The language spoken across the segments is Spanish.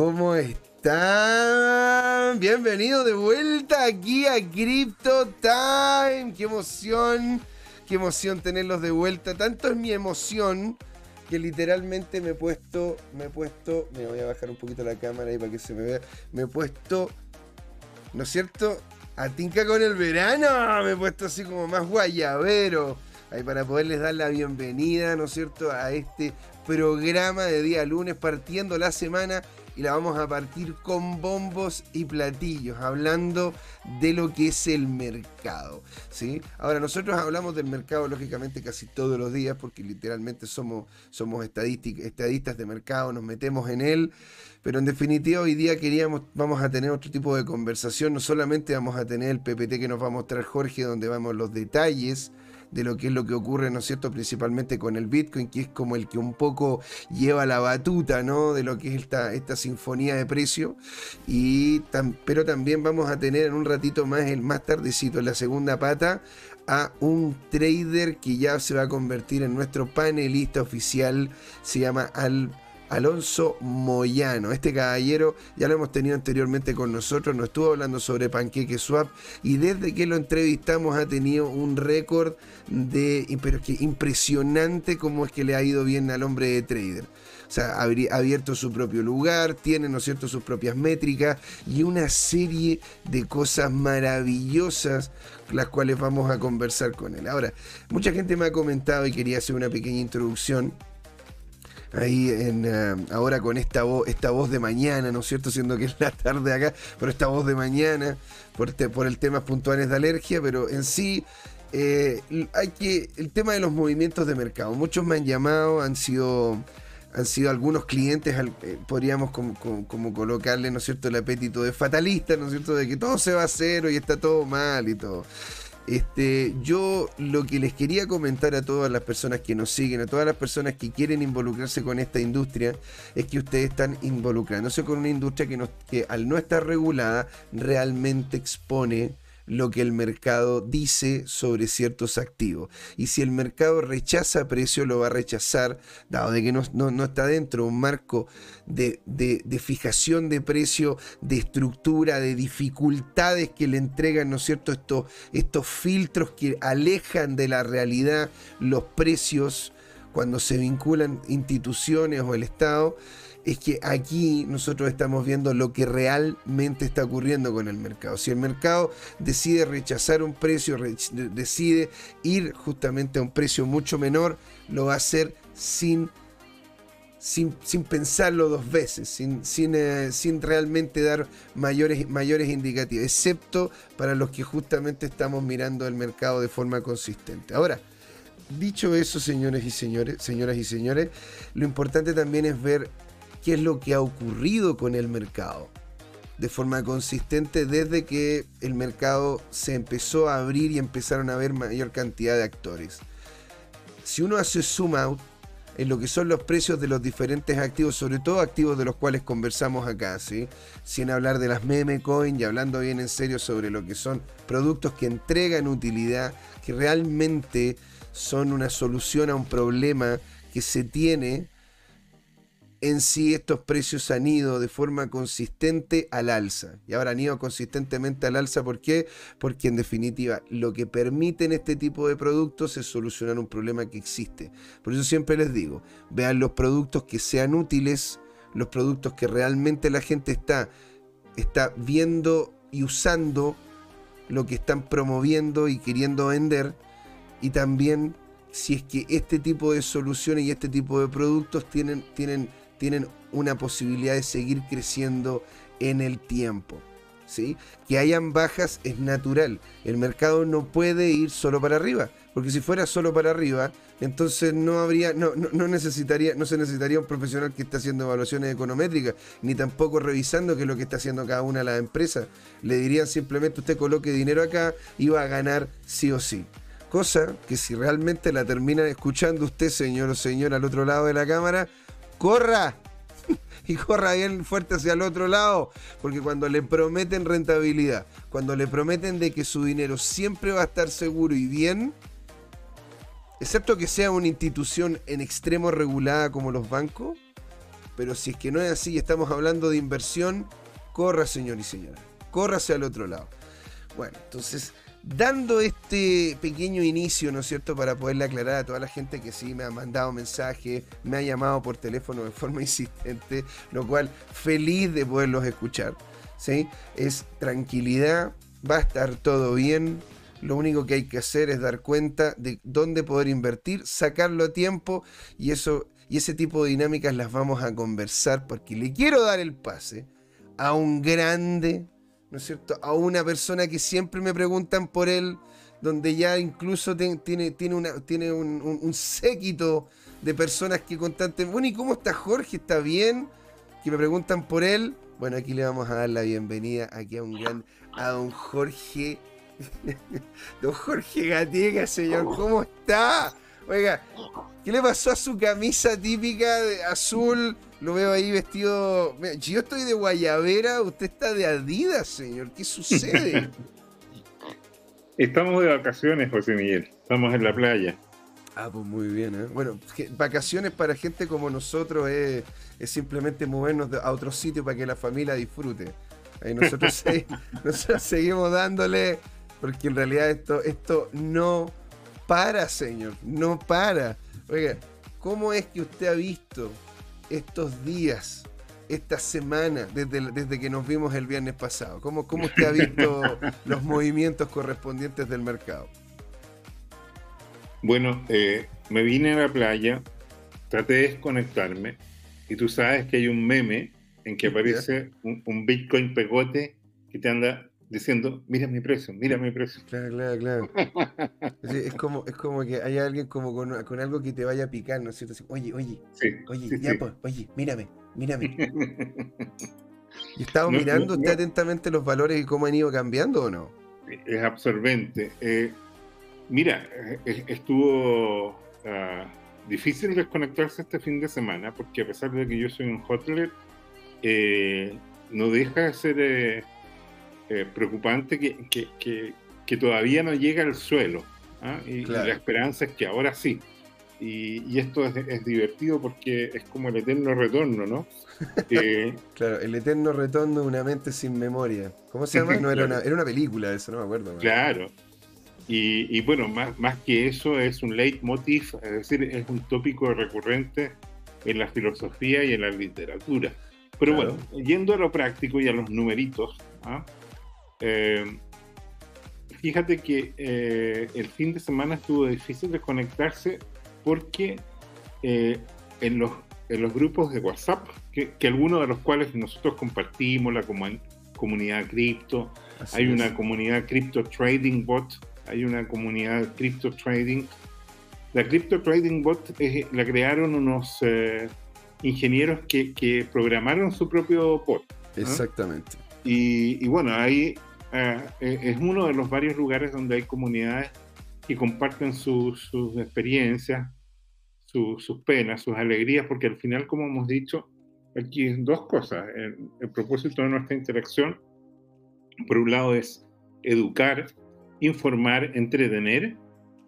¿Cómo están? Bienvenido de vuelta aquí a Crypto Time. Qué emoción, qué emoción tenerlos de vuelta. Tanto es mi emoción que literalmente me he puesto, me he puesto, me voy a bajar un poquito la cámara ahí para que se me vea. Me he puesto, ¿no es cierto? A tinca con el verano. Me he puesto así como más guayabero. Ahí para poderles dar la bienvenida, ¿no es cierto?, a este programa de día lunes partiendo la semana y la vamos a partir con bombos y platillos, hablando de lo que es el mercado. ¿sí? Ahora, nosotros hablamos del mercado lógicamente casi todos los días porque literalmente somos, somos estadistas de mercado, nos metemos en él, pero en definitiva hoy día queríamos, vamos a tener otro tipo de conversación, no solamente vamos a tener el PPT que nos va a mostrar Jorge, donde vamos los detalles, de lo que es lo que ocurre, ¿no es cierto?, principalmente con el Bitcoin, que es como el que un poco lleva la batuta, ¿no?, de lo que es esta, esta sinfonía de precio. Y pero también vamos a tener en un ratito más, el más tardecito, en la segunda pata, a un trader que ya se va a convertir en nuestro panelista oficial, se llama Al Alonso Moyano. Este caballero ya lo hemos tenido anteriormente con nosotros, nos estuvo hablando sobre Panqueque Swap y desde que lo entrevistamos ha tenido un récord de impresionante como es que le ha ido bien al hombre de trader. O sea, ha abierto su propio lugar, tiene, ¿no es cierto?, sus propias métricas y una serie de cosas maravillosas las cuales vamos a conversar con él. Ahora, mucha gente me ha comentado y quería hacer una pequeña introducción ahí en, eh, ahora con esta voz, esta voz de mañana, ¿no es cierto? Siendo que es la tarde acá, pero esta voz de mañana, por, por el tema puntuales de alergia, pero en sí eh, hay que. El tema de los movimientos de mercado. Muchos me han llamado, han sido. Han sido algunos clientes, eh, podríamos como, como, colocarle, ¿no es cierto?, el apetito de fatalista, ¿no es cierto?, de que todo se va a hacer y está todo mal y todo. Este, yo lo que les quería comentar a todas las personas que nos siguen, a todas las personas que quieren involucrarse con esta industria, es que ustedes están involucrándose con una industria que, que al no estar regulada realmente expone lo que el mercado dice sobre ciertos activos. Y si el mercado rechaza precio, lo va a rechazar, dado de que no, está dentro un marco de, fijación de precio, de estructura, de dificultades que le entregan, ¿no es cierto?, estos, estos filtros que alejan de la realidad los precios cuando se vinculan instituciones o el Estado es que aquí nosotros estamos viendo lo que realmente está ocurriendo con el mercado. Si el mercado decide rechazar un precio, decide ir justamente a un precio mucho menor, lo va a hacer sin, sin, pensarlo dos veces, sin, sin, eh, sin realmente dar mayores, mayores indicativos, excepto para los que justamente estamos mirando el mercado de forma consistente. Ahora, dicho eso, señores y señores, señoras y señores, lo importante también es ver qué es lo que ha ocurrido con el mercado de forma consistente desde que el mercado se empezó a abrir y empezaron a haber mayor cantidad de actores. Si uno hace zoom out en lo que son los precios de los diferentes activos, sobre todo activos de los cuales conversamos acá, ¿sí? sin hablar de las meme coin y hablando bien en serio sobre lo que son productos que entregan utilidad, que realmente son una solución a un problema que se tiene en sí estos precios han ido de forma consistente al alza. Y ahora han ido consistentemente al alza, ¿por qué? Porque en definitiva lo que permiten este tipo de productos es solucionar un problema que existe. Por eso siempre les digo, vean los productos que sean útiles, los productos que realmente la gente está, está viendo y usando lo que están promoviendo y queriendo vender. Y también si es que este tipo de soluciones y este tipo de productos tienen, tienen tienen una posibilidad de seguir creciendo en el tiempo. ¿sí? Que hayan bajas es natural. El mercado no puede ir solo para arriba. Porque si fuera solo para arriba, entonces no habría, no, no, necesitaría, no se necesitaría un profesional que esté haciendo evaluaciones econométricas, ni tampoco revisando qué es lo que está haciendo cada una de las empresas. Le dirían simplemente usted coloque dinero acá y va a ganar sí o sí. Cosa que si realmente la termina escuchando usted, señor o señora, al otro lado de la cámara, corra y corra bien fuerte hacia el otro lado, porque cuando le prometen rentabilidad, cuando le prometen de que su dinero siempre va a estar seguro y bien, excepto que sea una institución en extremo regulada como los bancos, Pero si es que no es así y estamos hablando de inversión, corra, señor y señora. Córrase al otro lado. Bueno, entonces, dando este pequeño inicio, ¿no es cierto?, para poderle aclarar a toda la gente que sí me ha mandado mensajes, me ha llamado por teléfono de forma insistente, lo cual feliz de poderlos escuchar. ¿sí? Es tranquilidad, va a estar todo bien. Lo único que hay que hacer es dar cuenta de dónde poder invertir, sacarlo a tiempo y eso y ese tipo de dinámicas las vamos a conversar porque le quiero dar el pase a un grande, ¿no es cierto? A una persona que siempre me preguntan por él, donde ya incluso tiene, tiene, una, tiene un, séquito de personas que constantemente, bueno, ¿y cómo está Jorge? ¿Está bien? Que me preguntan por él. Bueno, aquí le vamos a dar la bienvenida aquí a un gran, a don Jorge, don Jorge Gatega, señor, ¿cómo está? Oiga, ¿qué le pasó a su camisa típica de azul? Lo veo ahí vestido. Si yo estoy de Guayabera, usted está de Adidas, señor. ¿Qué sucede? Estamos de vacaciones, José Miguel. Estamos en la playa. Ah, pues muy bien, ¿eh? Bueno, vacaciones para gente como nosotros es, simplemente movernos a otro sitio para que la familia disfrute. Ahí nosotros, nosotros seguimos dándole, porque en realidad esto, esto no para, señor, no para. Oiga, ¿cómo es que usted ha visto estos días, esta semana, desde, desde que nos vimos el viernes pasado? ¿Cómo, ¿Cómo usted ha visto los movimientos correspondientes del mercado? Bueno, eh, me vine a la playa, traté de desconectarme y tú sabes que hay un meme en que aparece un, un Bitcoin pegote que te anda diciendo, mira mi precio, mira mi precio. Claro, claro, claro. es, como, es como que hay alguien como con, con, algo que te vaya a picar, ¿no es cierto? oye, oye, oye, ya pues, oye, mírame, mírame. ¿Y estaba mirando usted atentamente los valores y cómo han ido cambiando o no? Es absorbente. Eh, mira, eh, estuvo uh, difícil desconectarse este fin de semana porque a pesar de que yo soy un hotler, eh, no deja de ser eh, preocupante que, que, que, todavía no llega al suelo. ¿ah? Y, la esperanza es que ahora sí. Y, y esto es, es, divertido porque es como el eterno retorno, ¿no? Eh, claro, el eterno retorno de una mente sin memoria. ¿Cómo se llama? No, era, una, era una película eso, no me acuerdo. Claro. Y, y, bueno, más, más que eso es un leitmotiv, es decir, es un tópico recurrente en la filosofía y en la literatura. Pero bueno, yendo a lo práctico y a los numeritos, ¿ah? Eh, fíjate que eh, el fin de semana estuvo difícil de conectarse porque eh, en, los, en los grupos de WhatsApp, que, algunos de los cuales nosotros compartimos, la comunidad cripto, hay una comunidad Crypto Trading Bot, hay una comunidad Crypto Trading. La Crypto Trading Bot la crearon unos ingenieros que, que, programaron su propio bot. Exactamente. Y, y, bueno, ahí eh, eh, es uno de los varios lugares donde hay comunidades que comparten sus experiencias, sus penas, sus alegrías, porque al final, como hemos dicho, aquí es dos cosas. El, propósito de nuestra interacción, por un lado, es educar, informar, entretener,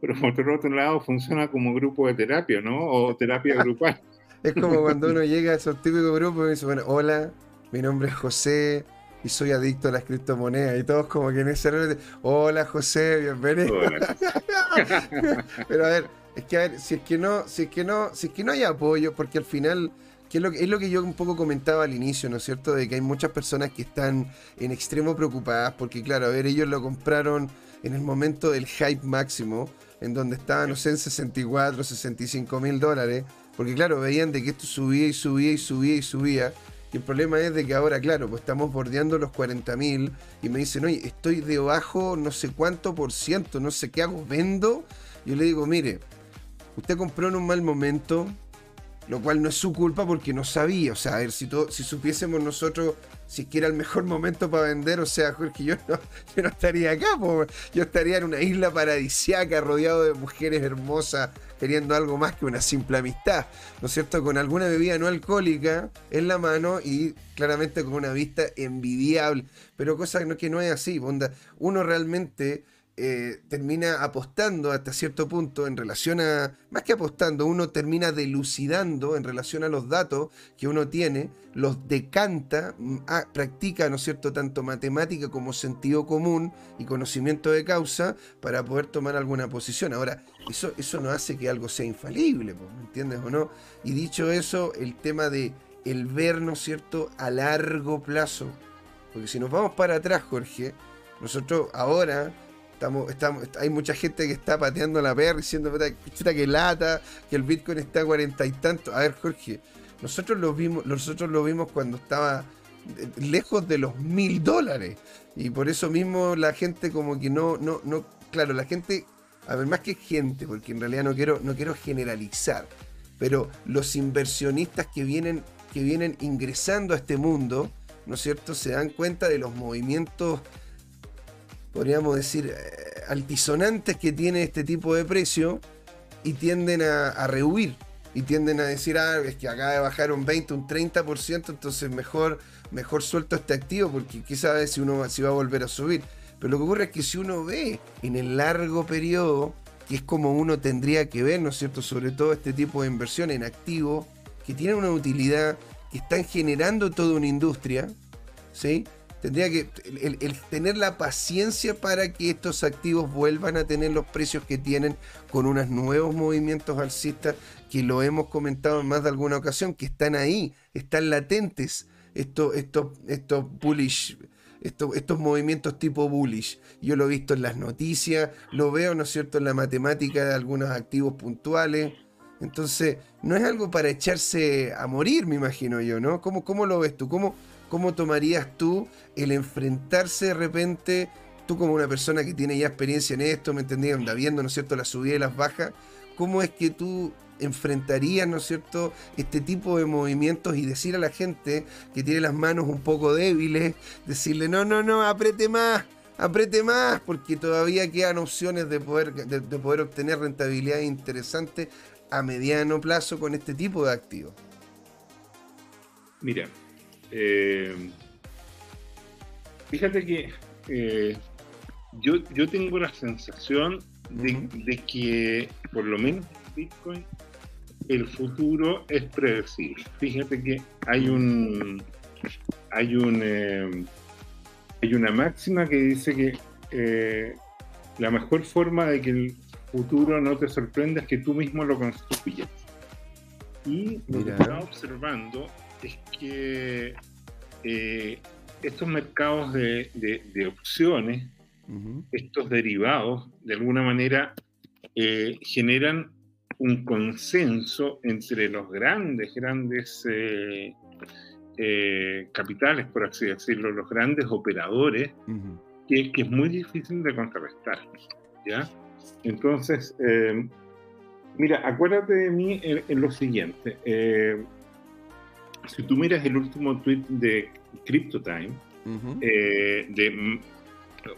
pero por otro lado funciona como grupo de terapia, ¿no? O terapia grupal. es como cuando uno llega a esos típicos grupos y dice, bueno, hola, mi nombre es José, y soy adicto a las criptomonedas. Y todos como que en ese hola José, bienvenido. Pero a ver, es que a ver, si es que no, si es que no, si es que no hay apoyo, porque al final, que es lo, es lo que yo un poco comentaba al inicio, ¿no es cierto? De que hay muchas personas que están en extremo preocupadas, porque claro, a ver, ellos lo compraron en el momento del hype máximo, en donde estaban, no sé, en 64, 65 mil dólares, porque claro, veían de que esto subía y subía y subía y subía y el problema es de que ahora, claro, pues estamos bordeando los 40.000 y me dicen, oye, estoy debajo no sé cuánto por ciento, no sé qué hago, vendo. Yo le digo, mire, usted compró en un mal momento, lo cual no es su culpa porque no sabía. O sea, a ver, si, si supiésemos nosotros si era el mejor momento para vender, o sea, Jorge, yo no, yo no estaría acá, yo estaría en una isla paradisiaca rodeado de mujeres hermosas queriendo algo más que una simple amistad, ¿no es cierto? Con alguna bebida no alcohólica en la mano y claramente con una vista envidiable, pero cosa que no es así, onda. uno realmente eh, termina apostando hasta cierto punto en relación a, más que apostando, uno termina delucidando en relación a los datos que uno tiene, los decanta, mm, practica, ¿no es cierto?, tanto matemática como sentido común y conocimiento de causa para poder tomar alguna posición. Ahora, eso, eso no hace que algo sea infalible, ¿me entiendes o no? Y dicho eso, el tema de el ver, ¿no es cierto?, a largo plazo. Porque si nos vamos para atrás, Jorge, nosotros ahora Estamos, hay mucha gente que está pateando la perra diciendo que lata, que el Bitcoin está a cuarenta y tanto. A ver, Jorge, nosotros lo vimos, nosotros lo vimos cuando estaba lejos de los mil dólares. Y por eso mismo la gente como que no, no, no, claro, la gente, a ver, más que gente, porque en realidad no quiero, no quiero generalizar, pero los inversionistas que vienen, que vienen ingresando a este mundo, ¿no es cierto?, se dan cuenta de los movimientos podríamos decir, eh, altisonantes que tiene este tipo de precio y tienden a, rehuir y tienden a decir, ah, es que acaba de bajar un 20, un 30%, entonces mejor, mejor suelto este activo porque qué sabe si uno si va a volver a subir. Pero lo que ocurre es que si uno ve en el largo periodo, que es como uno tendría que ver, ¿no es cierto? Sobre todo este tipo de inversión en activos que tienen una utilidad, que están generando toda una industria, ¿sí? Tendría que el, tener la paciencia para que estos activos vuelvan a tener los precios que tienen con unos nuevos movimientos alcistas que lo hemos comentado en más de alguna ocasión, que están ahí, están latentes estos, estos, estos bullish. Estos, estos movimientos tipo bullish. Yo lo he visto en las noticias, lo veo, ¿no es cierto?, en la matemática de algunos activos puntuales. Entonces, no es algo para echarse a morir, me imagino yo, ¿no? ¿Cómo, cómo lo ves tú? ¿Cómo, ¿Cómo tomarías tú el enfrentarse de repente, tú como una persona que tiene ya experiencia en esto, ¿me entendí? Anda viendo, ¿no es cierto?, las subidas y las bajas. ¿Cómo es que tú enfrentarías, ¿no es cierto?, este tipo de movimientos y decir a la gente que tiene las manos un poco débiles, decirle, no, no, no, apriete más, apriete más, porque todavía quedan opciones de poder, de, de poder obtener rentabilidad interesante a mediano plazo con este tipo de activos. Mira, eh, fíjate que eh, yo, yo tengo la sensación de, que por lo menos Bitcoin el futuro es predecible. Fíjate que hay un hay un eh, hay una máxima que dice que la mejor forma de que el futuro no te sorprenda es que tú mismo lo construyas. Y lo que estaba observando es que eh, estos mercados de, opciones, estos derivados, de alguna manera eh, generan un consenso entre los grandes, grandes eh, capitales, por así decirlo, los grandes operadores, que, es muy difícil de contrarrestar. ¿ya? Entonces, mira, acuérdate de mí en, lo siguiente si tú miras el último tweet de CryptoTime, eh, de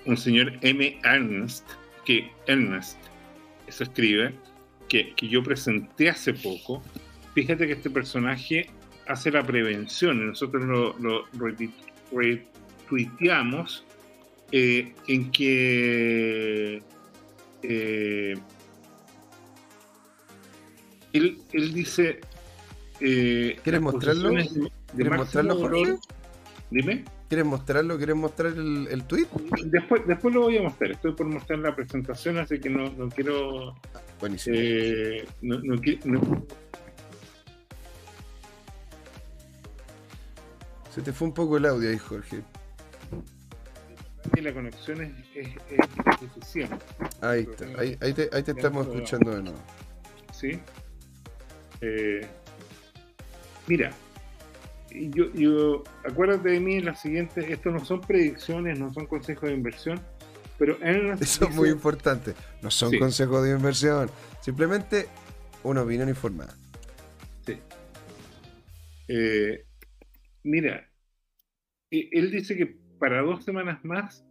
un señor M. Ernst, que Ernest, eso escribe, que, yo presenté hace poco, fíjate que este personaje hace la prevención, nosotros lo, lo retuiteamos eh, en que eh, él, él dice eh, ¿Quieres mostrarlo? ¿Quieres mostrarlo, Jorge? Dime. ¿Quieres mostrarlo? ¿Quieres mostrar el, el tweet? Después, después lo voy a mostrar. Estoy por mostrar la presentación, así que no, no quiero. Buenísimo. Eh, no, no, Se te fue un poco el audio ahí, Jorge. La conexión es, es, deficiente. Ahí está, ahí, ahí te, ahí te estamos escuchando de nuevo. Sí. Eh, Mira, yo, yo, acuérdate de mí en la siguiente, esto no son predicciones, no son consejos de inversión, pero en Eso es muy importante, no son consejos de inversión, simplemente una opinión informada. Sí. Eh, mira, e, él dice que para dos semanas más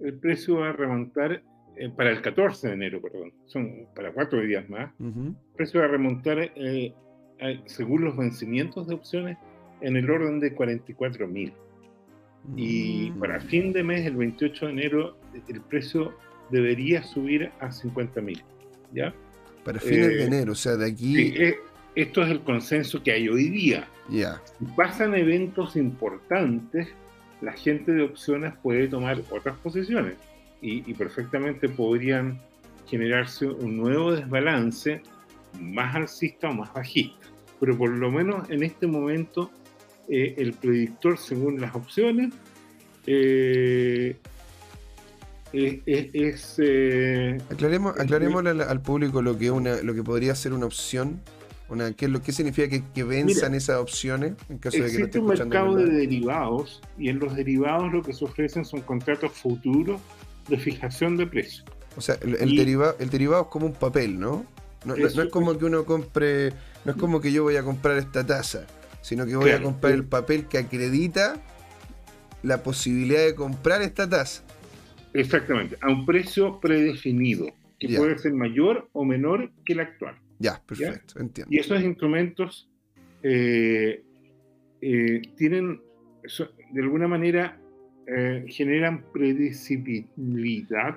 el precio va a remontar, eh, para el 14 de enero, perdón, son para cuatro días más, el precio va a remontar eh, según los vencimientos de opciones, en el orden de 44 mil. Y mm. para fin de mes, el 28 de enero, el precio debería subir a 50 mil. ¿Ya? Para fines de eh, enero, o sea, de aquí. Sí, eh, esto es el consenso que hay hoy día. Ya. Si pasan eventos importantes, la gente de opciones puede tomar otras posiciones y, perfectamente podrían generarse un nuevo desbalance más alcista o más bajista. Pero por lo menos en este momento eh, el predictor según las opciones eh, es... Eh, aclaremos aclaremos al, público lo que, una, lo que podría ser una opción. Una, ¿qué, lo, ¿Qué significa que, que venzan esas opciones en caso de que Existe un mercado de derivados y en los derivados lo que se ofrecen son contratos futuros de fijación de precios. O sea, el, derivado, el derivado es como un papel, ¿no? No, es como que uno compre, no es como que yo voy a comprar esta taza, sino que voy a comprar el papel que acredita la posibilidad de comprar esta taza. Exactamente, a un precio predefinido, que puede ser mayor o menor que el actual. Ya, perfecto, entiendo. Y esos instrumentos eh, eh, tienen, de alguna manera, eh, generan predecibilidad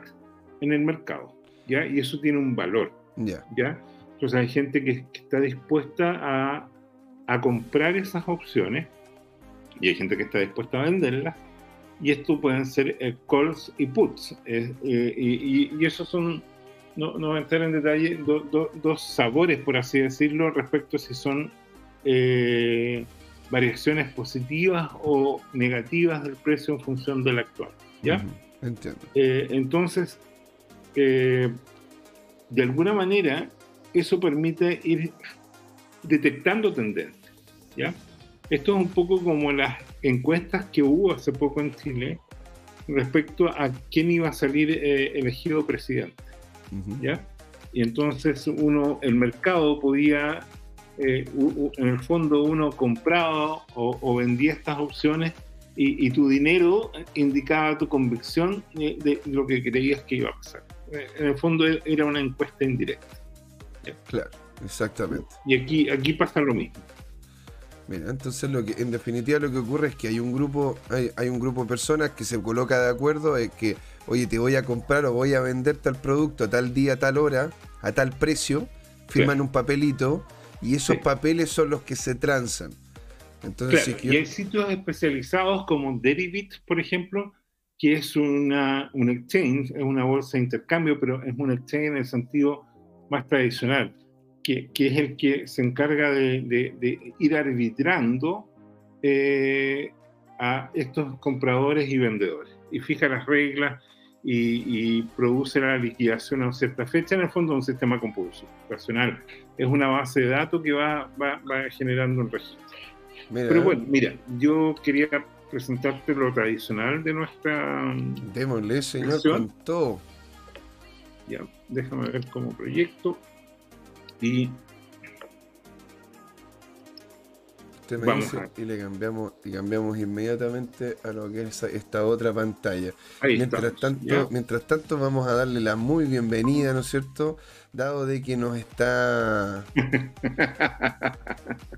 en el mercado, ¿ya? Y eso tiene un valor, ¿ya? ¿ya? Entonces hay gente que, está dispuesta a, a, comprar esas opciones y hay gente que está dispuesta a venderlas y esto pueden ser calls y puts y, y, esos son no, no voy a entrar en detalle, dos sabores, por así decirlo, respecto a si son eh, variaciones positivas o negativas del precio en función del actual. ¿Ya? entiendo. Eh, entonces, eh, de alguna manera, eso permite ir detectando tendencias. ¿Ya? Esto es un poco como las encuestas que hubo hace poco en Chile respecto a quién iba a salir elegido presidente. ¿ya? Y entonces uno, el mercado podía, eh, en el fondo uno compraba o, vendía estas opciones y, tu dinero indicaba tu convicción de, lo que creías que iba a pasar. Eh, en el fondo e, era una encuesta indirecta. Claro, exactamente. Y aquí, aquí pasa lo mismo. Mira, entonces lo que en definitiva lo que ocurre es que hay un grupo, hay, hay un grupo de personas que se coloca de acuerdo en que oye, te voy a comprar o voy a vender tal producto a tal día, a tal hora, a tal precio, firman un papelito y esos papeles son los que se transan. Entonces, Y hay sitios especializados como Derivit, por ejemplo, que es una, un exchange, es una bolsa de intercambio, pero es un exchange en el sentido más tradicional, que, que es el que se encarga de, ir arbitrando eh, a estos compradores y vendedores. Y fija las reglas y, produce la liquidación a cierta fecha, en el fondo un sistema computacional. Es una base de datos que va, va, generando un registro. Pero bueno, mira, yo quería presentarte lo tradicional de nuestra. Démosle, señor, con todo. Ya, déjame ver como proyecto. Y y le cambiamos y cambiamos inmediatamente a lo que es esta otra pantalla. mientras tanto, mientras tanto vamos a darle la muy bienvenida, ¿no es cierto? Dado de que nos está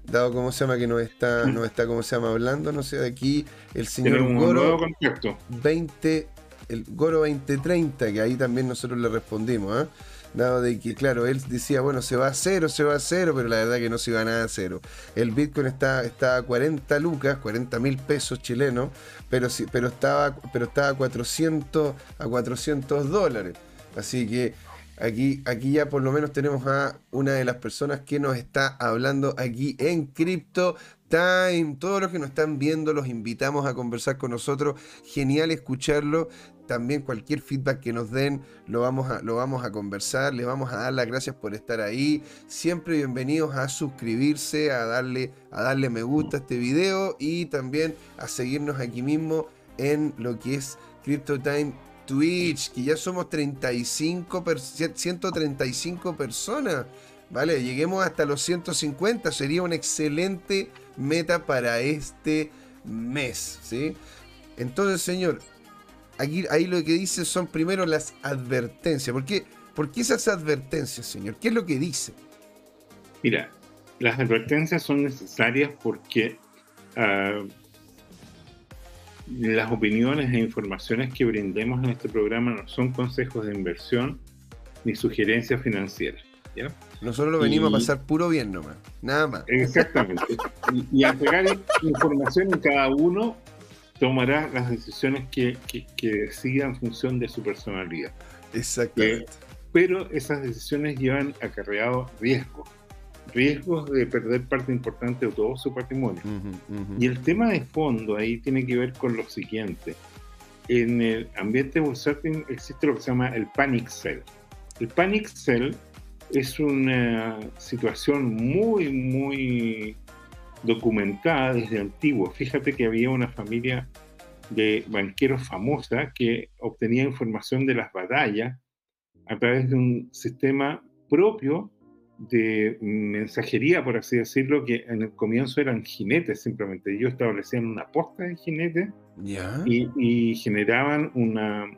dado cómo se llama que nos está nos está cómo se llama hablando, no sé, de aquí el señor Goro 20 el Goro 2030, que ahí también nosotros le respondimos, ¿eh? dado de que, claro, él decía, bueno, se va a cero, se va a cero, pero la verdad que no se iba nada a cero. El Bitcoin está, está a 40 lucas, 40 mil pesos chilenos, pero, sí, pero, estaba, pero estaba a 400, a 400 dólares. Así que aquí, aquí ya por lo menos tenemos a una de las personas que nos está hablando aquí en Crypto Time. Todos los que nos están viendo los invitamos a conversar con nosotros. Genial escucharlo también cualquier feedback que nos den lo vamos a, lo vamos a conversar, les vamos a dar las gracias por estar ahí. Siempre bienvenidos a suscribirse, a darle, a darle me gusta a este video y también a seguirnos aquí mismo en lo que es CryptoTime Twitch, que ya somos 35 135 personas. Vale, lleguemos hasta los 150, sería una excelente meta para este mes, ¿sí? Entonces, señor, aquí ahí lo que dice son primero las advertencias. ¿Por qué, ¿Por qué esas advertencias, señor? ¿Qué es lo que dice? Mira, las advertencias son necesarias porque uh, las opiniones e informaciones que brindemos en este programa no son consejos de inversión ni sugerencias financieras. Nosotros lo venimos a pasar puro bien nomás, nada más. Exactamente. y, y entregar información en cada uno tomará las decisiones que, que, que en función de su personalidad. Exactamente. pero esas decisiones llevan acarreado riesgos, riesgos de perder parte importante de todo su patrimonio. Y el tema de fondo ahí tiene que ver con lo siguiente. En el ambiente bursátil existe lo que se llama el panic sell. El panic sell es una situación muy, muy documentada desde antiguo. Fíjate que había una familia de banqueros famosa que obtenía información de las batallas a través de un sistema propio de mensajería, por así decirlo, que en el comienzo eran jinetes simplemente. Ellos establecían una posta de jinetes y, y, generaban una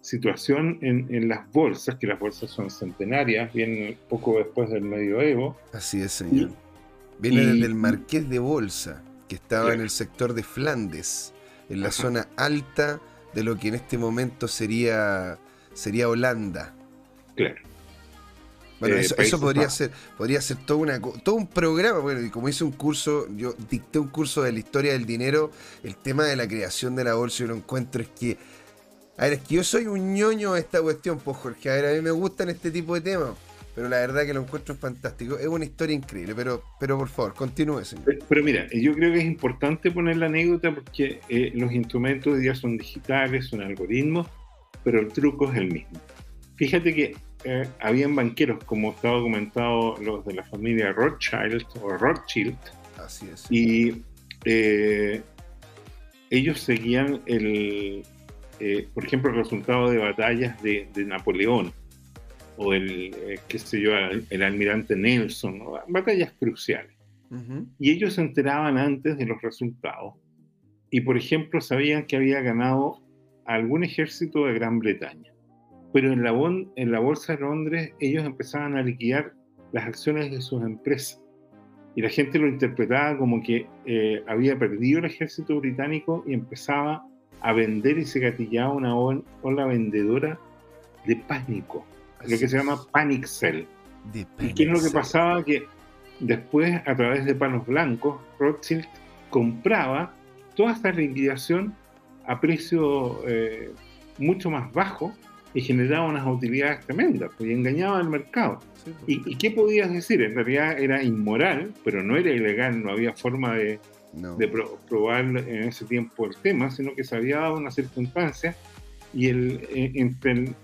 situación en, en, las bolsas, que las bolsas son centenarias, vienen poco después del medioevo. Así es, señor. Viene desde el Marqués de Bolsa, que estaba en el sector de Flandes, en la zona alta de lo que en este momento sería, sería Holanda. Claro. Bueno, eh, eso, podría ser, podría ser todo, una, todo un programa. Bueno, y como hice un curso, yo dicté un curso de la historia del dinero, el tema de la creación de la bolsa, yo lo encuentro es que. A ver, es que yo soy un ñoño de esta cuestión, pues Jorge. A ver, a mí me gustan este tipo de temas pero la verdad que lo encuentro fantástico. Es una historia increíble, pero, pero por favor, continúe, señor. Pero mira, yo creo que es importante poner la anécdota porque eh, los instrumentos hoy día son digitales, son algoritmos, pero el truco es el mismo. Fíjate que eh, habían banqueros, como estaba documentado, los de la familia Rothschild o Rothschild. Así es. Y eh, ellos seguían el, por ejemplo, el resultado de batallas de, de Napoleón o el, eh, qué sé yo, el, almirante Nelson, batallas cruciales. Y ellos se enteraban antes de los resultados. Y, por ejemplo, sabían que había ganado algún ejército de Gran Bretaña. Pero en la, en la Bolsa de Londres ellos empezaban a liquidar las acciones de sus empresas. Y la gente lo interpretaba como que eh, había perdido el ejército británico y empezaba a vender y se gatillaba una ola vendedora de pánico lo que se llama Panic Cell. ¿Y qué es lo que pasaba? Que después, a través de panos blancos, Rothschild compraba toda esta liquidación a precio eh, mucho más bajo y generaba unas utilidades tremendas pues, y engañaba al mercado. Pues. ¿Y, qué podías decir? En realidad era inmoral, pero no era ilegal, no había forma de, probar en ese tiempo el tema, sino que se había dado una circunstancia y el, eh, entre el,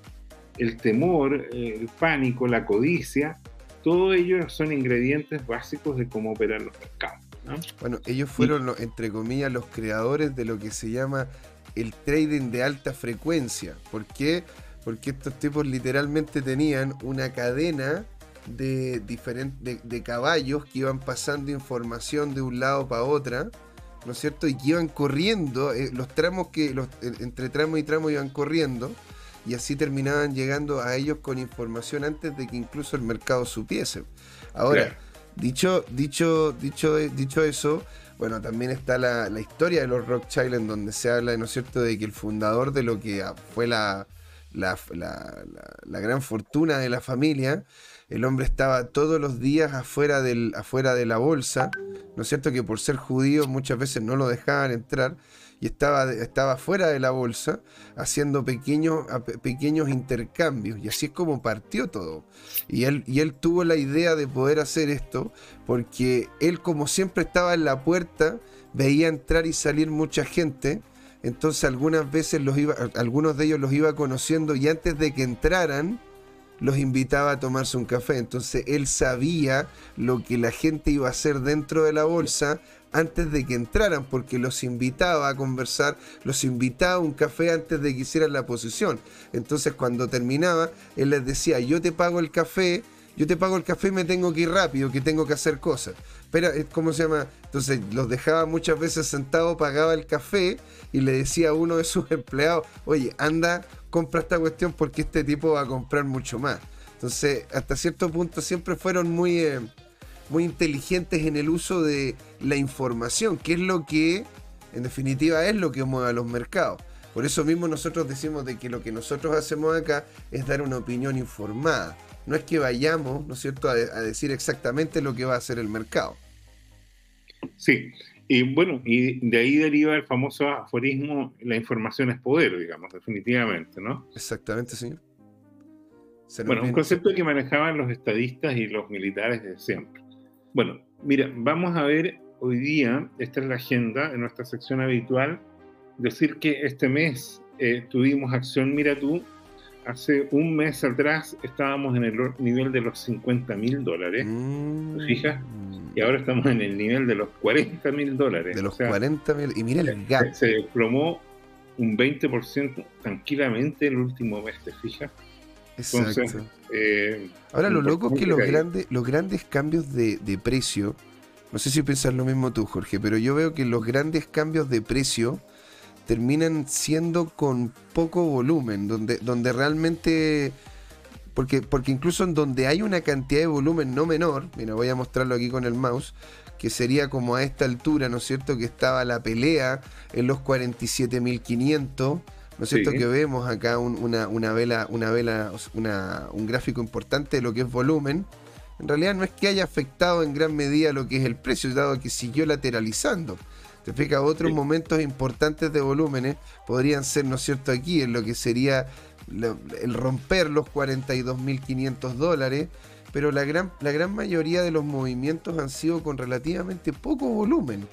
el temor, el pánico, la codicia, todo ello son ingredientes básicos de cómo operar los mercados. Bueno, ellos fueron, entre comillas, los creadores de lo que se llama el trading de alta frecuencia. ¿Por qué? Porque estos tipos literalmente tenían una cadena de, diferentes de, caballos que iban pasando información de un lado para otra, ¿no es cierto? Y que iban corriendo, eh, los tramos que, los, entre tramo y tramo iban corriendo, y así terminaban llegando a ellos con información antes de que incluso el mercado supiese. Ahora, dicho, dicho, dicho, dicho eso, bueno, también está la, historia de los Rothschild en donde se habla, ¿no es cierto?, de que el fundador de lo que fue la, la, la, gran fortuna de la familia, el hombre estaba todos los días afuera, del, afuera de la bolsa, ¿no es cierto?, que por ser judío muchas veces no lo dejaban entrar y estaba, estaba fuera de la bolsa haciendo pequeños, pequeños intercambios. Y así es como partió todo. Y él, y él tuvo la idea de poder hacer esto porque él como siempre estaba en la puerta, veía entrar y salir mucha gente. Entonces algunas veces los iba, algunos de ellos los iba conociendo y antes de que entraran, los invitaba a tomarse un café. Entonces él sabía lo que la gente iba a hacer dentro de la bolsa antes de que entraran, porque los invitaba a conversar, los invitaba a un café antes de que hicieran la posición. Entonces cuando terminaba, él les decía, yo te pago el café, yo te pago el café y me tengo que ir rápido, que tengo que hacer cosas. Pero, ¿cómo se llama? Entonces los dejaba muchas veces sentados, pagaba el café y le decía a uno de sus empleados, oye, anda, compra esta cuestión porque este tipo va a comprar mucho más. Entonces, hasta cierto punto siempre fueron muy... Eh, muy inteligentes en el uso de la información, que es lo que en definitiva es lo que mueve a los mercados. Por eso mismo nosotros decimos de que lo que nosotros hacemos acá es dar una opinión informada. No es que vayamos, ¿no es cierto?, a, a decir exactamente lo que va a hacer el mercado. Sí, y bueno, y de ahí deriva el famoso aforismo, la información es poder, digamos, definitivamente, ¿no? Exactamente, señor. Bueno, un concepto que manejaban los estadistas y los militares de siempre. Bueno, mira, vamos a ver hoy día, esta es la agenda en nuestra sección habitual, decir que este mes eh, tuvimos acción Mira tú, hace un mes atrás estábamos en el nivel de los 50 mil dólares, mm. fijas? Y ahora estamos en el nivel de los 40 mil dólares. De los 40 mil, y mira el gap. Se, desplomó un 20% tranquilamente el último mes, ¿te fijas? Exacto. Eh, Ahora lo loco es que los grandes, los grandes cambios de, precio, no sé si piensas lo mismo tú, Jorge, pero yo veo que los grandes cambios de precio terminan siendo con poco volumen, donde, donde realmente... Porque, porque incluso en donde hay una cantidad de volumen no menor, mira, voy a mostrarlo aquí con el mouse, que sería como a esta altura, ¿no es cierto?, que estaba la pelea en los 47.500 ¿no es cierto? Que vemos acá una, vela, una vela, un gráfico importante de lo que es volumen. En realidad no es que haya afectado en gran medida lo que es el precio, dado que siguió lateralizando. Te fijas, otros momentos importantes de volúmenes podrían ser, ¿no es cierto?, aquí, en lo que sería el romper los 42.500 dólares, pero la gran, la gran mayoría de los movimientos han sido con relativamente poco volumen.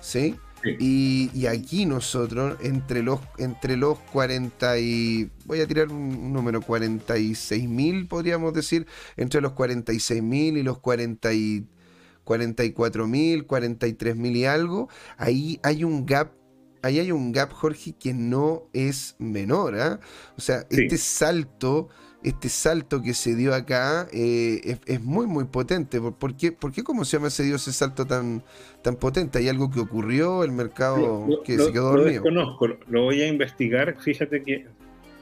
¿Sí? Y, aquí nosotros, entre los, entre los 40 y. Voy a tirar un, número, 46 mil, podríamos decir, entre los 46 mil y los 40 y, 44 mil, 43 mil y algo, ahí hay un gap ahí hay un gap, Jorge, que no es menor. ¿ah? O sea, este salto este salto que se dio acá eh, es, muy, muy potente. ¿Por, qué, ¿Por qué, cómo se llama, se dio ese salto tan, tan potente? ¿Hay algo que ocurrió? ¿El mercado que se quedó dormido? Lo desconozco, lo voy a investigar. Fíjate que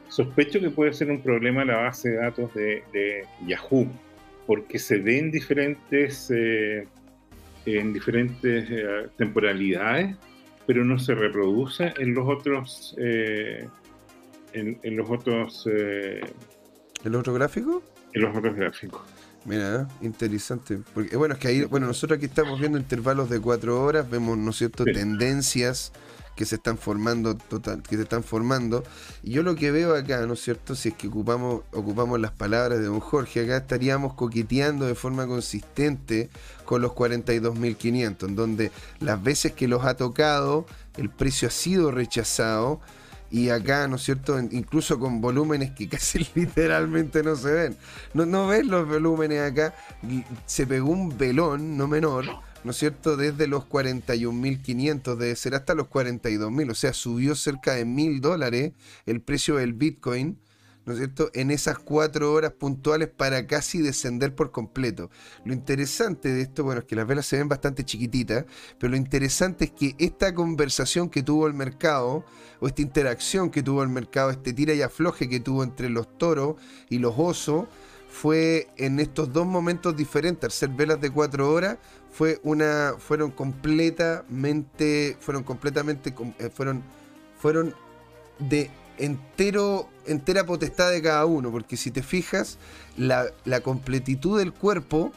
sospecho que puede ser un problema la base de datos de, Yahoo, porque se ve en diferentes, eh, en diferentes eh, temporalidades, pero no se reproduce en los otros... en, en, los otros ¿El otro gráfico? En los otros gráficos. Mira, interesante. Porque, bueno, es que ahí, bueno, nosotros aquí estamos viendo intervalos de cuatro horas, vemos, ¿no es cierto?, tendencias que se están formando, total, que se están formando. Y yo lo que veo acá, ¿no es cierto?, si es que ocupamos, ocupamos las palabras de don Jorge, acá estaríamos coqueteando de forma consistente con los 42.500, en donde las veces que los ha tocado, el precio ha sido rechazado y acá, ¿no es cierto? Incluso con volúmenes que casi literalmente no se ven. No, no ves los volúmenes acá. Se pegó un velón, no menor, ¿no es cierto? Desde los 41.500, debe ser hasta los 42.000. O sea, subió cerca de mil dólares el precio del Bitcoin ¿no es cierto?, en esas cuatro horas puntuales para casi descender por completo. Lo interesante de esto, bueno, es que las velas se ven bastante chiquititas, pero lo interesante es que esta conversación que tuvo el mercado, o esta interacción que tuvo el mercado, este tira y afloje que tuvo entre los toros y los osos, fue en estos dos momentos diferentes. Al ser velas de cuatro horas, fue una, fueron completamente, fueron completamente, eh, fueron, fueron de entero, entera potestad de cada uno, porque si te fijas, la, completitud del cuerpo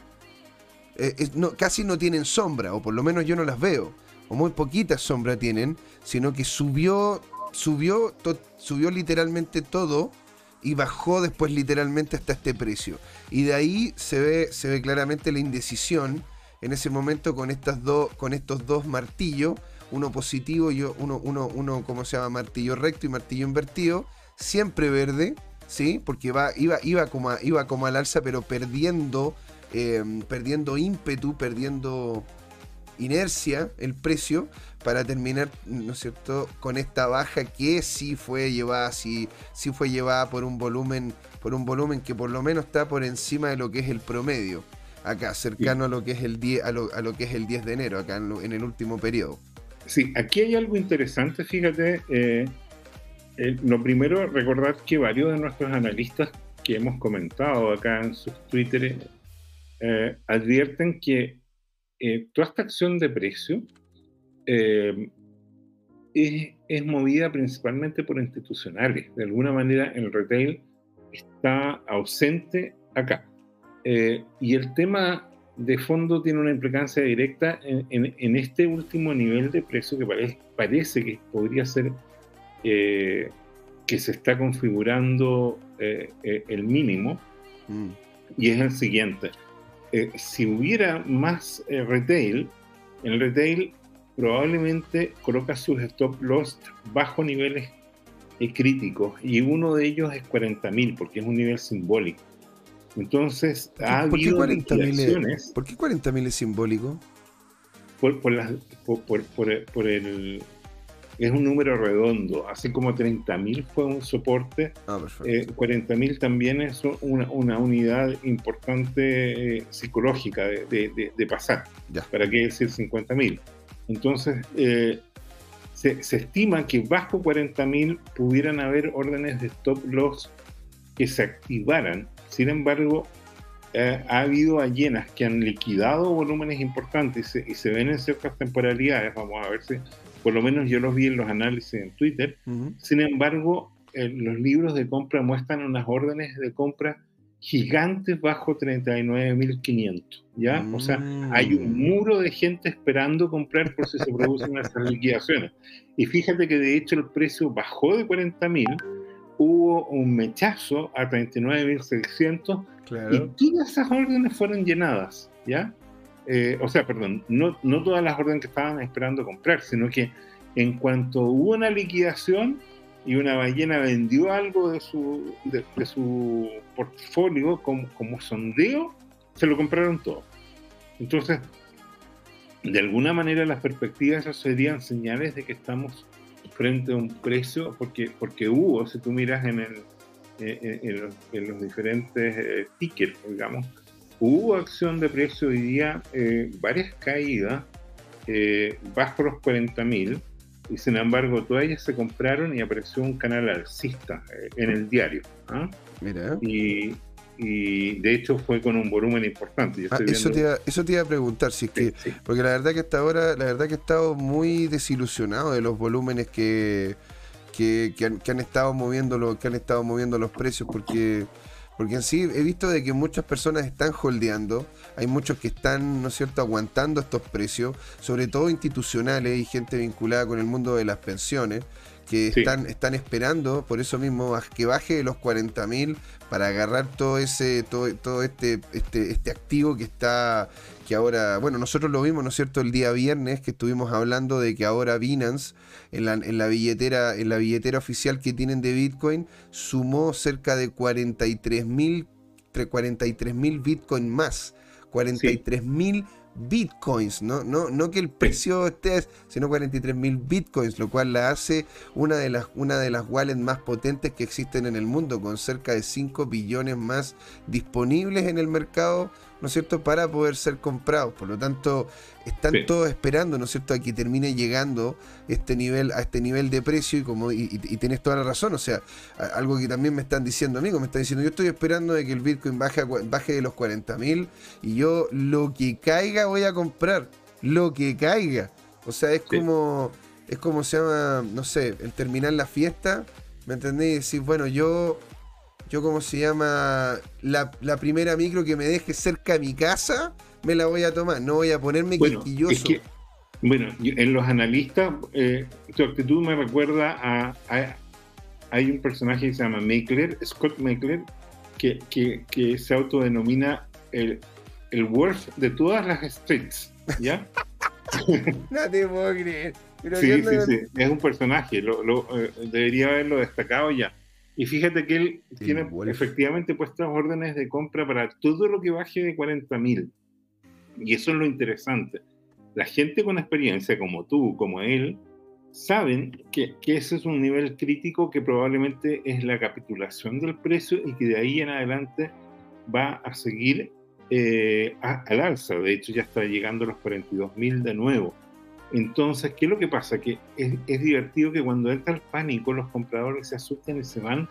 eh, casi no tienen sombra, o por lo menos yo no las veo, o muy poquitas sombra tienen, sino que subió, subió, subió literalmente todo y bajó después literalmente hasta este precio. Y de ahí se ve, se ve claramente la indecisión en ese momento con, estas dos con estos dos martillos uno positivo y uno, uno, uno, ¿cómo se llama? Martillo recto y martillo invertido, siempre verde, ¿sí? Porque va, iba, iba, como, iba como al alza, pero perdiendo, em, perdiendo ímpetu, perdiendo inercia el precio para terminar, ¿no es cierto?, con esta baja que sí fue llevada, sí, sí fue llevada por un volumen, por un volumen que por lo menos está por encima de lo que es el promedio acá, cercano a lo que es el 10, a lo, a lo que es el 10 de enero, acá en el último periodo. Sí, aquí hay algo interesante, fíjate. Eh, eh, lo primero, recordar que varios de nuestros analistas que hemos comentado acá en sus Twitter eh, advierten que toda esta acción de precio es, movida principalmente por institucionales. De alguna manera el retail está ausente acá. Eh, y el tema de fondo tiene una implicancia directa en, este último nivel de precio que parece, que podría ser eh, que se está configurando eh, el mínimo. Mm. Y es el siguiente. si hubiera más retail, el retail probablemente coloca sus stop loss bajo niveles críticos y uno de ellos es 40.000 porque es un nivel simbólico. Entonces, ha habido ¿por qué 40.000 es simbólico? Por, por, por, el, es un número redondo, así como 30.000 fue un soporte, ah, eh, 40.000 también es una, una unidad importante eh, psicológica de, de, pasar. ¿Para qué decir 50.000? Entonces, eh, se, estima que bajo 40.000 pudieran haber órdenes de stop loss que se activaran. Sin embargo, eh, ha habido ballenas que han liquidado volúmenes importantes y se, ven en ciertas temporalidades. Vamos a ver si, por lo menos yo los vi en los análisis en Twitter. Sin embargo, eh, los libros de compra muestran unas órdenes de compra gigantes bajo 39.500, ¿ya? O sea, hay un mm. muro de gente esperando comprar por si se producen esas liquidaciones. Y fíjate que de hecho el precio bajó de 40.000, hubo un mechazo a 39.600 y todas esas órdenes fueron llenadas, ¿ya? Eh, o sea, perdón, no, no todas las órdenes que estaban esperando comprar, sino que en cuanto hubo una liquidación, y una ballena vendió algo de su, de, su portfolio como, como, sondeo, se lo compraron todo. Entonces, de alguna manera las perspectivas serían señales de que estamos frente a un precio, porque, porque hubo, si tú miras en, el, eh, eh, en, los, diferentes eh, tickets, digamos, hubo acción de precio hoy día, varias caídas bajo los 40 mil, y sin embargo todas ellas se compraron y apareció un canal alcista eh, en el diario. ¿ah? Mira. Y, de hecho fue con un volumen importante. Ah, eso, te iba, eso, te iba, a preguntar, si es que, porque la verdad que hasta ahora, la verdad que he estado muy desilusionado de los volúmenes que, que, han, que han, estado moviendo los, que han estado moviendo los precios, porque porque en sí he visto de que muchas personas están holdeando, hay muchos que están, ¿no es cierto?, aguantando estos precios, sobre todo institucionales y gente vinculada con el mundo de las pensiones, que están, están esperando, por eso mismo, que baje de los 40 mil para agarrar todo ese, todo, todo este, este, este activo que está, que ahora, bueno, nosotros lo vimos, ¿no es cierto?, el día viernes que estuvimos hablando de que ahora Binance, en la, en la billetera, en la billetera oficial que tienen de Bitcoin, sumó cerca de 43 mil 43 mil Bitcoin más. 43 mil bitcoins, ¿no? No, no que el precio esté, sino 43 mil bitcoins, lo cual la hace una de, las, una de las wallets más potentes que existen en el mundo, con cerca de 5 billones más disponibles en el mercado ¿no es cierto?, para poder ser comprados. Por lo tanto, están todos esperando, ¿no es cierto?, a que termine llegando este nivel, a este nivel de precio y como y, tienes toda la razón, o sea, algo que también me están diciendo amigos, me están diciendo, yo estoy esperando de que el Bitcoin baje, baje de los 40 mil y yo lo que caiga voy a comprar, lo que caiga. O sea, es como, es como se llama, no sé, el terminar la fiesta, ¿me entendés? Y decir, bueno, yo yo como se llama, la, primera micro que me deje cerca de mi casa, me la voy a tomar, no voy a ponerme bueno, bueno, en los analistas, eh, tu actitud me recuerda a, Hay un personaje que se llama Scott Meckler, que, que, se autodenomina el, el worth de todas las streets, ¿ya? no te puedo creer. sí, sí, sí, es un personaje, lo, eh, debería haberlo destacado ya. Y fíjate que él tiene efectivamente puestas órdenes de compra para todo lo que baje de 40 mil. Y eso es lo interesante. La gente con experiencia, como tú, como él, saben que, que, ese es un nivel crítico que probablemente es la capitulación del precio y que de ahí en adelante va a seguir eh, al alza. De hecho, ya está llegando a los 42 mil de nuevo. Entonces, ¿qué es lo que pasa? Que es, divertido que cuando entra el pánico los compradores se asustan y se van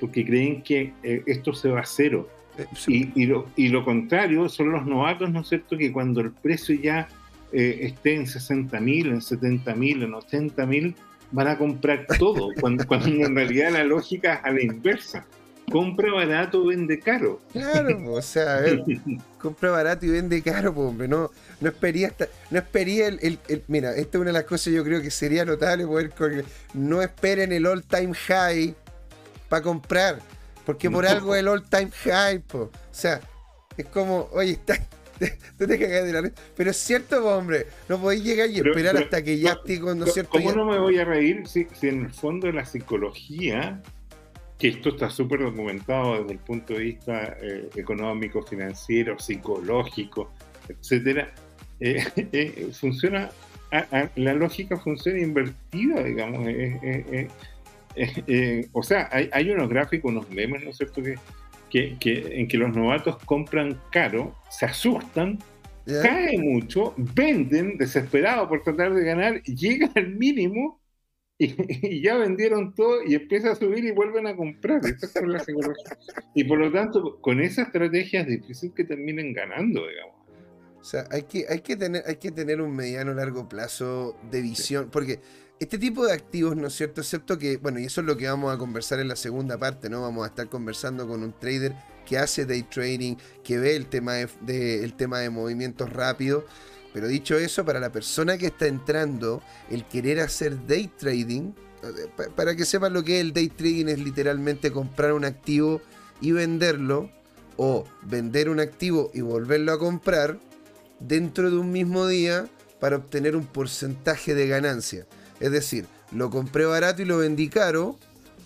porque creen que eh, esto se va a cero. Eh, y, lo, contrario son los novatos, ¿no es cierto? Que cuando el precio ya eh, esté en 60 mil, en 70 mil, en 80 mil, van a comprar todo, cuando, cuando en realidad la lógica es a la inversa compra barato, vende caro. Claro, o sea, a ver, compra barato y vende caro, hombre. No, no espería, no espería el, Mira, esta es una de las cosas yo creo que sería notable poder. No esperen el all time high para comprar. Porque por algo el all time high, po. O sea, es como, oye, está. Te, te de la Pero es cierto, hombre, no podéis llegar y esperar hasta que ya esté con, ¿no cierto? ¿Cómo no me voy a reír si, si en el fondo de la psicología que esto está súper documentado desde el punto de vista eh, económico, financiero, psicológico, etcétera, eh, eh, funciona, la lógica funciona invertida, digamos. o sea, hay, unos gráficos, unos memes, ¿no es cierto?, que, que, en que los novatos compran caro, se asustan, cae mucho, venden desesperados por tratar de ganar, llegan al mínimo y, ya vendieron todo y empieza a subir y vuelven a comprar. Y por lo tanto, con esa estrategia es difícil que terminen ganando, digamos. O sea, hay que, hay que, tener, hay que tener un mediano largo plazo de visión, porque este tipo de activos, ¿no es cierto? Excepto que, bueno, y eso es lo que vamos a conversar en la segunda parte, ¿no? Vamos a estar conversando con un trader que hace day trading, que ve el tema de, el tema de movimientos rápidos pero dicho eso, para la persona que está entrando, el querer hacer day trading, para que sepan lo que es el day trading, es literalmente comprar un activo y venderlo, o vender un activo y volverlo a comprar dentro de un mismo día para obtener un porcentaje de ganancia. Es decir, lo compré barato y lo vendí caro,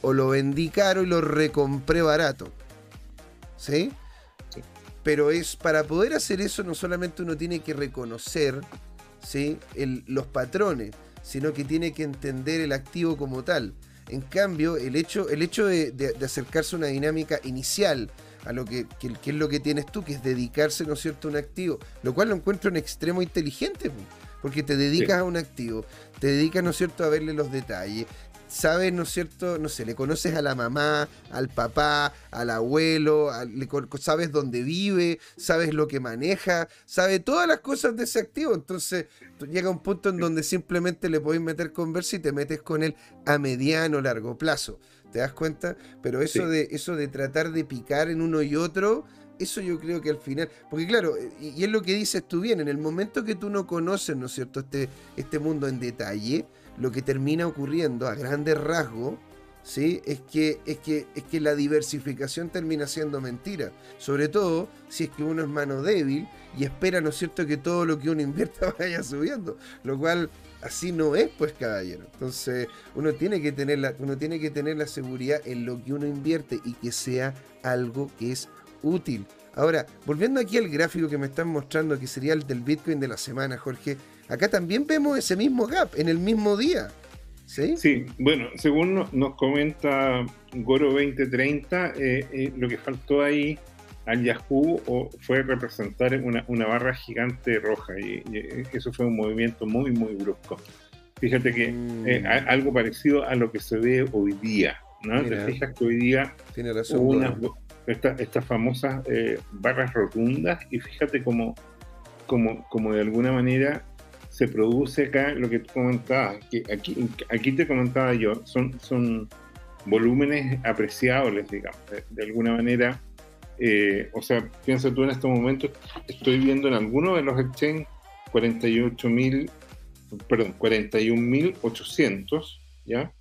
o lo vendí caro y lo recompré barato. ¿Sí? Pero es para poder hacer eso no solamente uno tiene que reconocer ¿sí? los patrones, sino que tiene que entender el activo como tal. En cambio, el hecho, el hecho de, acercarse a una dinámica inicial, a lo que, es lo que tienes tú, que es dedicarse, ¿no es cierto?, a un activo, lo cual lo encuentro en extremo inteligente, porque te dedicas a un activo, te dedicas, ¿no es cierto?, a verle los detalles, sabes, ¿no es cierto? No sé, le conoces a la mamá, al papá, al abuelo, sabes dónde vive, sabes lo que maneja, sabes todas las cosas de ese activo. Entonces llega un punto en donde simplemente le podéis meter conversa y te metes con él a mediano, largo plazo. ¿Te das cuenta? Pero eso, de, eso de tratar de picar en uno y otro, eso yo creo que al final, porque claro, y, es lo que dices tú bien, en el momento que tú no conoces, ¿no es cierto?, este, este mundo en detalle, lo que termina ocurriendo a grandes rasgos, ¿sí? Es que, es, que, es que la diversificación termina siendo mentira. Sobre todo si es que uno es mano débil y espera, ¿no es cierto?, que todo lo que uno invierta vaya subiendo. Lo cual así no es, pues, caballero. Entonces, uno tiene que tener la, uno tiene que tener la seguridad en lo que uno invierte y que sea algo que es útil. Ahora, volviendo aquí al gráfico que me están mostrando, que sería el del Bitcoin de la semana, Jorge, acá también vemos ese mismo gap en el mismo día. ¿Sí? Sí, bueno, según nos comenta Goro 2030, eh, eh, lo que faltó ahí al Yahoo fue representar una, barra gigante roja y, eso fue un movimiento muy, muy brusco. Fíjate que mm. eh, algo parecido a lo que se ve hoy día, ¿no? Te fijas que hoy día Tiene razón, hubo estas famosas barras rotundas y fíjate cómo, como, como de alguna manera se produce acá lo que tú comentabas, que aquí, aquí te comentaba yo, son, son volúmenes apreciables, digamos, de, alguna manera. Eh, o sea, piensa tú en estos momentos, estoy viendo en alguno de los exchanges 48.000, perdón, 41.800, ¿ya?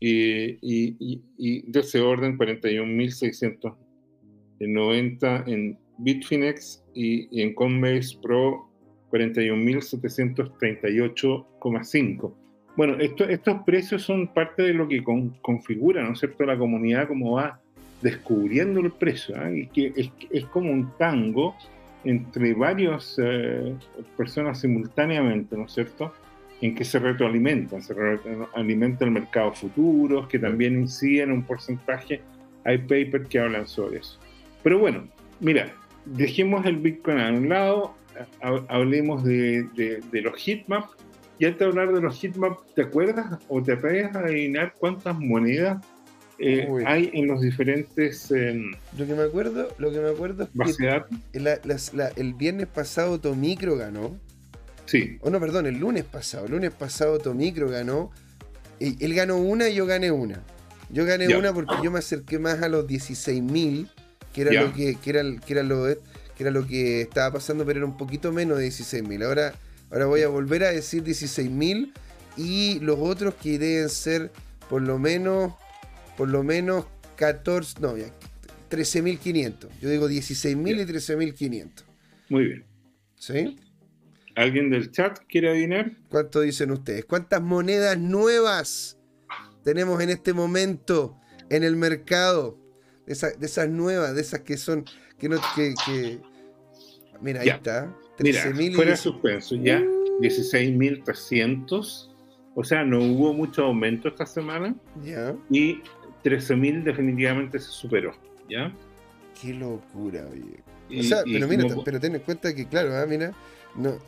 Y, y, y, de ese orden 41.690 en Bitfinex y, y en Coinbase Pro 41.738,5. Bueno, estos precios son parte de lo que configura, ¿no es cierto?, la comunidad como va descubriendo el precio, ¿ah? y que es, como un tango entre varias eh, personas simultáneamente, ¿no es cierto?, en que se retroalimentan, se retroalimenta el mercado futuro, que también inciden un porcentaje, hay papers que hablan sobre eso. Pero bueno, mira, dejemos el Bitcoin a un lado, hablemos de, de, los heatmaps. Y antes de hablar de los heatmaps, ¿te acuerdas o te a adivinar cuántas monedas eh, hay en los diferentes. Em, lo que me acuerdo, lo que me acuerdo es que el viernes pasado Tomicro ganó. Sí. O no, perdón, el lunes pasado. El lunes pasado Tomicro ganó él ganó una y yo gané una. Yo gané una porque yo me acerqué más a los 16.000, que era lo que, que, era, que era lo que era lo que estaba pasando, pero era un poquito menos de 16.000. Ahora, ahora voy a volver a decir 16.000 y los otros que deben ser por lo menos por lo menos 14, no, 13.500. Yo digo 16.000 y 13.500. Muy bien. ¿Sí? ¿Alguien del chat quiere adivinar? ¿Cuánto dicen ustedes? ¿Cuántas monedas nuevas tenemos en este momento en el mercado? De, esas nuevas, de esas que son. que no. que, Mira, ahí está. 13.000 fuera suspenso, ya. 16.300. O sea, no hubo mucho aumento esta semana. Ya. Y 13.000 definitivamente se superó. ¿Ya? Qué locura, oye. o sea, pero mira, pero ten en cuenta que, claro, ¿ah? mira, no,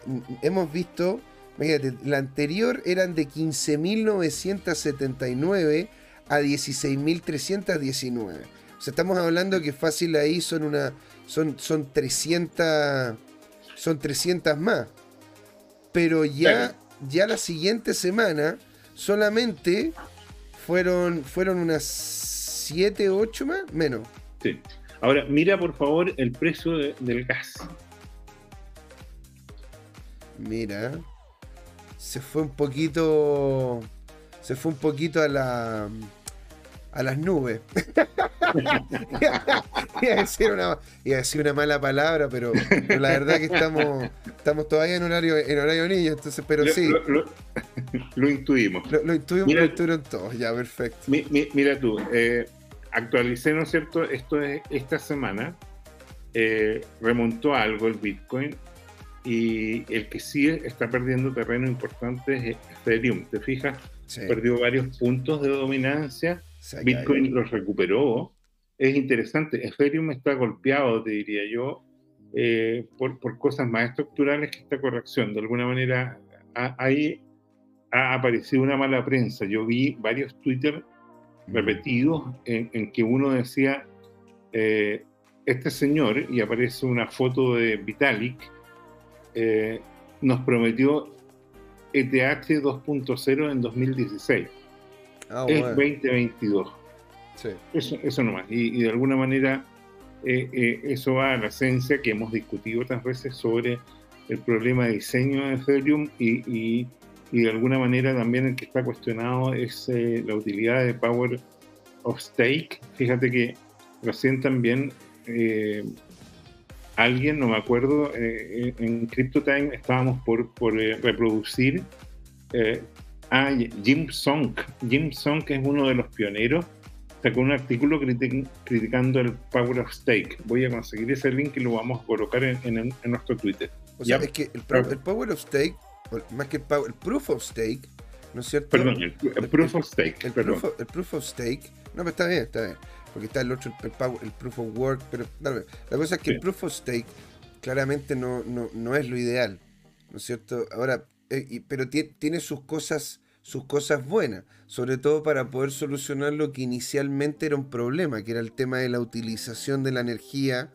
hemos visto, imagínate, la anterior eran de 15.979 a 16.319. O sea, estamos hablando que fácil ahí son una son, son 300 son 300 más. Pero ya ya la siguiente semana solamente fueron fueron unas 7 8 más, menos. Sí. Ahora, mira por favor el precio del gas. Mira, se fue un poquito. Se fue un poquito a la. A las nubes. iba, a decir una, iba a decir una mala palabra, pero, la verdad que estamos, estamos todavía en horario, en horario niño, entonces, pero sí. Lo, intuimos. Lo, intuimos, lo intuyeron todos, ya, perfecto. mira tú, eh, actualicé, ¿no es cierto? Esto es esta semana. Eh, remontó algo el Bitcoin y el que sí está perdiendo terreno importante es Ethereum. ¿Te fijas? Perdió varios puntos de dominancia. Bitcoin los recuperó. Es interesante. Ethereum está golpeado, te diría yo, eh, por, por, cosas más estructurales que esta corrección. De alguna manera, ahí ha aparecido una mala prensa. Yo vi varios Twitter repetidos en, que uno decía, eh, este señor, y aparece una foto de Vitalik, eh, nos prometió ETH 2.0 en 2016. Ah, es 2022. Eso, eso nomás. Y, de alguna manera eh, eh, eso va a la esencia que hemos discutido otras veces sobre el problema de diseño de Ethereum y, y, de alguna manera también el que está cuestionado es la utilidad de Power of Stake. Fíjate que recién también alguien, no me acuerdo, eh, en CryptoTime estábamos por, por eh, reproducir eh, a Jim Song. Jim Song es uno de los pioneros, sacó un artículo criticando el Power of Stake. Voy a conseguir ese link y lo vamos a colocar en, nuestro Twitter. O sea, es que el, Power of Stake, más que el, power, el Proof of Stake, ¿no es cierto? Perdón, el, Proof of Stake. El, proof el Proof of Stake, no, pero está bien, está bien porque está el otro, el, proof of work, pero la cosa es que el proof of stake claramente no, no, es lo ideal, ¿no es cierto? Ahora, eh, pero tiene sus cosas, sus cosas buenas, sobre todo para poder solucionar lo que inicialmente era un problema, que era el tema de la utilización de la energía,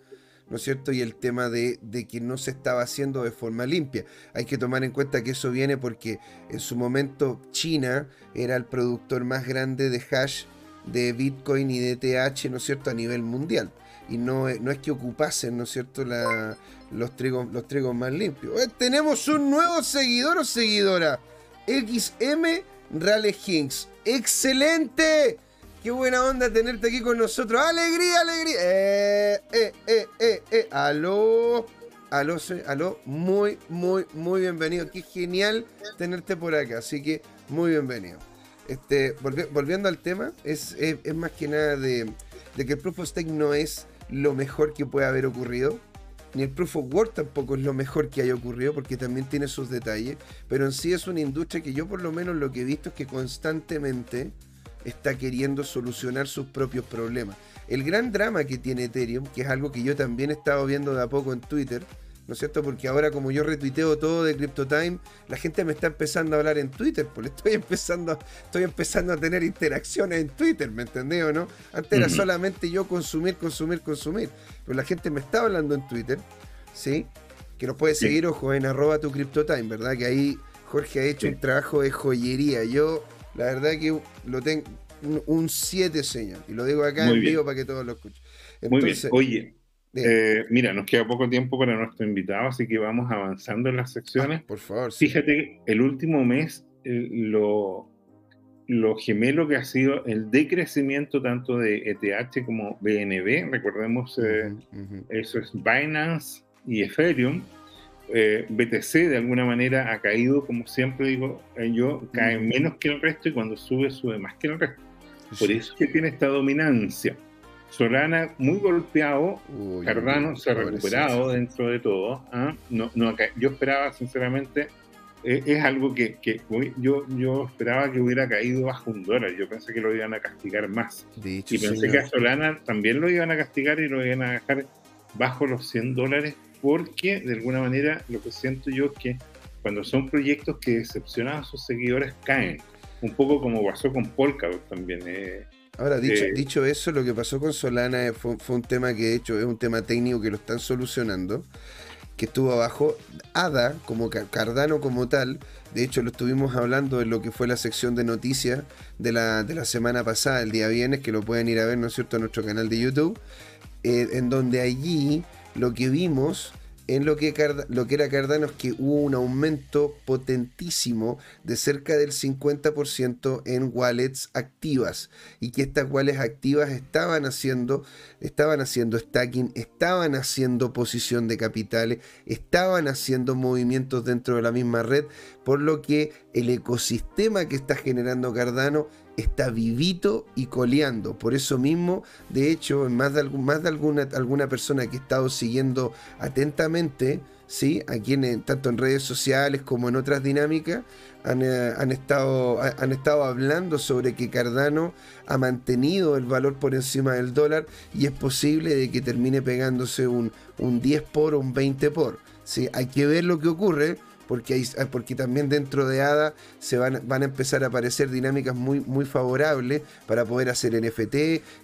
¿no es cierto? Y el tema de, de, que no se estaba haciendo de forma limpia. Hay que tomar en cuenta que eso viene porque en su momento China era el productor más grande de hash de Bitcoin y de TH, ¿no es cierto?, a nivel mundial. Y no, no es que ocupasen, ¿no es cierto?, la, los, trigos, los trigos más limpios. Eh, tenemos un nuevo seguidor o seguidora. XM Rale Hinks. ¡Excelente! Qué buena onda tenerte aquí con nosotros. ¡Alegría, alegría! Eh, eh, eh, eh, eh. Aló. Aló, aló. Muy, muy, muy bienvenido. Qué genial tenerte por acá. Así que muy bienvenido. Este, volviendo al tema, es, más que nada de, que el Proof of Stake no es lo mejor que puede haber ocurrido. Ni el Proof of Work tampoco es lo mejor que haya ocurrido porque también tiene sus detalles. Pero en sí es una industria que yo por lo menos lo que he visto es que constantemente está queriendo solucionar sus propios problemas. El gran drama que tiene Ethereum, que es algo que yo también he estado viendo de a poco en Twitter, ¿no es cierto? Porque ahora como yo retuiteo todo de CryptoTime, la gente me está empezando a hablar en Twitter, pues estoy empezando, estoy empezando a tener interacciones en Twitter, ¿me entendés o no? Antes era solamente yo consumir, consumir, consumir, pero la gente me está hablando en Twitter, ¿sí? Que nos puede seguir, ojo, en arroba tu CryptoTime, ¿verdad? Que ahí Jorge ha hecho un trabajo de joyería. Yo La verdad que lo tengo un 7, señor. Y lo digo acá en vivo para que todos lo escuchen. Muy bien. Oye, eh, mira, nos queda poco tiempo para nuestro invitado, así que vamos avanzando en las secciones. Ah, por favor. Fíjate, el último mes, lo, lo gemelo que ha sido el decrecimiento tanto de ETH como BNB, recordemos, eh, eso es Binance y Ethereum. Eh, BTC de alguna manera ha caído, como siempre digo yo, cae menos que el resto y cuando sube, sube más que el resto. Por eso es que tiene esta dominancia. Solana muy golpeado, Cardano se ha recuperado dentro de todo. ¿ah? No, no, yo esperaba sinceramente, eh, es algo que, que, yo, yo esperaba que hubiera caído bajo un dólar, yo pensé que lo iban a castigar más. y pensé que a Solana también lo iban a castigar y lo iban a dejar bajo los 100 dólares porque de alguna manera lo que siento yo es que cuando son proyectos que decepcionan a sus seguidores caen, un poco como pasó con Polkadot también. Eh, Ahora, dicho, eh, dicho eso, lo que pasó con Solana fue, un tema que de hecho es un tema técnico que lo están solucionando, que estuvo abajo. ADA, como Cardano como tal, de hecho lo estuvimos hablando en lo que fue la sección de noticias de la, de la semana pasada, el día viernes, que lo pueden ir a ver, ¿no es cierto?, en nuestro canal de YouTube, eh, en donde allí lo que vimos en lo que, lo que era Cardano es que hubo un aumento potentísimo de cerca del 50% en wallets activas y que estas wallets activas estaban haciendo, estaban haciendo stacking, estaban haciendo posición de capitales, estaban haciendo movimientos dentro de la misma red, por lo que el ecosistema que está generando Cardano está vivito y coleando. Por eso mismo, de hecho, más de, más de alguna, alguna persona que he estado siguiendo atentamente, ¿sí? aquí en, tanto en redes sociales como en otras dinámicas, han, eh, estado, han estado hablando sobre que Cardano ha mantenido el valor por encima del dólar y es posible de que termine pegándose un, un 10 por o un 20 por. ¿sí? Hay que ver lo que ocurre porque, ah, porque también dentro de ADA se van, van a empezar a aparecer dinámicas muy, muy favorables para poder hacer NFT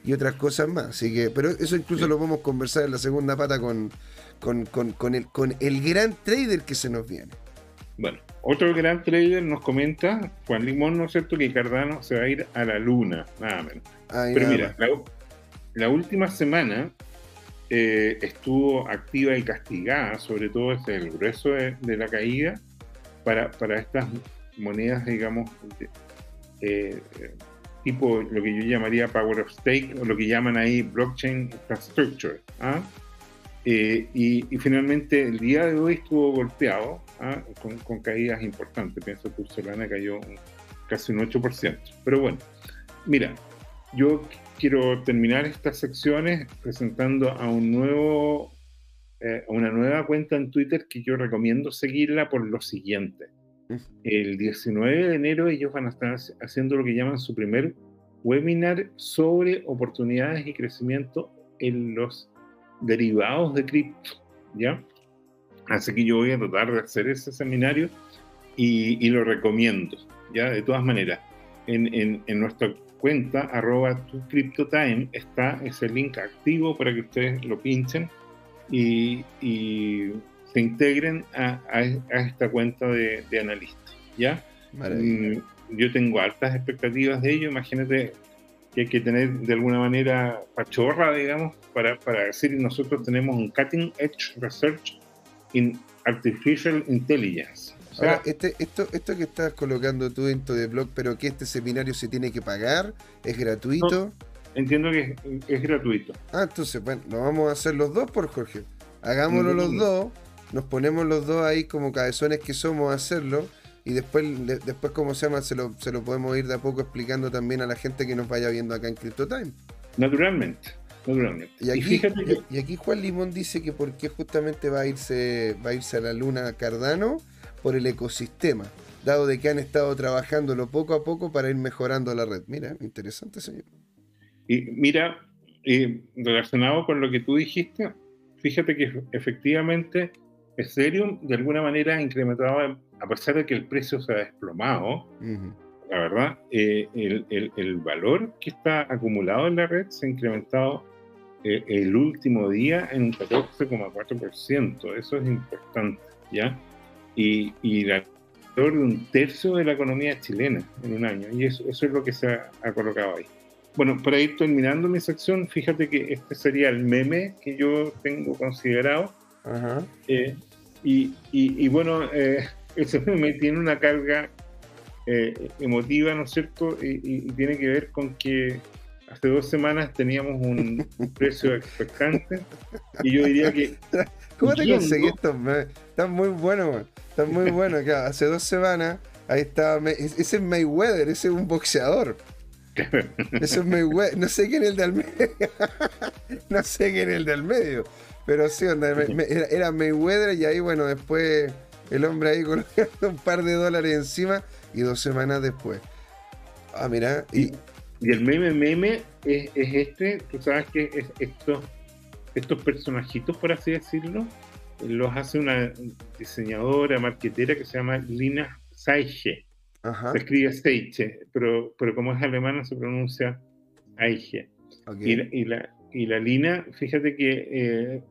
y otras cosas más. Así que, pero eso incluso lo podemos conversar en la segunda pata con, con, el, con el gran trader que se nos viene. Bueno, otro gran trader nos comenta, Juan Limón, ¿no es cierto?, que Cardano se va a ir a la luna, nada menos. Pero mira, la, última semana eh, estuvo activa y castigada, sobre todo es el grueso de, la caída, para, para, estas monedas, digamos, eh, tipo lo que yo llamaría Power of Stake, o lo que llaman ahí Blockchain Infrastructure. ¿ah? Eh, y, finalmente el día de hoy estuvo golpeado ¿ah? con, con, caídas importantes. Pienso que Solana cayó casi un 8%. Pero bueno, mira, yo quiero terminar estas secciones presentando a un nuevo, eh, una nueva cuenta en Twitter que yo recomiendo seguirla por lo siguiente. El 19 de enero ellos van a estar haciendo lo que llaman su primer webinar sobre oportunidades y crecimiento en los derivados de cripto, ¿ya? Así que yo voy a tratar de hacer ese seminario y, lo recomiendo, ¿ya? De todas maneras, en, en, en nuestra cuenta arroba tu time está ese link activo para que ustedes lo pinchen y, se integren a, esta cuenta de, analistas. ¿ya? Mm, yo tengo altas expectativas de ello. Imagínate que hay que tener de alguna manera pachorra, digamos, para, para decir nosotros tenemos un cutting edge research in artificial intelligence. Ahora, este, esto, esto que estás colocando tú dentro de blog, pero que este seminario se tiene que pagar, es gratuito. entiendo que es, gratuito. Ah, entonces, bueno, lo vamos a hacer los dos por Jorge. Hagámoslo los dos, nos ponemos los dos ahí como cabezones que somos a hacerlo. Y después, después ¿cómo se llama? Se lo, se lo podemos ir de a poco explicando también a la gente que nos vaya viendo acá en CryptoTime. Naturalmente. Naturalmente. Y aquí, y, aquí Juan Limón dice que por qué justamente va a irse, va a irse a la luna Cardano por el ecosistema, dado de que han estado trabajándolo poco a poco para ir mejorando la red. Mira, interesante, señor. Y mira, relacionado con lo que tú dijiste, fíjate que efectivamente Ethereum de alguna manera ha incrementado, a pesar de que el precio se ha desplomado, la verdad, eh, el, valor que está acumulado en la red se ha incrementado eh, el último día en un 14,4%. Eso es importante, ¿ya? Y, de un tercio de la economía chilena en un año. Y eso, eso es lo que se ha, colocado ahí. Bueno, para ir terminando mi sección, fíjate que este sería el meme que yo tengo considerado. Eh, y, y, bueno, eh, ese meme tiene una carga eh, emotiva, ¿no es cierto? Y, tiene que ver con que hace dos semanas teníamos un, precio expectante y yo diría que... ¿Cómo te conseguí esto? Están muy buenos, están muy buenos. Hace dos semanas, ahí estaba, ese es Mayweather, ese es un boxeador. Ese es Mayweather, no sé quién es el del medio. no sé quién es el del medio. Pero sí, era Mayweather y ahí, bueno, después el hombre ahí colocando un par de dólares encima y dos semanas después. Ah, mira. Y, y el meme meme es, este, tú sabes que es estos, estos personajitos, por así decirlo, los hace una diseñadora, marquetera que se llama Lina Seiche. Se escribe Seiche, pero, pero como es alemana se pronuncia Aiche. Y, la, y la Lina, fíjate que eh,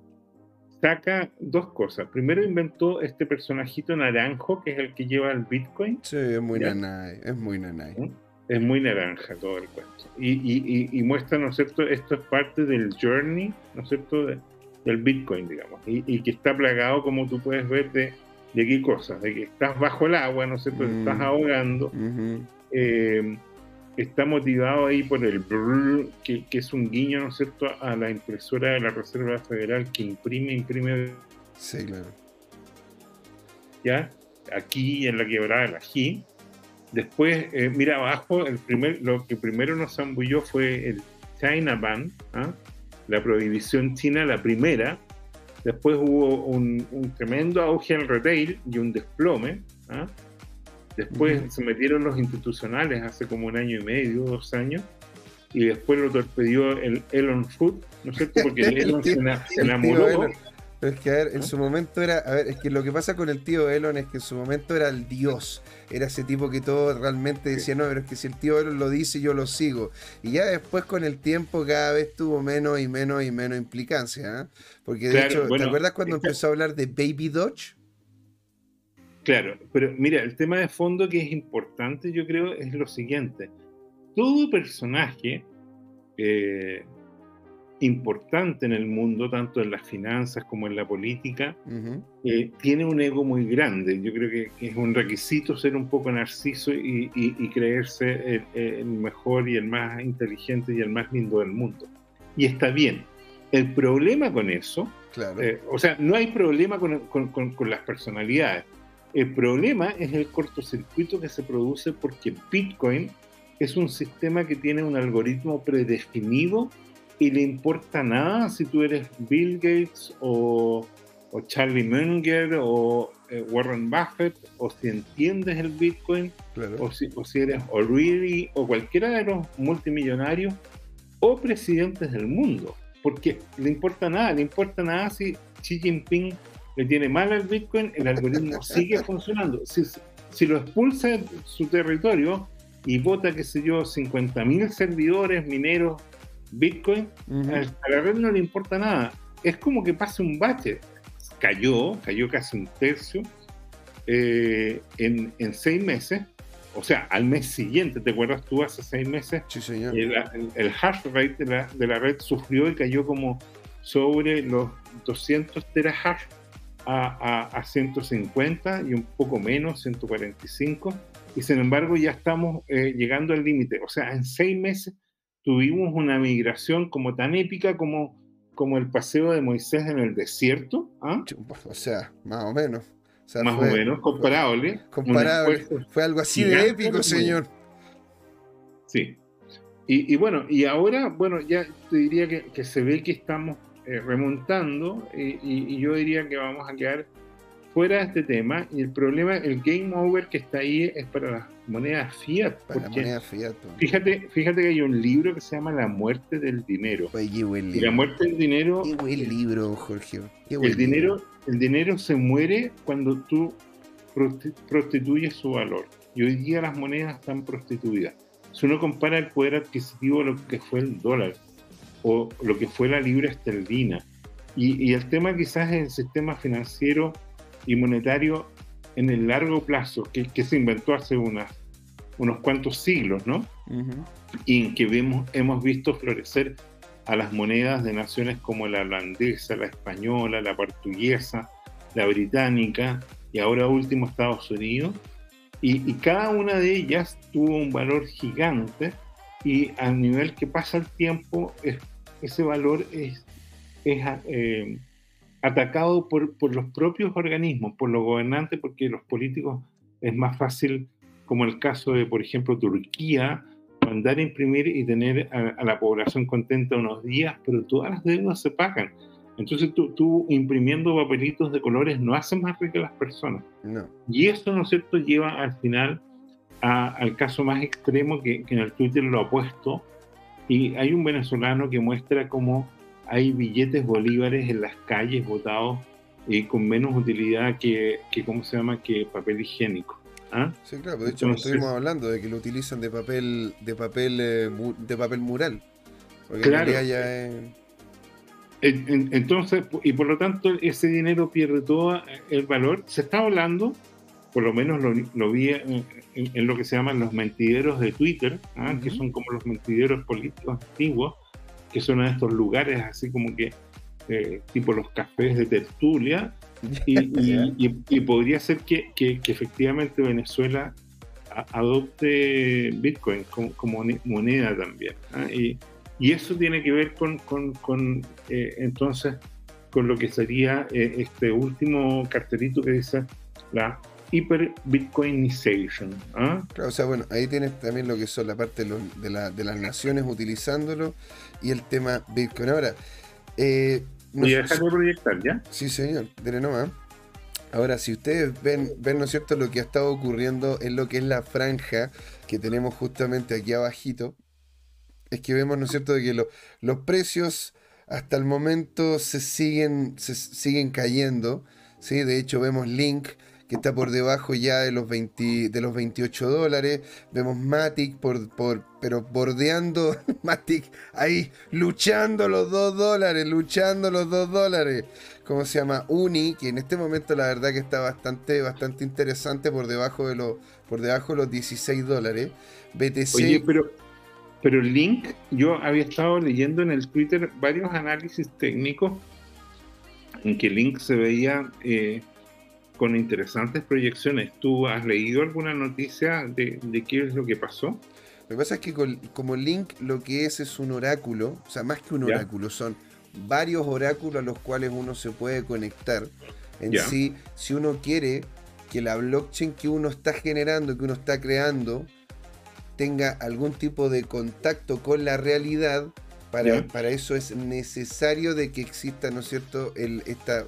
saca dos cosas. Primero inventó este personajito naranjo, que es el que lleva el Bitcoin. Sí, es muy nanay, es muy nanay. ¿Mm? Es muy naranja todo el cuento. Y, muestra, ¿no es cierto? Esto es parte del journey, ¿no es cierto? Del Bitcoin, digamos. Y, que está plagado, como tú puedes ver, de, de qué cosas. De que estás bajo el agua, ¿no es cierto? Te estás mm. ahogando está motivado ahí por el que, es un guiño, ¿no es cierto?, a la impresora de la Reserva Federal que imprime, imprime. Sí, claro. ¿Ya? Aquí en la quebrada de la G. Después, eh, mira abajo, el primer, lo que primero nos zambulló fue el China Ban, ¿ah? La prohibición china, la primera. Después hubo un, un tremendo auge en retail y un desplome. ¿ah? Después se metieron los institucionales hace como un año y medio, dos años, y después lo torpedió el Elon Food, ¿no es cierto? Porque el Elon se, enamoró. Es que, a ver, en ¿Ah? su momento era. A ver, es que lo que pasa con el tío Elon es que en su momento era el dios. Era ese tipo que todo realmente decía, no, pero es que si el tío Elon lo dice, yo lo sigo. Y ya después, con el tiempo, cada vez tuvo menos y menos y menos implicancia. ¿eh? Porque de hecho, ¿te acuerdas cuando empezó a hablar de Baby Dodge? Claro, pero mira, el tema de fondo que es importante, yo creo, es lo siguiente. Todo personaje eh, importante en el mundo, tanto en las finanzas como en la política, eh, tiene un ego muy grande. Yo creo que, es un requisito ser un poco narciso y, creerse el, mejor y el más inteligente y el más lindo del mundo. Y está bien. El problema con eso, eh, o sea, no hay problema con las personalidades el problema es el cortocircuito que se produce porque Bitcoin es un sistema que tiene un algoritmo predefinido y le importa nada si tú eres Bill Gates o, Charlie Munger o eh, Warren Buffett o si entiendes el Bitcoin o, si, o si eres O'Reilly o cualquiera de los multimillonarios o presidentes del mundo. Porque le importa nada, le importa nada si Xi Jinping le tiene mal al Bitcoin, el algoritmo sigue funcionando. Si, lo expulsa de su territorio y vota, qué sé yo, 50.000 servidores mineros Bitcoin, a, la red no le importa nada. Es como que pase un bache. Cayó, cayó casi un tercio eh, en, seis meses. O sea, al mes siguiente, ¿te acuerdas tú hace seis meses? Sí, señor. El, el, hash rate de la, de la red sufrió y cayó como sobre los 200 terahash a, 150 y un poco menos, 145, y sin embargo ya estamos eh, llegando al límite. O sea, en seis meses tuvimos una migración como tan épica como, como el paseo de Moisés en el desierto. ¿ah? O sea, más o menos. más o menos, comparable. Comparable. Fue algo así de épico, señor. Sí. Y, bueno, y ahora, bueno, ya te diría que, que se ve que estamos eh, remontando y, yo diría que vamos a quedar fuera de este tema y el problema, el game over que está ahí es para las monedas fiat. Para moneda fiat. Fíjate, fíjate que hay un libro que se llama La muerte del dinero. Y la muerte del dinero... Qué buen libro, Jorge. el, dinero, el dinero se muere cuando tú prostituyes su valor. Y hoy día las monedas están prostituidas. Si uno compara el poder adquisitivo a lo que fue el dólar, o lo que fue la libra esterlina. Y, el tema quizás es el sistema financiero y monetario en el largo plazo, que, que se inventó hace unas, unos cuantos siglos, ¿no? Y en que vemos, hemos visto florecer a las monedas de naciones como la holandesa, la española, la portuguesa, la británica y ahora último Estados Unidos. Y, cada una de ellas tuvo un valor gigante y a nivel que pasa el tiempo, ese valor es, es eh, atacado por, por, los propios organismos, por los gobernantes, porque los políticos es más fácil, como el caso de, por ejemplo, Turquía, mandar a imprimir y tener a, la población contenta unos días, pero todas las deudas se pagan. Entonces tú, tú, imprimiendo papelitos de colores no haces más ricas las personas. No. Y esto, ¿no es cierto?, lleva al final al caso más extremo que, que, en el Twitter lo ha puesto. Y hay un venezolano que muestra cómo hay billetes bolívares en las calles botados y con menos utilidad que, que, ¿cómo se llama?, que papel higiénico. ¿Ah? Sí, claro, pues, de hecho estuvimos hablando de que lo utilizan de papel de papel eh, de papel mural. Porque claro. ya es... Entonces, y por lo tanto ese dinero pierde todo el valor. Se está hablando, por lo menos lo, vi en, lo que se llaman los mentideros de Twitter, ¿ah? que son como los mentideros políticos antiguos, que son estos lugares así como que, eh, tipo los cafés de tertulia, y, podría ser que, efectivamente Venezuela adopte Bitcoin como, moneda también. ¿ah? Y, eso tiene que ver con, eh, entonces con lo que sería eh, este último cartelito que dice la hyper bitcoinization. ¿ah? o sea, bueno, ahí tienes también lo que son la parte de, las naciones utilizándolo y el tema Bitcoin. Ahora, eh, Voy a dejar de proyectar, ¿ya? Sí, señor, dele nomás. Ahora, si ustedes ven, ven, ¿no es cierto?, lo que ha estado ocurriendo en lo que es la franja que tenemos justamente aquí abajito, es que vemos, ¿no es cierto?, de que los precios hasta el momento se siguen, se siguen cayendo, ¿sí? De hecho, vemos Link que está por debajo ya de los, 20, de los 28 dólares. Vemos Matic, por, por, pero bordeando Matic ahí, luchando los 2 dólares, luchando los 2 dólares. ¿Cómo se llama? Uni, que en este momento la verdad que está bastante, bastante interesante por debajo de los, por debajo de los 16 dólares. BTC. Oye, pero, pero Link, yo había estado leyendo en el Twitter varios análisis técnicos en que Link se veía eh, con interesantes proyecciones. ¿Tú has leído alguna noticia de, qué es lo que pasó? Lo que pasa es que como Link lo que es es un oráculo, o sea, más que un oráculo, son varios oráculos a los cuales uno se puede conectar. En sí, si uno quiere que la blockchain que uno está generando, que uno está creando, tenga algún tipo de contacto con la realidad, para, para eso es necesario de que exista, ¿no es cierto?, el, esta,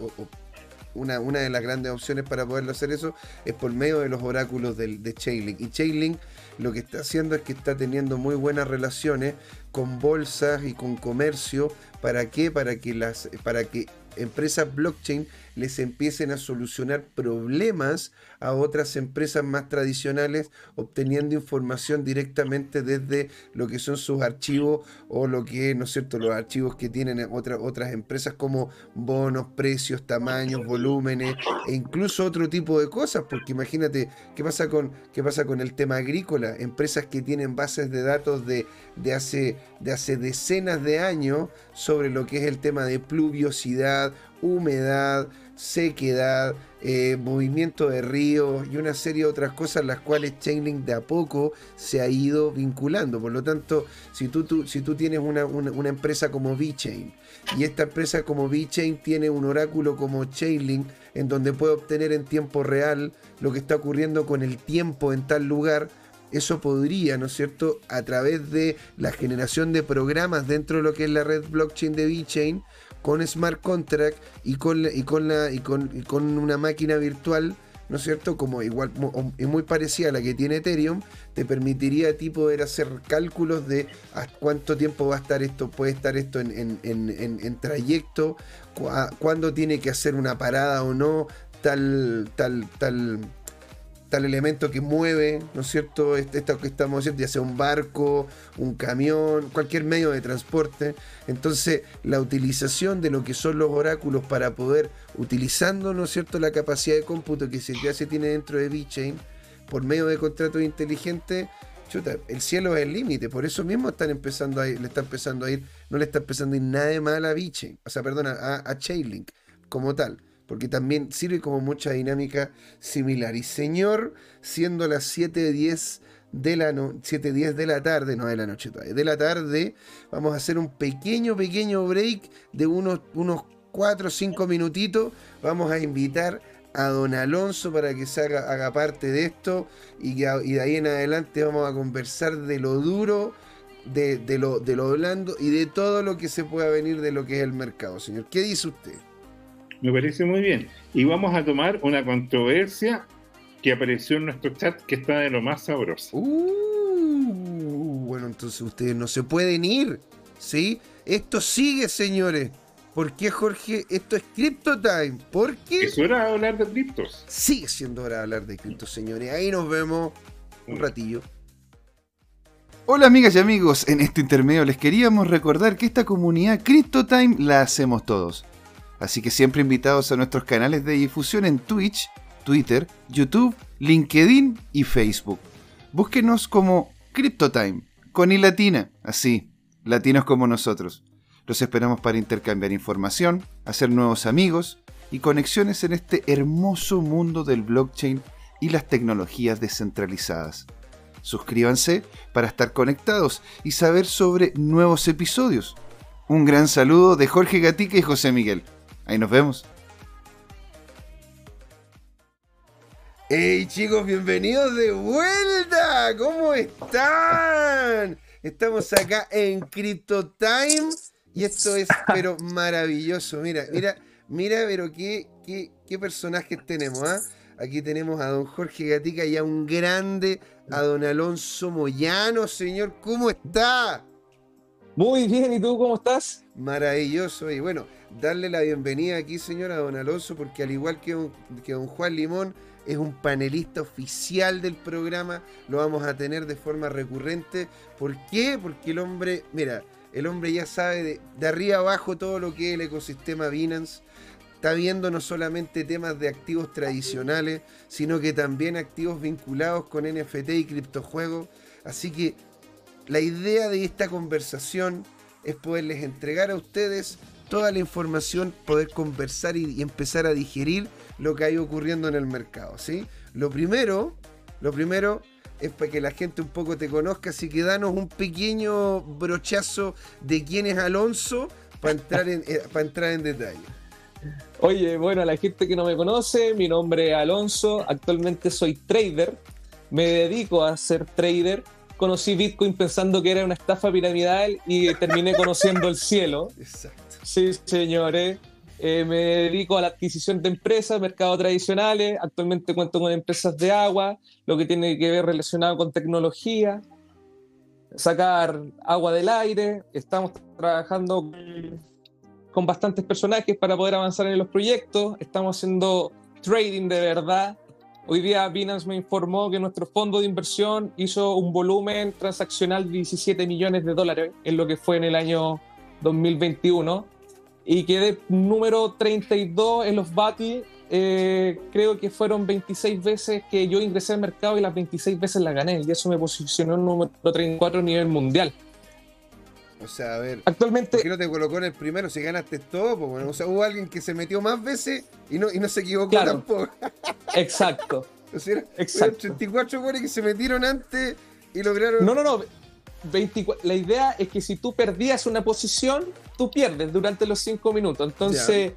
una, una de las grandes opciones para poderlo hacer eso es por medio de los oráculos de Chainlink. Y Chainlink lo que está haciendo es que está teniendo muy buenas relaciones con bolsas y con comercio. ¿Para qué? Para que, las, para que empresas blockchain les empiecen a solucionar problemas a otras empresas más tradicionales obteniendo información directamente desde lo que son sus archivos o lo que, ¿no es cierto?, los archivos que tienen otras otras empresas como bonos, precios, tamaños, volúmenes e incluso otro tipo de cosas, porque imagínate, ¿qué pasa con, qué pasa con el tema agrícola? Empresas que tienen bases de datos de, de, hace, de hace decenas de años sobre lo que es el tema de pluviosidad, humedad, sequedad, eh, movimiento de ríos y una serie de otras cosas las cuales Chainlink de a poco se ha ido vinculando. Por lo tanto, si tú, si tú tienes una, empresa como VeChain y esta empresa como VeChain tiene un oráculo como Chainlink en donde puede obtener en tiempo real lo que está ocurriendo con el tiempo en tal lugar, eso podría, ¿no es cierto?, a través de la generación de programas dentro de lo que es la red blockchain de VeChain, con smart contract y con, y con, la, y con, con una máquina virtual, ¿no es cierto? Como igual y muy parecida a la que tiene Ethereum, te permitiría a ti poder hacer cálculos de a cuánto tiempo va a estar esto, puede estar esto en, en, trayecto, cuándo tiene que hacer una parada o no, tal, tal, tal tal elemento que mueve, ¿no es cierto? Este, esto que estamos haciendo, ya sea un barco, un camión, cualquier medio de transporte. Entonces, la utilización de lo que son los oráculos para poder, utilizando, ¿no es cierto?, la capacidad de cómputo que ya se tiene dentro de VeChain, por medio de contratos inteligentes, chuta, el cielo es el límite. Por eso mismo están empezando a ir, le está empezando a ir, no le está empezando a ir nada de mal a VeChain, o sea, perdona, a Chainlink como tal porque también sirve como mucha dinámica similar. Y señor, siendo las 7.10 de la no 7.10 de la tarde, no de la noche todavía, de la tarde, vamos a hacer un pequeño, pequeño break de unos, unos 4 o 5 minutitos. Vamos a invitar a don Alonso para que se haga, parte de esto y, y, de ahí en adelante vamos a conversar de lo duro, de, de, lo, de lo blando y de todo lo que se pueda venir de lo que es el mercado, señor. ¿Qué dice usted? Me parece muy bien. Y vamos a tomar una controversia que apareció en nuestro chat que está de lo más sabroso. Uh, bueno, entonces ustedes no se pueden ir. ¿Sí? Esto sigue, señores. ¿Por qué, Jorge? Esto es Crypto Time. ¿Por qué? Es hora de hablar de criptos. Sigue siendo hora de hablar de criptos, señores. Ahí nos vemos un ratillo. Hola amigas y amigos, en este intermedio les queríamos recordar que esta comunidad Crypto Time la hacemos todos. Así que siempre invitados a nuestros canales de difusión en Twitch, Twitter, YouTube, LinkedIn y Facebook. Búsquenos como CryptoTime, con y latina, así, latinos como nosotros. Los esperamos para intercambiar información, hacer nuevos amigos y conexiones en este hermoso mundo del blockchain y las tecnologías descentralizadas. Suscríbanse para estar conectados y saber sobre nuevos episodios. Un gran saludo de Jorge Gatica y José Miguel. Ahí nos vemos. Hey chicos, bienvenidos de vuelta. ¿Cómo están? Estamos acá en Crypto Time y esto es pero maravilloso. Mira, mira, mira, pero qué, qué, qué personajes tenemos, ¿ah? Aquí tenemos a don Jorge Gatica y a un grande, a don Alonso Moyano. Señor, ¿cómo está? Muy bien, ¿y tú cómo estás? Maravilloso. Y bueno, darle la bienvenida aquí, señora Don Alonso, porque al igual que, don Juan Limón, es un panelista oficial del programa, lo vamos a tener de forma recurrente. ¿Por qué? Porque el hombre, mira, el hombre ya sabe de, de arriba abajo todo lo que es el ecosistema Binance. Está viendo no solamente temas de activos tradicionales, sino que también activos vinculados con NFT y criptojuegos. Así que la idea de esta conversación es poderles entregar a ustedes toda la información, poder conversar y, empezar a digerir lo que hay ocurriendo en el mercado, ¿sí? Lo primero, lo primero es para que la gente un poco te conozca, así que danos un pequeño brochazo de quién es Alonso para entrar en, eh, para entrar en detalle. Oye, bueno, a la gente que no me conoce, mi nombre es Alonso, actualmente soy trader, me dedico a ser trader, conocí Bitcoin pensando que era una estafa piramidal y terminé conociendo el cielo. Exacto. Sí, señores. Eh, me dedico a la adquisición de empresas, mercados tradicionales. Actualmente cuento con empresas de agua, lo que tiene que ver relacionado con tecnología, sacar agua del aire. Estamos trabajando con bastantes personajes para poder avanzar en los proyectos. Estamos haciendo trading de verdad. Hoy día Binance me informó que nuestro fondo de inversión hizo un volumen transaccional de 17 millones de dólares en lo que fue en el año 2021 y quedé número 32 en los BATI. Eh, creo que fueron 26 veces que yo ingresé al mercado y las 26 veces la gané. Y eso me posicionó en número 34 a nivel mundial. O sea, a ver. Actualmente. ¿Por qué no te colocó en el primero si ganaste todo? Pues, bueno, o sea, hubo alguien que se metió más veces y no, y no se equivocó tampoco. Exacto. o sea, Exacto. 34 goles que se metieron antes y lograron. No, no, no. 24, la idea es que si tú perdías una posición, tú pierdes durante los 5 minutos. Entonces,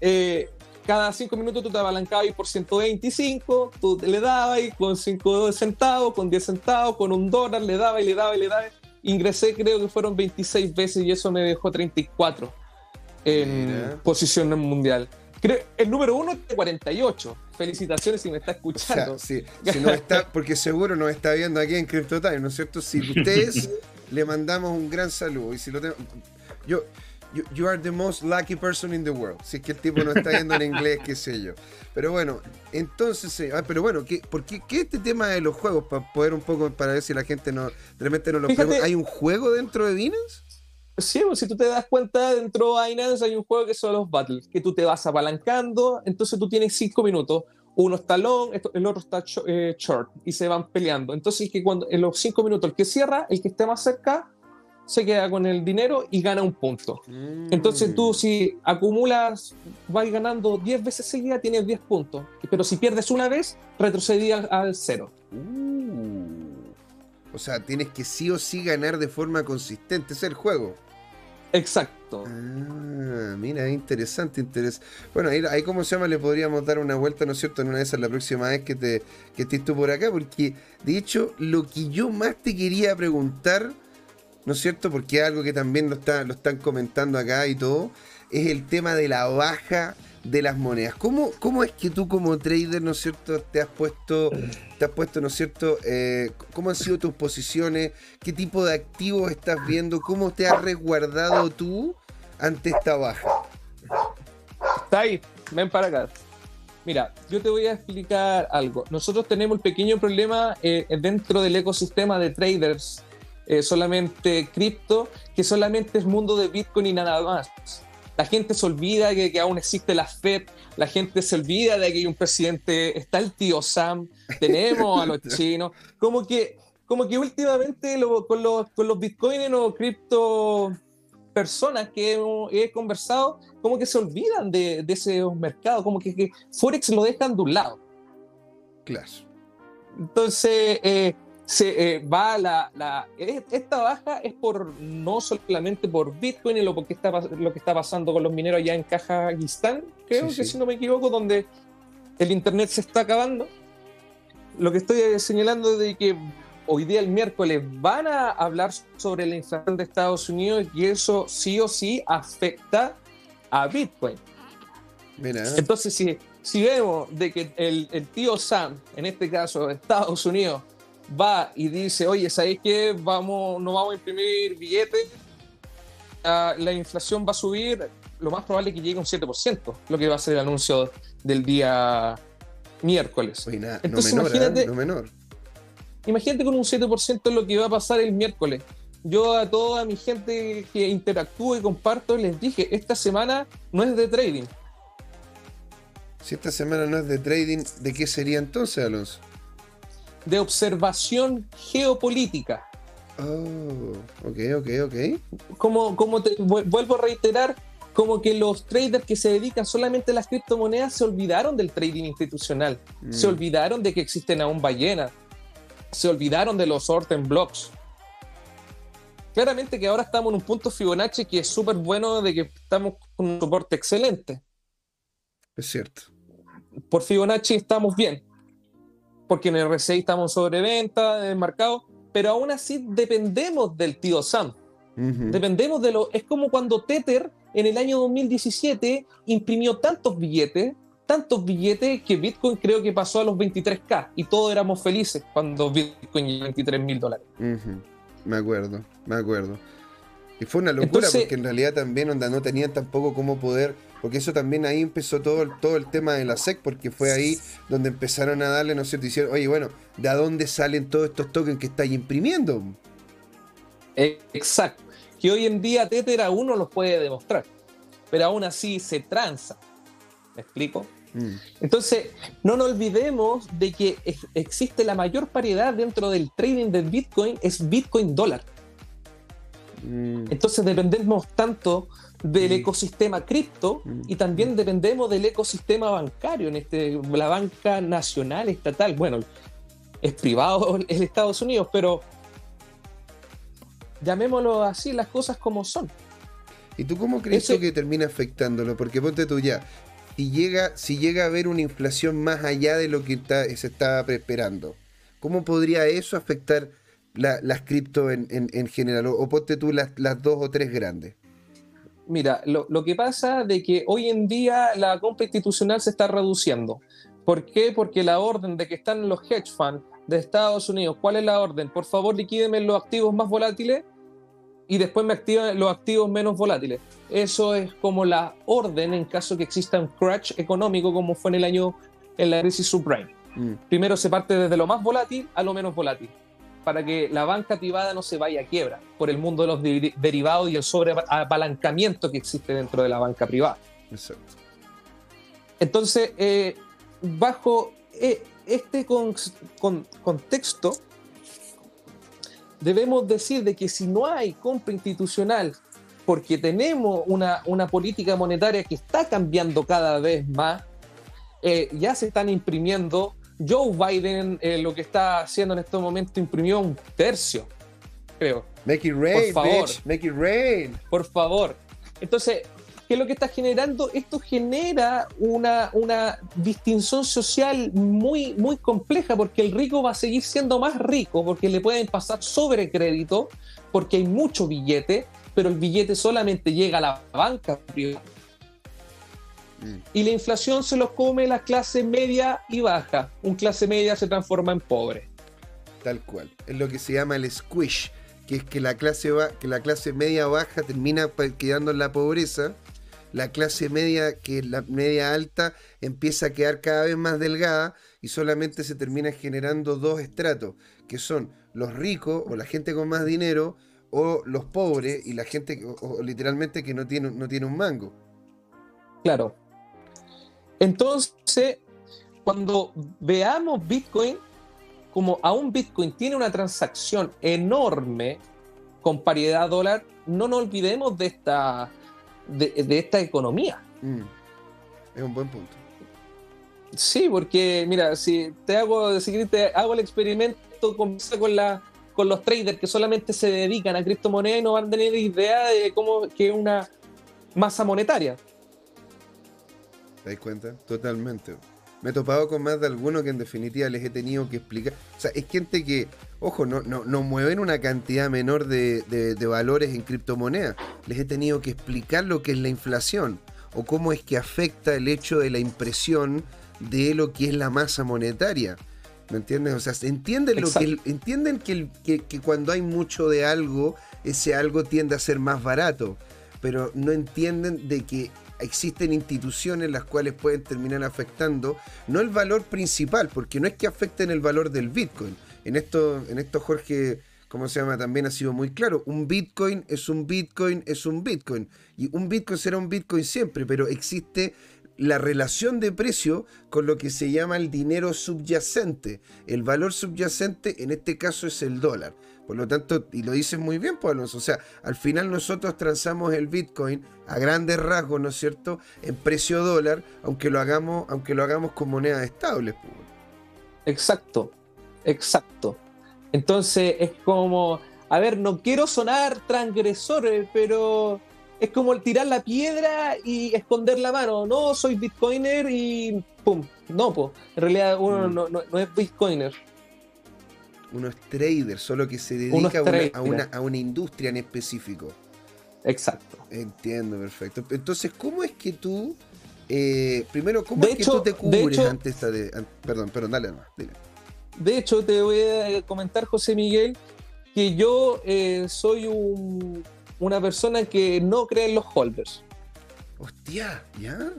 eh, cada 5 minutos tú te apalancabas por 125, tú le dabas y con 5 centavos, con 10 centavos, con un dólar, le daba y le daba y le daba. Ingresé, creo que fueron 26 veces y eso me dejó 34 en posición mundial. Creo, el número uno es 48. Felicitaciones si me está escuchando. si no está, porque seguro nos está viendo aquí en CryptoTime, ¿no es cierto? Si ustedes le mandamos un gran saludo y si lo tengo, yo you, are the most lucky person in the world. Si es que el tipo no está yendo en inglés, qué sé yo. Pero bueno, entonces, eh, ah, pero bueno, ¿qué, ¿por qué, este tema de los juegos? Para poder un poco, para ver si la gente no, realmente no lo pregunta. ¿Hay un juego dentro de Binance? Sí, pues, si tú te das cuenta, dentro de Binance hay un juego que son los battles, que tú te vas apalancando, entonces tú tienes cinco minutos. Uno está long, el otro está eh, short, y se van peleando. Entonces, que cuando en los cinco minutos el que cierra, el que esté más cerca, se queda con el dinero y gana un punto. Entonces tú si acumulas, vas ganando 10 veces seguida, tienes 10 puntos. Pero si pierdes una vez, retrocedías al cero. Uh. O sea, tienes que sí o sí ganar de forma consistente. es el juego. Exacto. Ah, mira, interesante, interesante. Bueno, ahí, ahí, como se llama, le podríamos dar una vuelta, ¿no es cierto? En una de esas la próxima vez que, te, que estés tú por acá, porque de hecho, lo que yo más te quería preguntar ¿no es cierto? Porque es algo que también lo, está, lo están comentando acá y todo, es el tema de la baja de las monedas. ¿Cómo, cómo es que tú como trader, ¿no es cierto?, te has puesto, te has puesto, ¿no es cierto?, eh, ¿cómo han sido tus posiciones? ¿Qué tipo de activos estás viendo? ¿Cómo te has resguardado tú ante esta baja? Está ahí, ven para acá. Mira, yo te voy a explicar algo. Nosotros tenemos un pequeño problema eh, dentro del ecosistema de traders eh, solamente cripto, que solamente es mundo de Bitcoin y nada más. La gente se olvida de que, aún existe la Fed, la gente se olvida de que hay un presidente, está el tío Sam, tenemos a los chinos, como que, como que últimamente con, los, con los bitcoins o cripto personas que he, conversado, como que se olvidan de, de ese mercado, como que, que, Forex lo dejan de un lado. Claro. Entonces, eh, se eh, va la, la, esta baja es por no solamente por Bitcoin y lo, porque está, lo que está pasando con los mineros allá en Kazajistán, creo que si no me equivoco, donde el internet se está acabando. Lo que estoy señalando es de que hoy día el miércoles van a hablar sobre la inflación de Estados Unidos y eso sí o sí afecta a Bitcoin. Entonces, si, si vemos de que el, el tío Sam, en este caso Estados Unidos, va y dice, oye, ¿sabéis qué? Vamos, no vamos a imprimir billetes, la, inflación va a subir, lo más probable es que llegue un 7%, lo que va a ser el anuncio del día miércoles. Entonces, no menor, ¿eh? imagínate, no menor. imagínate con un 7% lo que va a pasar el miércoles. Yo a toda mi gente que interactúo y comparto les dije, esta semana no es de trading. Si esta semana no es de trading, ¿de qué sería entonces, Alonso? De observación geopolítica. Oh, ok, ok, ok. Como, como te, vuelvo a reiterar, como que los traders que se dedican solamente a las criptomonedas se olvidaron del trading institucional, mm. se olvidaron de que existen aún ballenas, se olvidaron de los Orten Blocks. Claramente que ahora estamos en un punto Fibonacci que es súper bueno de que estamos con un soporte excelente. Es cierto. Por Fibonacci estamos bien porque en el R6 estamos sobre venta, en mercado, pero aún así dependemos del tío Sam. Dependemos de lo. Es como cuando Tether en el año 2017 imprimió tantos billetes, tantos billetes que Bitcoin creo que pasó a los 23K y todos éramos felices cuando Bitcoin llegó a 23 mil dólares. Me acuerdo, me acuerdo. Y fue una locura porque en realidad también onda, no tenían tampoco cómo poder, porque eso también ahí empezó todo, el, todo el tema de la SEC, porque fue ahí donde empezaron a darle, ¿no es cierto? Hicieron, oye, bueno, ¿de dónde salen todos estos tokens que estáis imprimiendo? Exacto. Que hoy en día Tether aún no los puede demostrar, pero aún así se tranza. ¿Me explico? Mm. Entonces, no nos olvidemos de que existe la mayor paridad dentro del trading del Bitcoin, es Bitcoin dólar. Mm. Entonces dependemos tanto del mm. ecosistema cripto mm. y también dependemos del ecosistema bancario, en este, la banca nacional, estatal. Bueno, es privado el Estados Unidos, pero llamémoslo así, las cosas como son. ¿Y tú cómo crees que termina afectándolo? Porque ponte tú ya, si llega, si llega a haber una inflación más allá de lo que se estaba esperando, ¿cómo podría eso afectar las cripto en, general? O, ponte tú las, dos o tres grandes. Mira, lo, que pasa de que hoy en día la compra institucional se está reduciendo. ¿Por qué? Porque la orden de que están los hedge funds de Estados Unidos, ¿cuál es la orden? Por favor, liquídeme los activos más volátiles. y después me activan los activos menos volátiles. Eso es como la orden en caso que exista un crash económico como fue en el año en la crisis subprime. Mm. Primero se parte desde lo más volátil a lo menos volátil, para que la banca privada no se vaya a quiebra por el mundo de los derivados y el sobreapalancamiento que existe dentro de la banca privada. Exacto. Entonces, eh, bajo eh, este contexto, debemos decir de que si no hay compra institucional, porque tenemos una, una política monetaria que está cambiando cada vez más, eh, ya se están imprimiendo. Joe Biden eh, lo que está haciendo en este momento imprimió un tercio, creo. Make it rain, por favor. Make it rain. Por favor. Entonces, ¿qué es lo que está generando? Esto genera una, una distinción social muy, muy compleja porque el rico va a seguir siendo más rico porque le pueden pasar sobre crédito, porque hay mucho billete, pero el billete solamente llega a la banca privada y la inflación se los come la clase media y baja. Un clase media se transforma en pobre. Tal cual. Es lo que se llama el squish, que es que la clase, que la clase media baja termina quedando en la pobreza. La clase media, que es la media alta, empieza a quedar cada vez más delgada y solamente se termina generando dos estratos, que son los ricos o la gente con más dinero o los pobres y la gente o, literalmente que no tiene, no tiene un mango. Claro, entonces, cuando veamos Bitcoin, como a un Bitcoin tiene una transacción enorme con paridad dólar, no nos olvidemos de esta, de, esta economía. Mm. Es un buen punto. Sí, porque mira, si te hago, si te hago el experimento, comienza con la con los traders que solamente se dedican a criptomonedas y no van a tener idea de cómo que es una masa monetaria. ¿Te das cuenta? Totalmente. Me he topado con más de algunos que en definitiva les he tenido que explicar. O sea, es gente que, ojo, no, no, no mueven una cantidad menor de, de, valores en criptomonedas. Les he tenido que explicar lo que es la inflación o cómo es que afecta el hecho de la impresión de lo que es la masa monetaria. ¿Me entiendes? O sea, entienden, lo que, entienden que, que, que, cuando hay mucho de algo, ese algo tiende a ser más barato, pero no entienden de que existen instituciones las cuales pueden terminar afectando, no el valor principal, porque no es que afecten el valor del Bitcoin. En esto, en esto Jorge, ¿cómo se llama? También ha sido muy claro. Un Bitcoin es un Bitcoin, es un Bitcoin. Y un Bitcoin será un Bitcoin siempre, pero existe la relación de precio con lo que se llama el dinero subyacente. El valor subyacente en este caso es el dólar. Por lo tanto, y lo dices muy bien, pues o sea, al final nosotros transamos el Bitcoin a grandes rasgos, ¿no es cierto?, en precio dólar, aunque lo hagamos, aunque lo hagamos con monedas estables. Pues. Exacto, exacto. Entonces es como, a ver, no quiero sonar transgresor, pero es como el tirar la piedra y esconder la mano. No, soy bitcoiner y pum. No, pues, en realidad uno mm. no es bitcoiner uno es trader, solo que se dedica a una, a, una, industria en específico. Exacto. Entiendo, perfecto. Entonces, ¿cómo es que tú, eh, primero, cómo es que tú te cubres ante esta de... perdón, perdón, dale, dale. De hecho, te voy a comentar, José Miguel, que yo eh, soy una persona que no cree en los holders. Hostia, ¿ya?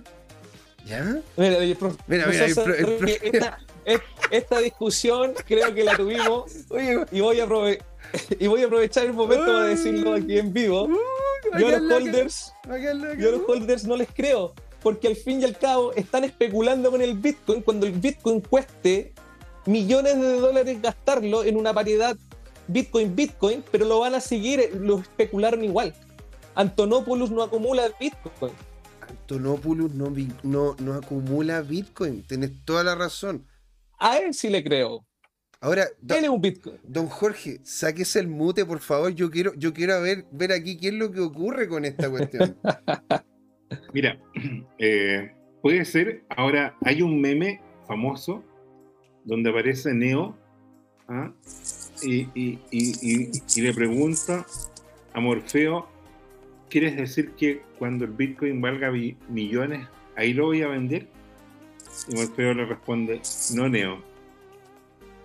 ¿Ya? Mira, mira, mira, esta discusión creo que la tuvimos y, voy a y voy a aprovechar el momento para decirlo aquí en vivo. Yo a los holders, yo a los holders no les creo, porque al fin y al cabo están especulando con el Bitcoin cuando el Bitcoin cueste millones de dólares gastarlo en una variedad Bitcoin Bitcoin, pero lo van a seguir, lo especularon igual. Antonopoulos no acumula Bitcoin. Antonopoulos no, no, no acumula Bitcoin, tienes toda la razón. A él sí le creo. Ahora, don, un Bitcoin. Don Jorge, sáquese el mute, por favor. Yo quiero, yo quiero ver, ver aquí qué es lo que ocurre con esta cuestión. Mira, eh, puede ser, ahora hay un meme famoso donde aparece Neo ¿ah? Y, le pregunta a Morfeo, ¿quieres decir que cuando el Bitcoin valga millones, ahí lo voy a vender? Y Morfeo le responde, no Neo.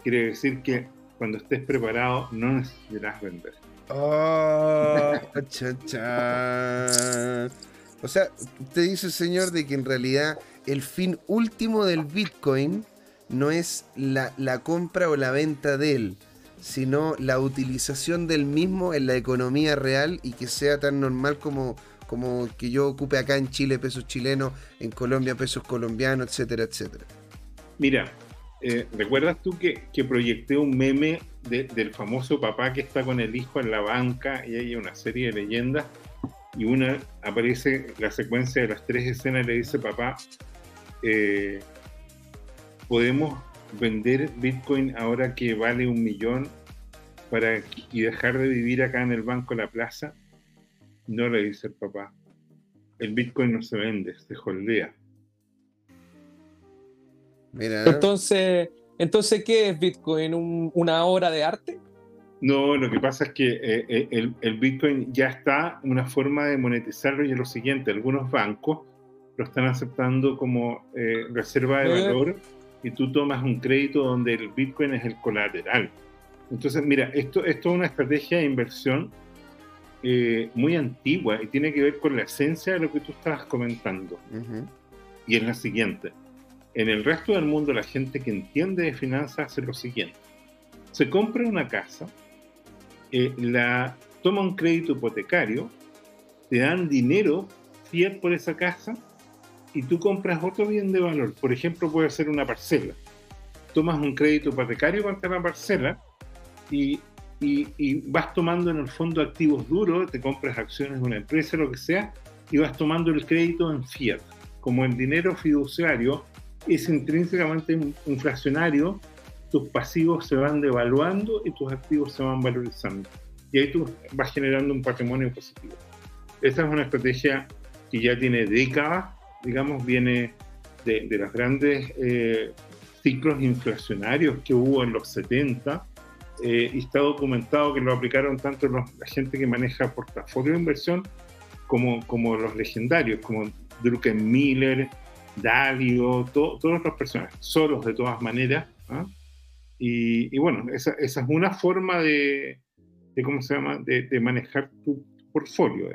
Quiere decir que cuando estés preparado no necesitarás vender. Oh, cha, cha. O sea, usted dice, señor, de que en realidad el fin último del Bitcoin no es la, la compra o la venta de él, sino la utilización del mismo en la economía real y que sea tan normal como, como que yo ocupe acá en Chile pesos chilenos, en Colombia pesos colombianos, etcétera, etcétera. Mira, eh, ¿recuerdas tú que, que, proyecté un meme de, del famoso papá que está con el hijo en la banca y hay una serie de leyendas? Y una aparece la secuencia de las tres escenas y le dice, papá, eh, podemos vender Bitcoin ahora que vale un millón para y dejar de vivir acá en el banco La Plaza? No le dice el papá. El Bitcoin no se vende, se holdea. Mira. Entonces, entonces, ¿qué es Bitcoin? ¿Un, ¿Una obra de arte? No, lo que pasa es que eh, eh, el, el, Bitcoin ya está, una forma de monetizarlo y es lo siguiente, algunos bancos lo están aceptando como eh, reserva de valor y tú tomas un crédito donde el Bitcoin es el colateral. Entonces, mira, esto, esto es una estrategia de inversión eh, muy antigua y tiene que ver con la esencia de lo que tú estabas comentando. Uh -huh. Y es la siguiente. En el resto del mundo, la gente que entiende de finanzas hace lo siguiente. Se compra una casa, eh, la toma un crédito hipotecario, te dan dinero fiat por esa casa y tú compras otro bien de valor. Por ejemplo, puede ser una parcela. Tomas un crédito hipotecario contra la parcela y, y, y, vas tomando en el fondo activos duros, te compras acciones de una empresa, lo que sea, y vas tomando el crédito en fiat. Como el dinero fiduciario es intrínsecamente inflacionario, tus pasivos se van devaluando y tus activos se van valorizando. Y ahí tú vas generando un patrimonio positivo. Esa es una estrategia que ya tiene décadas digamos, viene de, de los grandes eh, ciclos inflacionarios que hubo en los 70 eh, y está documentado que lo aplicaron tanto los, la gente que maneja portafolio de inversión como, como los legendarios, como Druckenmiller, Dalio, to, todas las personas, solos de todas maneras. ¿ah? Y, bueno, esa, esa, es una forma de, de ¿cómo se llama?, de, de manejar tu portfolio.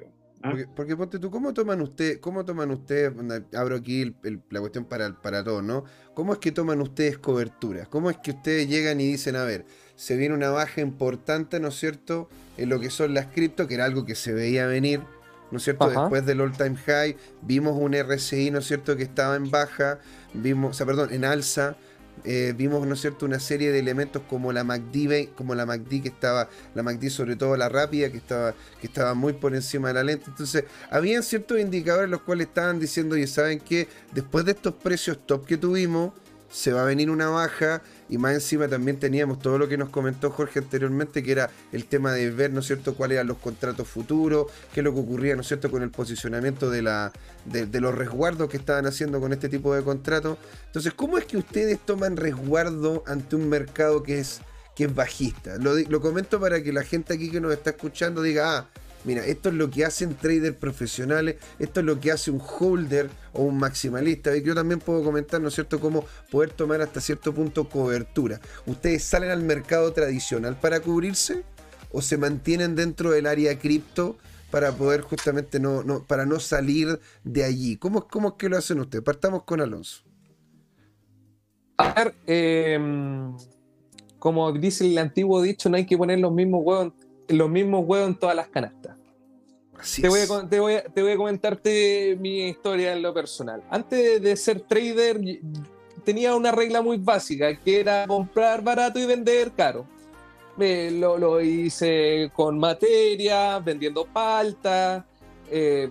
¿Ah? Porque, porque, ponte tú, ¿cómo toman ustedes, cómo toman ustedes, abro aquí el, el, la cuestión para, para todos, ¿no? ¿Cómo es que toman ustedes coberturas? ¿Cómo es que ustedes llegan y dicen, a ver, se viene una baja importante, ¿no es cierto?, en lo que son las cripto, que era algo que se veía venir, ¿no es cierto? Ajá. Después del all time high, vimos un RSI, ¿no es cierto?, que estaba en baja, vimos, o sea, perdón, en alza, eh, vimos, ¿no cierto?, una serie de elementos como la MACD, como la MACD que estaba, la MACD sobre todo la rápida, que estaba, que estaba muy por encima de la lenta. Entonces, habían ciertos indicadores los cuales estaban diciendo, y saben que después de estos precios top que tuvimos, se va a venir una baja y más encima también teníamos todo lo que nos comentó Jorge anteriormente, que era el tema de ver, ¿no es cierto?, cuáles eran los contratos futuros, qué es lo que ocurría, ¿no es cierto?, con el posicionamiento de, la, de, de, los resguardos que estaban haciendo con este tipo de contratos. Entonces, ¿cómo es que ustedes toman resguardo ante un mercado que es, que es bajista? Lo, lo comento para que la gente aquí que nos está escuchando diga, ah, Mira, esto es lo que hacen traders profesionales, esto es lo que hace un holder o un maximalista. Y yo también puedo comentar, ¿no es cierto?, cómo poder tomar hasta cierto punto cobertura. ¿Ustedes salen al mercado tradicional para cubrirse o se mantienen dentro del área cripto para poder justamente no, no, para no salir de allí? ¿Cómo, ¿Cómo es que lo hacen ustedes? Partamos con Alonso. A ver, eh, como dice el antiguo dicho, no hay que poner los mismos huevos los mismos huevos en todas las canastas. Así te, voy a, te, voy a, te voy a comentarte mi historia en lo personal. Antes de ser trader, tenía una regla muy básica, que era comprar barato y vender caro. Eh, lo, lo, hice con materia, vendiendo palta, eh,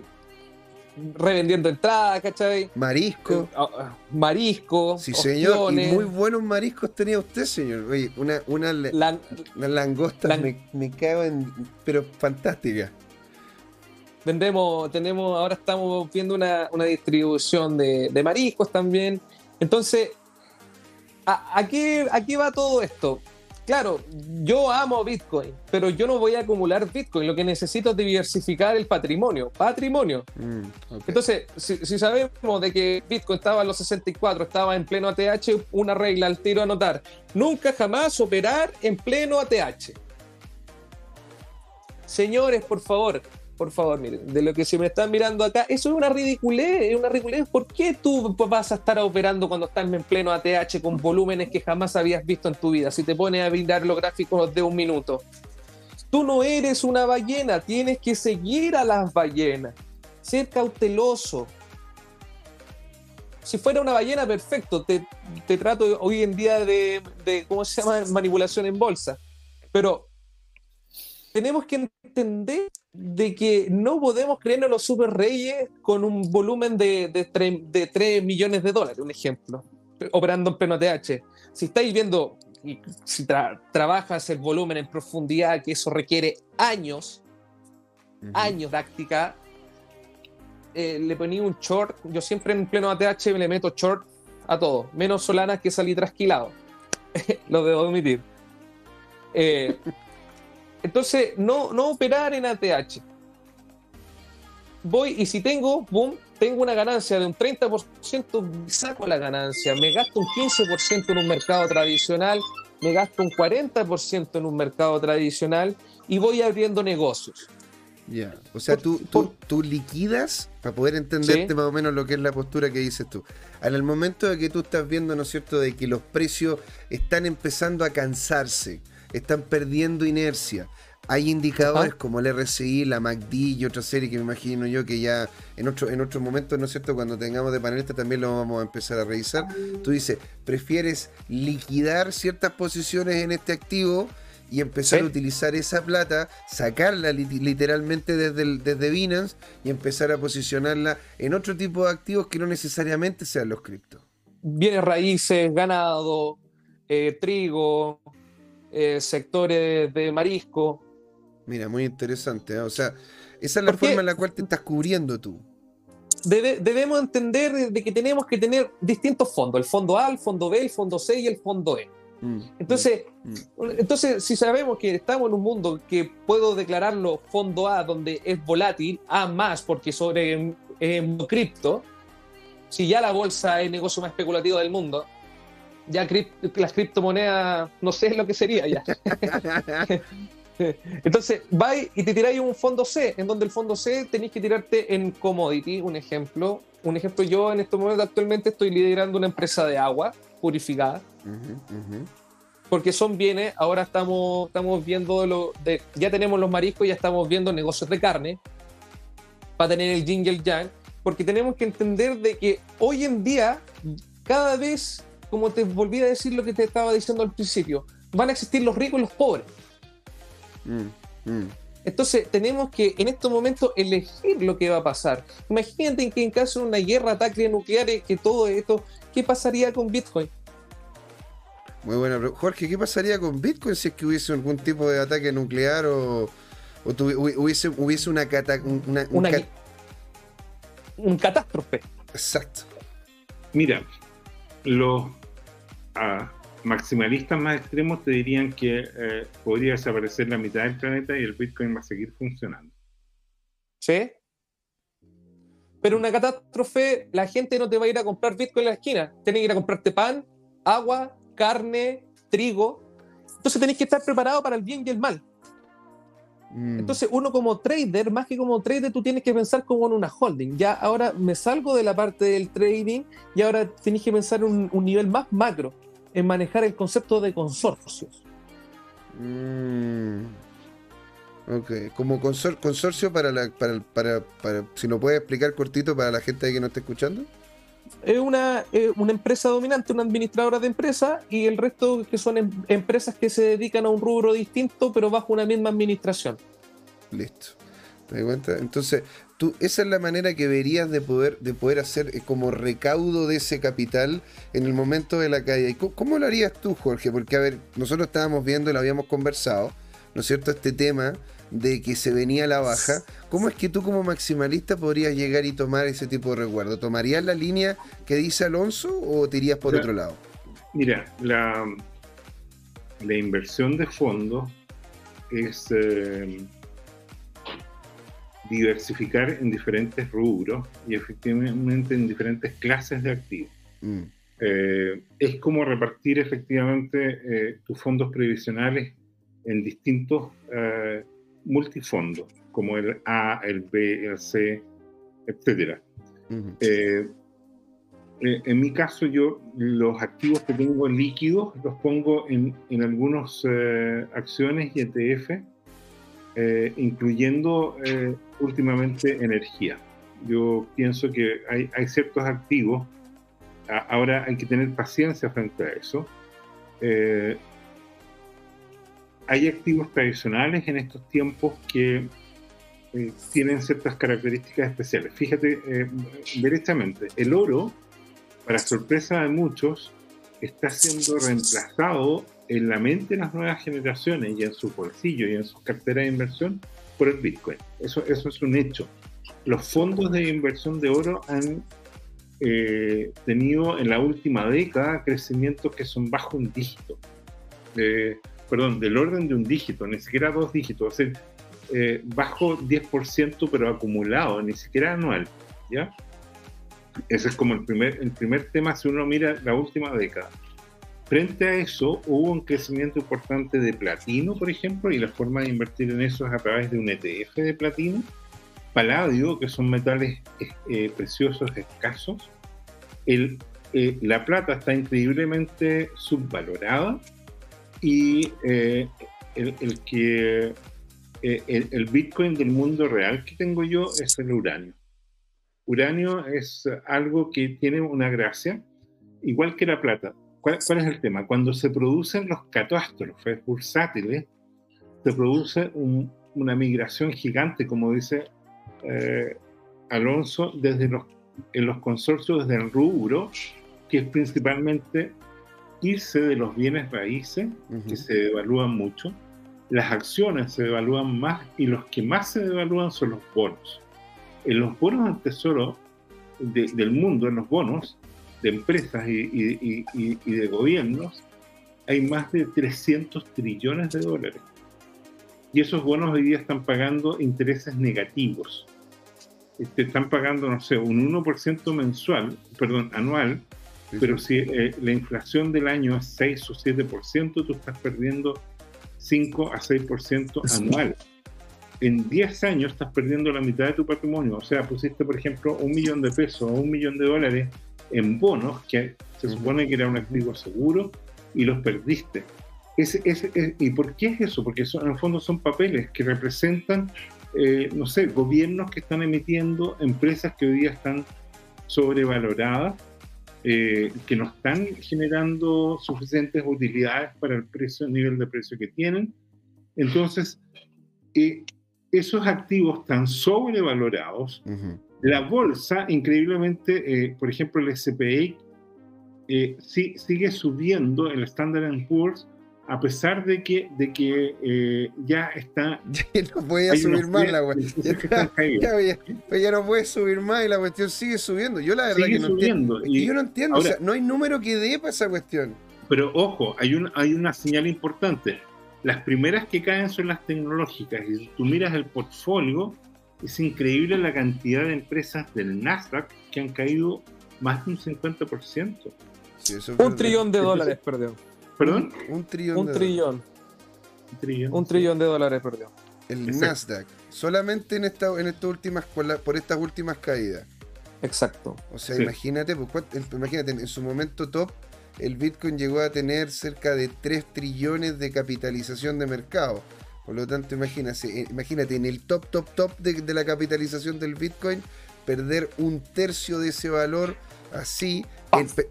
revendiendo entradas, ¿cachai? Marisco. Uh, marisco. Sí, señor. Y muy buenos mariscos tenía usted, señor. Oye, una, una, Lan una langosta Lan me, me cago en. Pero fantástica. Vendemos, tenemos, ahora estamos viendo una, una distribución de, de, mariscos también. Entonces, ¿a, a, qué, ¿a qué va todo esto? claro, yo amo Bitcoin, pero yo no voy a acumular Bitcoin. Lo que necesito es diversificar el patrimonio. Patrimonio. Mm, Entonces, si, sabemos de que Bitcoin estaba en los 64, estaba en pleno ATH, una regla al tiro a anotar. Nunca jamás operar en pleno ATH. Señores, por favor, por favor, miren, de lo que se me están mirando acá, eso es una ridiculez, es una ridiculez. ¿Por qué tú vas a estar operando cuando estás en pleno ATH con volúmenes que jamás habías visto en tu vida? Si te pones a brindar los gráficos de un minuto. Tú no eres una ballena, tienes que seguir a las ballenas. Ser cauteloso. Si fuera una ballena, perfecto. Te, trato hoy en día de, de, ¿cómo se llama? Manipulación en bolsa. Pero tenemos que entender de que no podemos creernos los super reyes con un volumen de, de, 3, millones de dólares, un ejemplo, operando en pleno TH. Si estáis viendo, si trabajas el volumen en profundidad, que eso requiere años, años de práctica, eh, le ponía un short, yo siempre en pleno ATH le meto short a todo, menos Solana que salí trasquilado. Lo debo admitir. Eh, entonces, no, no operar en ATH. Voy y si tengo, boom, tengo una ganancia de un 30%, saco la ganancia, me gasto un 15% en un mercado tradicional, me gasto un 40% en un mercado tradicional y voy abriendo negocios. Ya, o sea, tú, tú, liquidas para poder entenderte más o menos lo que es la postura que dices tú. En el momento de que tú estás viendo, ¿no es cierto?, de que los precios están empezando a cansarse, están perdiendo inercia. Hay indicadores como el RSI, la MACD y otra serie que me imagino yo que ya en otro, en otros momentos, ¿no es cierto? Cuando tengamos de panelista también lo vamos a empezar a revisar. Tú dices, ¿prefieres liquidar ciertas posiciones en este activo y empezar a utilizar esa plata, sacarla literalmente desde, desde Binance y empezar a posicionarla en otro tipo de activos que no necesariamente sean los criptos? Bienes raíces, ganado, eh, trigo, eh, sectores de marisco. Mira, muy interesante. ¿eh? O sea, esa es la forma en la cual te estás cubriendo tú. debemos entender de que tenemos que tener distintos fondos, el fondo A, el fondo B, el fondo C y el fondo E. Mm, entonces, mm, mm. entonces, si sabemos que estamos en un mundo que puedo declararlo fondo A, donde es volátil, A más, porque sobre cripto, si ya la bolsa es el negocio más especulativo del mundo, ya las criptomonedas, no sé lo que sería ya. Entonces, vais y te tiráis un fondo C, en donde el fondo C tenéis que tirarte en commodity, un ejemplo. Un ejemplo, yo en este momento actualmente estoy liderando una empresa de agua purificada. Porque son bienes, ahora estamos, estamos viendo, lo de, ya tenemos los mariscos, ya estamos viendo negocios de carne, para tener el jingle yang, porque tenemos que entender de que hoy en día cada vez como te volví a decir lo que te estaba diciendo al principio, van a existir los ricos y los pobres. Mm, mm. Entonces tenemos que en estos momentos elegir lo que va a pasar. Imagínate que en caso de una guerra, ataque nuclear, que todo esto, ¿qué pasaría con Bitcoin? Muy buena, Jorge, ¿qué pasaría con Bitcoin si es que hubiese algún tipo de ataque nuclear o, hubiese, hubiese una, un catástrofe? Exacto. Mira, los maximalistas más extremos te dirían que eh, podría desaparecer la mitad del planeta y el Bitcoin va a seguir funcionando. ¿Sí? Pero una catástrofe, la gente no te va a ir a comprar Bitcoin en la esquina. Tienes que ir a comprarte pan, agua, carne, trigo. Entonces tenés que estar preparado para el bien y el mal. Mm. Entonces, uno como trader, más que como trader, tú tienes que pensar como en una holding. Ya ahora me salgo de la parte del trading y ahora tienes que pensar en un, nivel más macro, en manejar el concepto de consorcios. Mm. Ok, como consorcio para, la, para, para, para, si lo puedes explicar cortito para la gente que no está escuchando. Es una, una empresa dominante, una administradora de empresas y el resto que son em, empresas que se dedican a un rubro distinto pero bajo una misma administración. Listo. ¿Te das cuenta? Entonces, tú, esa es la manera que verías de poder, de poder hacer eh, como recaudo de ese capital en el momento de la caída. ¿Cómo, ¿Cómo, lo harías tú, Jorge? Porque, a ver, nosotros estábamos viendo y lo habíamos conversado, ¿no es cierto? Este tema de que se venía a la baja, ¿cómo es que tú como maximalista podrías llegar y tomar ese tipo de resguardo? ¿Tomarías la línea que dice Alonso o te irías por otro lado? Mira, la, la inversión de fondos es eh, diversificar en diferentes rubros y efectivamente en diferentes clases de activos. Mm. Eh, es como repartir efectivamente eh, tus fondos previsionales en distintos multifondos, como el A, el B, el C, etc. en mi caso, yo los activos que tengo líquidos los pongo en, en algunas acciones y ETF eh, incluyendo eh, últimamente energía. Yo pienso que hay, hay ciertos activos, ahora hay que tener paciencia frente a eso. Eh, hay activos tradicionales en estos tiempos que tienen ciertas características especiales. Fíjate, derechamente, el oro, para sorpresa de muchos, está siendo reemplazado en la mente de las nuevas generaciones y en su bolsillo y en sus carteras de inversión por el Bitcoin. Eso, eso es un hecho. Los fondos de inversión de oro han eh, tenido en la última década crecimientos que son bajo un dígito. Perdón, del orden de un dígito, ni siquiera dos dígitos, o sea, eh, bajo 10% pero acumulado, ni siquiera anual. ¿ya? Ese es como el primer, el primer tema si uno mira la última década. Frente a eso, hubo un crecimiento importante de platino, por ejemplo, y la forma de invertir en eso es a través de un ETF de platino, paladio, que son metales eh, preciosos escasos. El, eh, la plata está increíblemente subvalorada y eh, el, el, que el, el Bitcoin del mundo real que tengo yo es el uranio. Uranio es algo que tiene una gracia, igual que la plata ¿Cuál, es el tema? Cuando se producen los catástrofes bursátiles, se produce una migración gigante, como dice eh, Alonso, desde los, en los consorcios del rubro, que es principalmente irse de los bienes raíces, que se devalúan mucho, las acciones se devalúan más y los que más se devalúan son los bonos. En los bonos del tesoro del mundo, en los bonos, de empresas y, de gobiernos, hay más de 300 trillones de dólares. Y esos bonos hoy día están pagando intereses negativos. Este, están pagando, no sé, un 1% mensual, perdón, anual, pero si eh, la inflación del año es 6 o 7%, tú estás perdiendo 5 a 6% anual. En 10 años estás perdiendo la mitad de tu patrimonio. O sea, pusiste, por ejemplo, un millón de pesos o un millón de dólares en bonos, que se supone que era un activo seguro, y los perdiste. Ese, ¿Y por qué es eso? Porque son, en el fondo son papeles que representan, eh, no sé, gobiernos que están emitiendo, empresas que hoy día están sobrevaloradas, eh, que no están generando suficientes utilidades para el precio, el nivel de precio que tienen. Entonces, eh, esos activos tan sobrevalorados la bolsa, increíblemente, eh, por ejemplo, el SPI eh, sigue subiendo el Standard Poor's a pesar de que, de que eh, ya está... Ya no puede subir más la cuestión. Ya, no puede subir más y la cuestión sigue subiendo. Yo la verdad que no entiendo. Y yo no entiendo, o sea, no hay número que dé para esa cuestión. Pero ojo, hay, un, hay una señal importante. Las primeras que caen son las tecnológicas y si tú miras el portfolio, es increíble la cantidad de empresas del Nasdaq que han caído más de un 50%. un trillón de dólares perdió. ¿Perdón? Un, trillón. Un trillón. Un trillón, de dólares perdió. El Nasdaq. Solamente en, esta, en estas últimas, por, estas últimas caídas. Exacto. O sea, imagínate, pues, imagínate, en su momento top, el Bitcoin llegó a tener cerca de 3 trillones de capitalización de mercado. Por lo tanto, imagínate, eh, imagínate en el top, top, top de, la capitalización del Bitcoin, perder un tercio de ese valor así,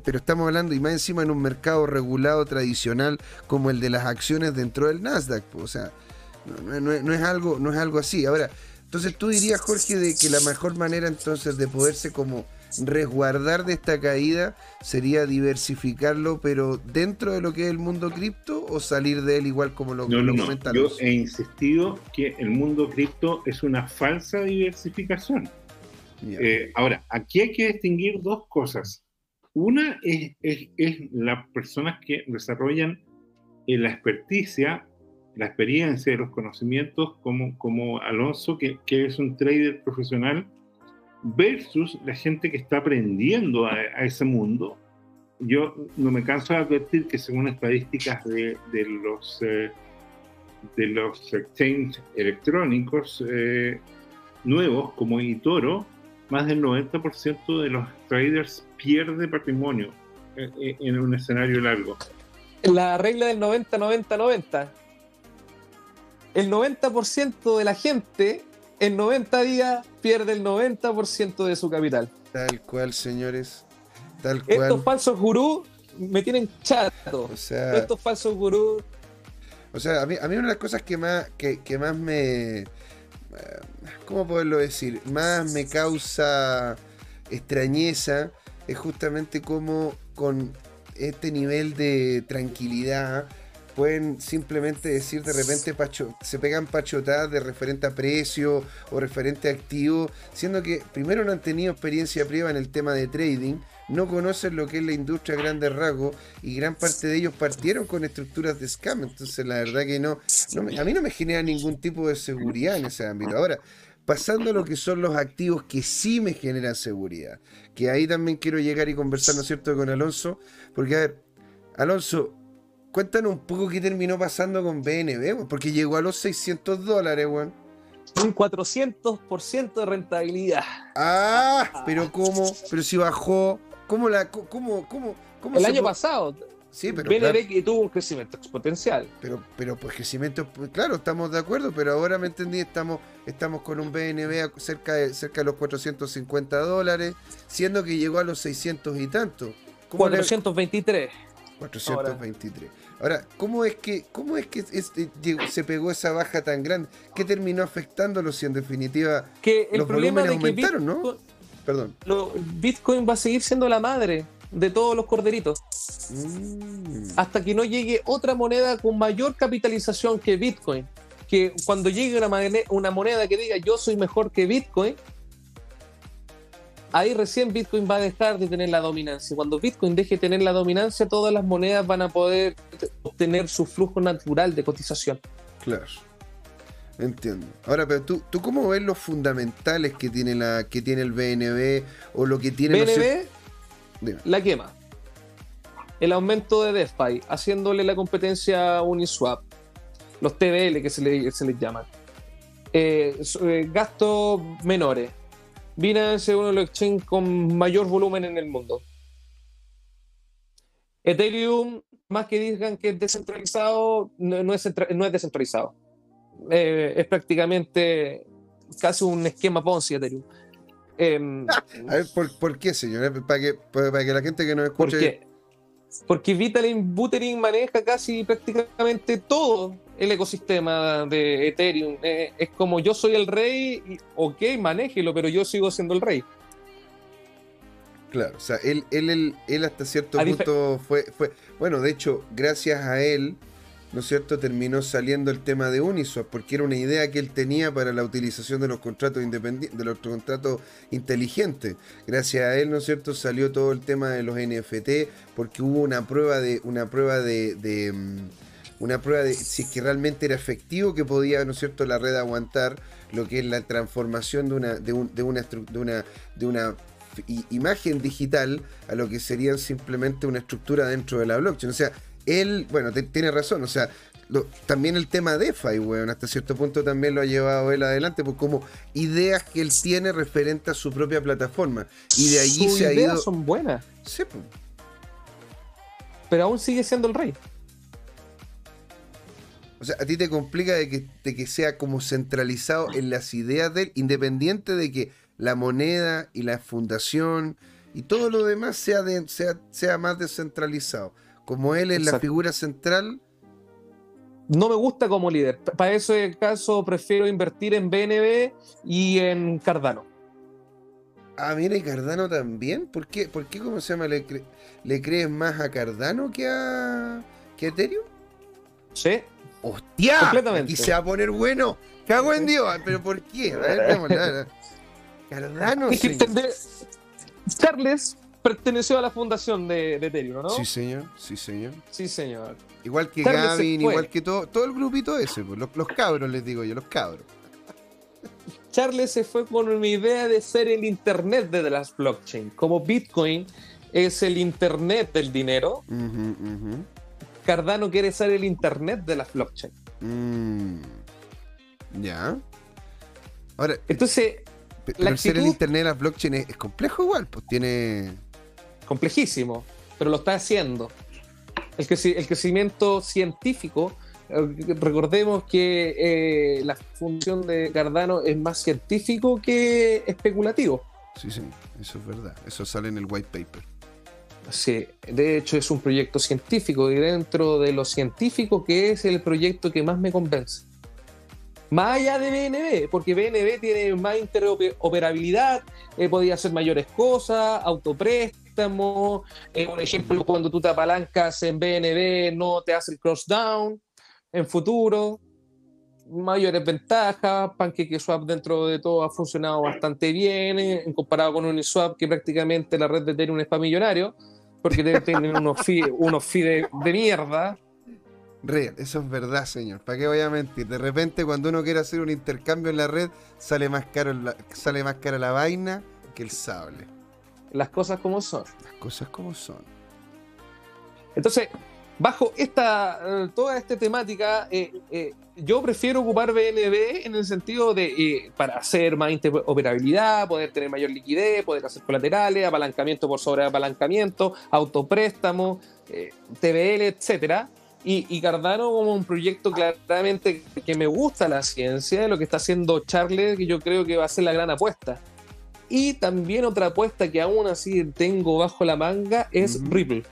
pero estamos hablando y más encima en un mercado regulado tradicional como el de las acciones dentro del Nasdaq. O sea, no, es algo, no es algo así. Ahora, entonces tú dirías, Jorge, de que la mejor manera entonces de poderse como resguardar de esta caída sería diversificarlo, pero dentro de lo que es el mundo cripto o salir de él igual como lo, no, no, no. Yo he insistido que el mundo cripto es una falsa diversificación. Eh, ahora, aquí hay que distinguir dos cosas. Una es, es, las personas que desarrollan en la experticia, la experiencia, los conocimientos como, como Alonso, que, que es un trader profesional, versus la gente que está aprendiendo a, ese mundo. Yo no me canso de advertir que según estadísticas de, de los, eh, de los exchanges electrónicos eh, nuevos como eToro, más del 90% de los traders pierde patrimonio en un escenario largo. La regla del 90-90-90. El 90% de la gente en 90 días pierde el 90% de su capital. Tal cual, señores. Tal cual. Estos falsos gurús me tienen chato. O sea, Estos falsos gurús. O sea, a mí, a mí una de las cosas que más, que, que más me. Eh, ¿Cómo poderlo decir? Más me causa extrañeza es justamente cómo con este nivel de tranquilidad pueden simplemente decir de repente se pegan pachotadas de referente a precio o referente a activo, siendo que primero no han tenido experiencia privada en el tema de trading, no conocen lo que es la industria a grandes y gran parte de ellos partieron con estructuras de scam, entonces la verdad que no, a mí no me genera ningún tipo de seguridad en ese ámbito. Ahora, pasando a lo que son los activos que sí me generan seguridad, que ahí también quiero llegar y conversar, ¿no es cierto?, con Alonso, porque a ver, Alonso, Cuéntanos un poco qué terminó pasando con BNB, porque llegó a los 600 dólares, weón. Un 400% de rentabilidad. Ah, pero ¿cómo? Pero si bajó. ¿Cómo la.? ¿Cómo.? cómo, cómo El año pasado. Sí, pero. BNB que tuvo un crecimiento exponencial. Pero, pero pues crecimiento. Pues, claro, estamos de acuerdo, pero ahora me entendí, estamos, estamos con un BNB cerca de, cerca de los 450 dólares, siendo que llegó a los 600 y tanto. 423. 423. Ahora, ¿cómo es que, cómo es que este, se pegó esa baja tan grande? ¿Qué terminó afectándolo si en definitiva que el los problema de aumentaron, ¿no? Perdón. Bitcoin va a seguir siendo la madre de todos los corderitos. Mm. Hasta que no llegue otra moneda con mayor capitalización que Bitcoin. Que cuando llegue una, una moneda que diga yo soy mejor que Bitcoin, ahí recién Bitcoin va a dejar de tener la dominancia. Cuando Bitcoin deje de tener la dominancia, todas las monedas van a poder obtener su flujo natural de cotización. Claro. Entiendo. Ahora, pero tú, ¿tú cómo ves los fundamentales que tiene, la, que tiene el BNB o lo que tiene... BNB, la quema. El aumento de DeFi, haciéndole la competencia a Uniswap. Los TBL que se, se les llama. Eh, eh, gastos menores Binance es uno de los exchanges con mayor volumen en el mundo. Ethereum, más que digan que es descentralizado, no, es, descentralizado. Eh, es prácticamente casi un esquema Ponzi Ethereum. Em, a ver, ¿por, qué, señor? Para que, para que la gente que nos escuche... Porque Vitaly Buterin maneja casi prácticamente todo el ecosistema de Ethereum. Eh, es como yo soy el rey, y, ok, manéjelo, pero yo sigo siendo el rey. Claro, o sea, él, él, él, hasta cierto punto fue, fue. Bueno, de hecho, gracias a él, ¿no es cierto?, terminó saliendo el tema de Uniswap, porque era una idea que él tenía para la utilización de los contratos independientes, de los contratos inteligentes. Gracias a él, ¿no es cierto?, salió todo el tema de los NFT, porque hubo una prueba de, una prueba de, mm, una prueba de si es que realmente era efectivo que podía, ¿no es cierto?, la red aguantar lo que es la transformación de una, de, de una, de una, de una imagen digital a lo que serían simplemente una estructura dentro de la blockchain. O sea, él, bueno, tiene razón, o sea, también el tema de DeFi, weón, hasta cierto punto también lo ha llevado él adelante, pues como ideas que él tiene referente a su propia plataforma. Y de allí se ha ido. son buenas. Sí, pues. Pero aún sigue siendo el rey. O sea, a ti te complica de que, que sea como centralizado en las ideas de él, independiente de que la moneda y la fundación y todo lo demás sea, sea, sea más descentralizado como él es la figura central. No me gusta como líder. Para ese caso prefiero invertir en BNB y en Cardano. Ah, mira, y Cardano también. ¿Por qué, ¿Por qué cómo se llama? ¿Le, ¿Le, crees más a Cardano que a, que Ethereum? Sí. ¡Hostia! Completamente. Y se va a poner bueno. Cago en Dios. ¿Pero por qué? A ver, Cardano. Charles perteneció a la fundación de, Ethereum, ¿no? Sí, señor, sí, señor. Sí, señor. Igual que Charles Gavin, igual que todo, todo el grupito ese, pues, los, los cabros les digo yo, los cabros. Charles se fue con una idea de ser el Internet de las blockchain. Como Bitcoin es el Internet del dinero, Ujú, ujú. Cardano quiere ser el Internet de las blockchain. Mm. Ya. Ahora, Entonces, pe- la pero ser el actitud- internet de las blockchain es, es complejo igual, pues tiene. complejísimo, pero lo está haciendo. El, creci- el crecimiento científico, eh, recordemos que eh, la función de Cardano es más científico que especulativo. Sí, sí, eso es verdad. Eso sale en el white paper. Sí, de hecho es un proyecto científico y dentro de lo científico que es el proyecto que más me convence. Más allá de BNB, porque BNB tiene más interoperabilidad, eh, podía hacer mayores cosas, autopréstamo, eh, por ejemplo, cuando tú te apalancas en BNB no te hace el cross down en futuro, mayores ventajas, PancakeSwap dentro de todo ha funcionado bastante bien eh, en comparado con Uniswap que prácticamente la red de Ethereum es para millonarios porque tener unos fees unos fee de, de mierda. Real, eso es verdad, señor. ¿Para qué voy a mentir? De repente, cuando uno quiere hacer un intercambio en la red, sale más caro la, sale más cara la vaina que el sable. Las cosas como son. Las cosas como son. Entonces, bajo esta eh, toda esta temática, eh, eh, yo prefiero ocupar BNB en el sentido de eh, para hacer más interoperabilidad, poder tener mayor liquidez, poder hacer colaterales, apalancamiento por sobre apalancamiento, autopréstamo, TBL, etcétera. Y, y Cardano como un proyecto claramente que me gusta la ciencia, lo que está haciendo Charles, que yo creo que va a ser la gran apuesta. Y también otra apuesta que aún así tengo bajo la manga es. Ripple.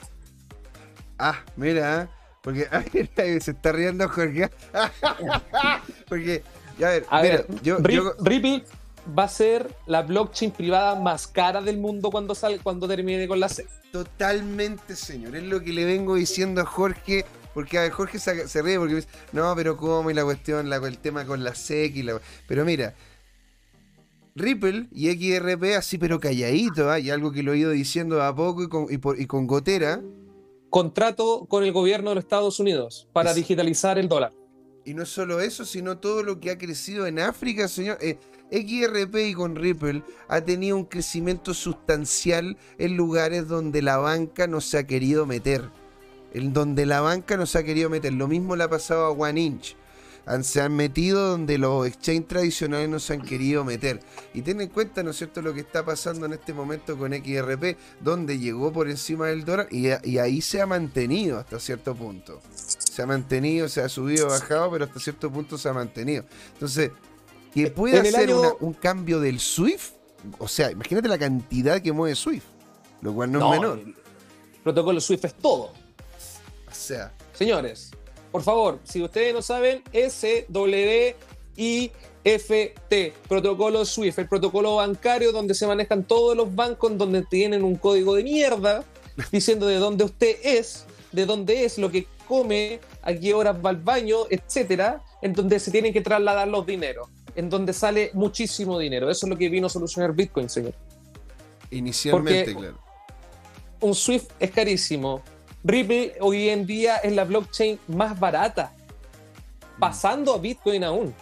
Ah, mira, porque ay, se está riendo Jorge. porque, a ver, A mira, ver, yo, Ri- yo- Ripple va a ser la blockchain privada más cara del mundo cuando sal, cuando termine con la SEC. totalmente, señor, es lo que le vengo diciendo a Jorge. Porque a ver, Jorge se, se ríe porque me dice, no, pero cómo y la cuestión, la, el tema con la SEC y la... Pero mira, Ripple y XRP así pero calladito, ¿ah? y algo que lo he ido diciendo a poco y con, y por- y con gotera, Contrato con el gobierno de los Estados Unidos para Es- digitalizar el dólar. Y no solo eso, sino todo lo que ha crecido en África, señor. Eh, XRP y con Ripple ha tenido un crecimiento sustancial en lugares donde la banca no se ha querido meter. En donde la banca no se ha querido meter. Lo mismo le ha pasado a One Inch. Han- se han metido donde los exchange tradicionales no se han querido meter. Y ten en cuenta, ¿no es cierto?, lo que está pasando en este momento con XRP, donde llegó por encima del dólar y, y ahí se ha mantenido hasta cierto punto se ha mantenido, se ha subido, bajado, pero hasta cierto punto se ha mantenido. Entonces, que pueda En hacer año- una- un cambio del SWIFT, o sea, imagínate la cantidad que mueve SWIFT, lo cual no, es menor. el protocolo SWIFT es todo. O sea, Señores, por favor, si ustedes no saben, SWIFT, protocolo SWIFT, el protocolo bancario donde se manejan todos los bancos, donde tienen un código de mierda diciendo de dónde usted es, de dónde es, lo que come, a qué horas va al baño, etcétera, en donde se tienen que trasladar los dineros, en donde sale muchísimo dinero. Eso es lo que vino a solucionar Bitcoin, señor. inicialmente, Porque- claro. un Swift es carísimo. Ripple hoy en día es la blockchain más barata, pasando a Bitcoin aún.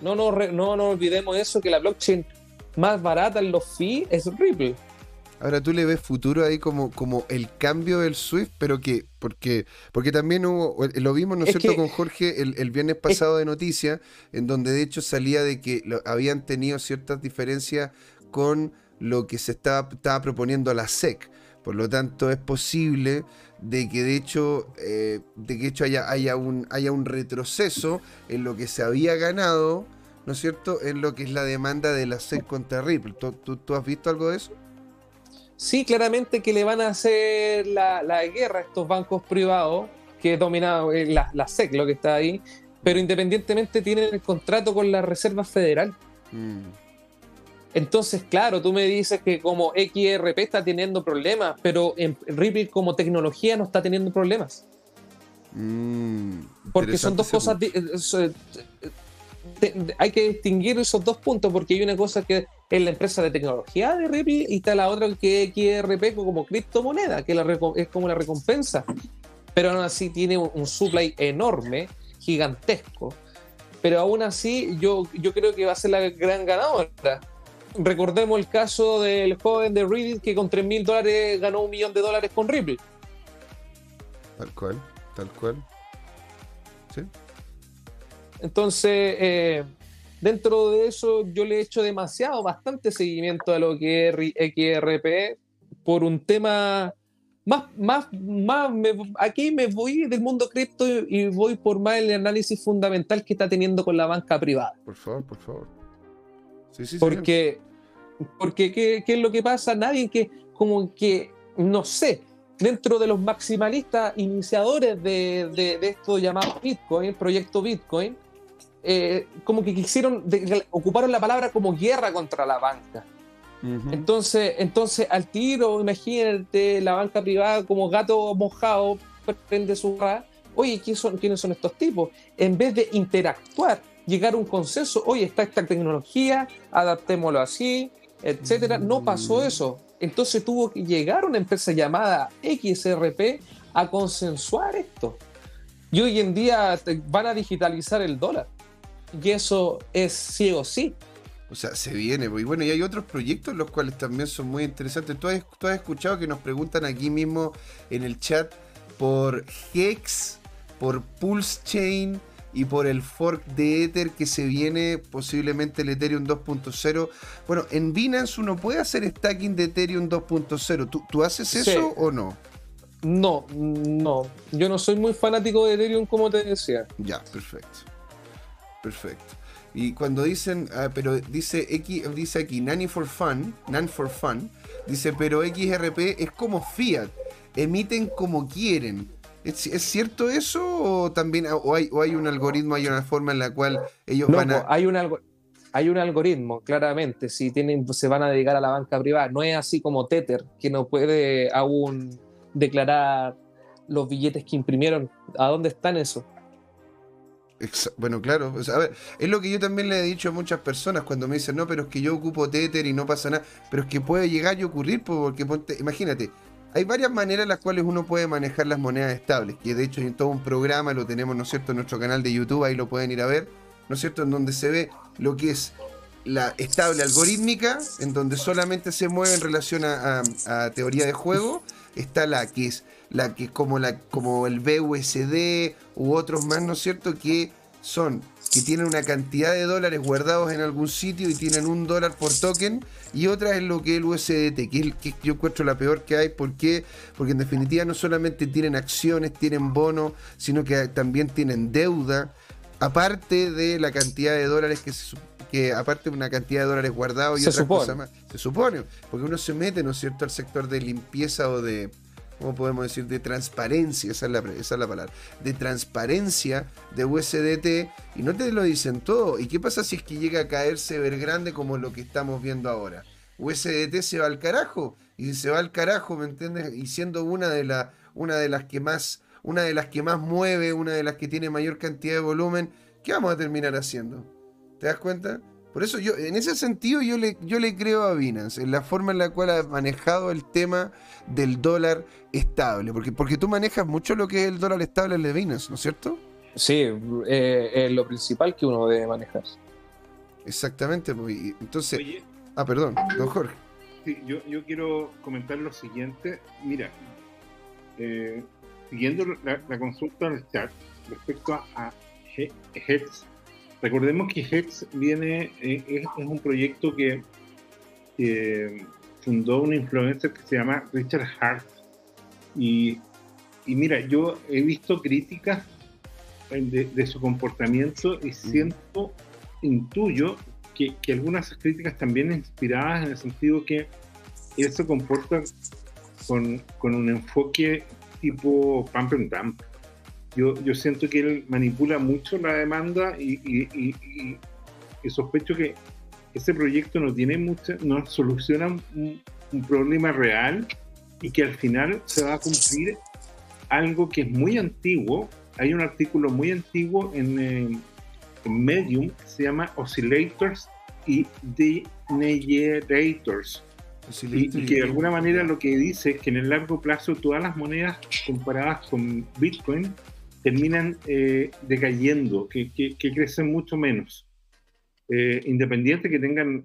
No nos, no nos olvidemos eso, que la blockchain más barata en los fees es Ripple. Ahora tú le ves futuro ahí como, como el cambio del SWIFT, pero que, porque, porque también hubo, lo vimos, ¿no es cierto?, que- con Jorge el, el viernes pasado de noticias, en donde de hecho salía de que lo- habían tenido ciertas diferencias con lo que se estaba, estaba proponiendo la SEC. Por lo tanto, es posible de que de hecho, eh, de que hecho haya, haya, un, haya un retroceso en lo que se había ganado, ¿no es cierto?, en lo que es la demanda de la SEC contra Ripple. ¿Tú, tú, tú has visto algo de eso? Sí, claramente que le van a hacer la, la guerra a estos bancos privados que dominaban eh, la, la SEC, lo que está ahí, pero independientemente tienen el contrato con la Reserva Federal. Mm. Entonces, claro, tú me dices que como XRP está teniendo problemas, pero en Ripple como tecnología no está teniendo problemas. Mm, Porque son dos cosas. eh, te- hay que distinguir esos dos puntos porque hay una cosa que es la empresa de tecnología de Ripple y está la otra que es XRP como criptomoneda, que es como la recompensa. Pero aún así tiene un, supply enorme, gigantesco. Pero aún así yo, yo creo que va a ser la gran ganadora. Recordemos el caso del joven de Reddit que con 3 mil dólares ganó un millón de dólares con Ripple. Tal cual, tal cual. Sí. Entonces, eh, dentro de eso, yo le he hecho demasiado, bastante seguimiento a lo que es XRP por un tema más, más, más aquí me voy del mundo cripto y voy por más el análisis fundamental que está teniendo con la banca privada. Por favor, por favor. Sí, sí, porque, porque ¿qué, ¿qué, es lo que pasa? Nadie que, como que, no sé, dentro de los maximalistas iniciadores de, de, de esto llamado Bitcoin, el proyecto Bitcoin, eh, como que quisieron, ocuparon la palabra como guerra contra la banca. Entonces, entonces, al tiro, imagínate la banca privada como gato mojado, prende su ra. Oye, ¿quiénes son, ¿quiénes son estos tipos? En vez de interactuar, llegar a un consenso, oye, está esta tecnología, adaptémoslo así, etcétera. No pasó mm. eso. Entonces tuvo que llegar una empresa llamada XRP a consensuar esto. Y hoy en día van a digitalizar el dólar. Y eso es sí o sí. O sea, se viene. Pues, y bueno, y hay otros proyectos los cuales también son muy interesantes. ¿Tú has, escuchado que nos preguntan aquí mismo en el chat por Hex, por Pulse Chain y por el fork de Ether que se viene posiblemente el Ethereum 2.0. Bueno, en Binance uno puede hacer stacking de Ethereum 2.0. ¿Tú, ¿Tú, haces eso o no? No, no. Yo no soy muy fanático de Ethereum como te decía. Ya, perfecto. Perfecto. Y cuando dicen, ah, pero dice X, dice aquí, Nanny for Fun, Nan for Fun, dice, pero XRP es como Fiat, emiten como quieren. ¿Es, cierto eso o también o hay, hay, un algoritmo, hay una forma en la cual ellos van a... Hay un, hay un algoritmo, claramente, si tienen, se van a dedicar a la banca privada. No es así como Tether, que no puede aún declarar los billetes que imprimieron. ¿A dónde están eso? Bueno, claro. a ver, es lo que yo también le he dicho a muchas personas cuando me dicen, no, pero es que yo ocupo Tether y no pasa nada. Pero es que puede llegar y ocurrir, porque imagínate, hay varias maneras en las cuales uno puede manejar las monedas estables, que de hecho en todo un programa lo tenemos, ¿no es cierto?, en nuestro canal de YouTube, ahí lo pueden ir a ver, ¿no es cierto?, en donde se ve lo que es la estable algorítmica, en donde solamente se mueve en relación a, teoría de juego, está la que es la que como la como el BUSD u otros más, ¿no es cierto? Que son que tienen una cantidad de dólares guardados en algún sitio y tienen un dólar por token y otra es lo que es el USDT, que es el que yo encuentro la peor que hay. ¿Por qué? Porque en definitiva no solamente tienen acciones, tienen bonos, sino que también tienen deuda, aparte de la cantidad de dólares que se, que aparte de una cantidad de dólares guardados y se supone. más. Se supone, porque uno se mete, ¿no es cierto?, al sector de limpieza o de, ¿cómo podemos decir? De transparencia, esa es, la, palabra, de transparencia de USDT y no te lo dicen todo. ¿Y qué pasa si es que llega a caerse ver grande como lo que estamos viendo ahora? USDT se va al carajo y se va al carajo, ¿me entiendes? Y siendo una de, la, una de las que más una de las que más mueve, una de las que tiene mayor cantidad de volumen, ¿qué vamos a terminar haciendo? ¿Te das cuenta? Por eso yo, en ese sentido, yo le, yo le creo a Binance, en la forma en la cual ha manejado el tema del dólar estable. Porque, porque tú manejas mucho lo que es el dólar estable en de Binance, ¿no es cierto? Sí, eh, es lo principal que uno debe manejar. Exactamente. Pues, entonces. ah, perdón, don Jorge. Sí, yo, yo quiero comentar lo siguiente. Mira, eh, siguiendo la, consulta en el chat respecto a, a Recordemos que Hex viene, eh, es, un proyecto que, fundó un influencer que se llama Richard Hart. Y, mira, yo he visto críticas de, su comportamiento y siento, intuyo que, que algunas críticas también inspiradas en el sentido que él se comporta con, con un enfoque tipo pump and dump yo, yo siento que él manipula mucho la demanda y, sospecho que ese proyecto no tiene mucha, no soluciona un, problema real y que al final se va a cumplir algo que es muy antiguo. Hay un artículo muy antiguo en, eh, Medium que se llama Oscillators y Degenerators. Y, y, que de alguna manera lo que dice es que en el largo plazo todas las monedas comparadas con Bitcoin terminan eh, decayendo, que, que, crecen mucho menos. Eh, independiente que tengan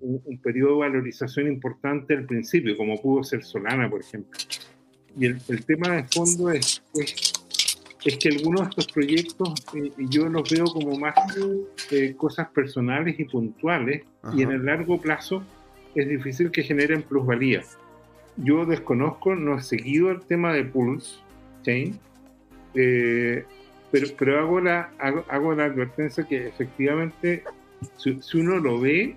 un, periodo de valorización importante al principio, como pudo ser Solana, por ejemplo. Y el, tema de fondo es, es, que algunos de estos proyectos eh, yo los veo como más cosas personales y puntuales, y en el largo plazo es difícil que generen plusvalía. Yo desconozco, no he seguido el tema de Pulse Chain, eh, pero, pero hago, la, hago, la advertencia que efectivamente, si, uno lo ve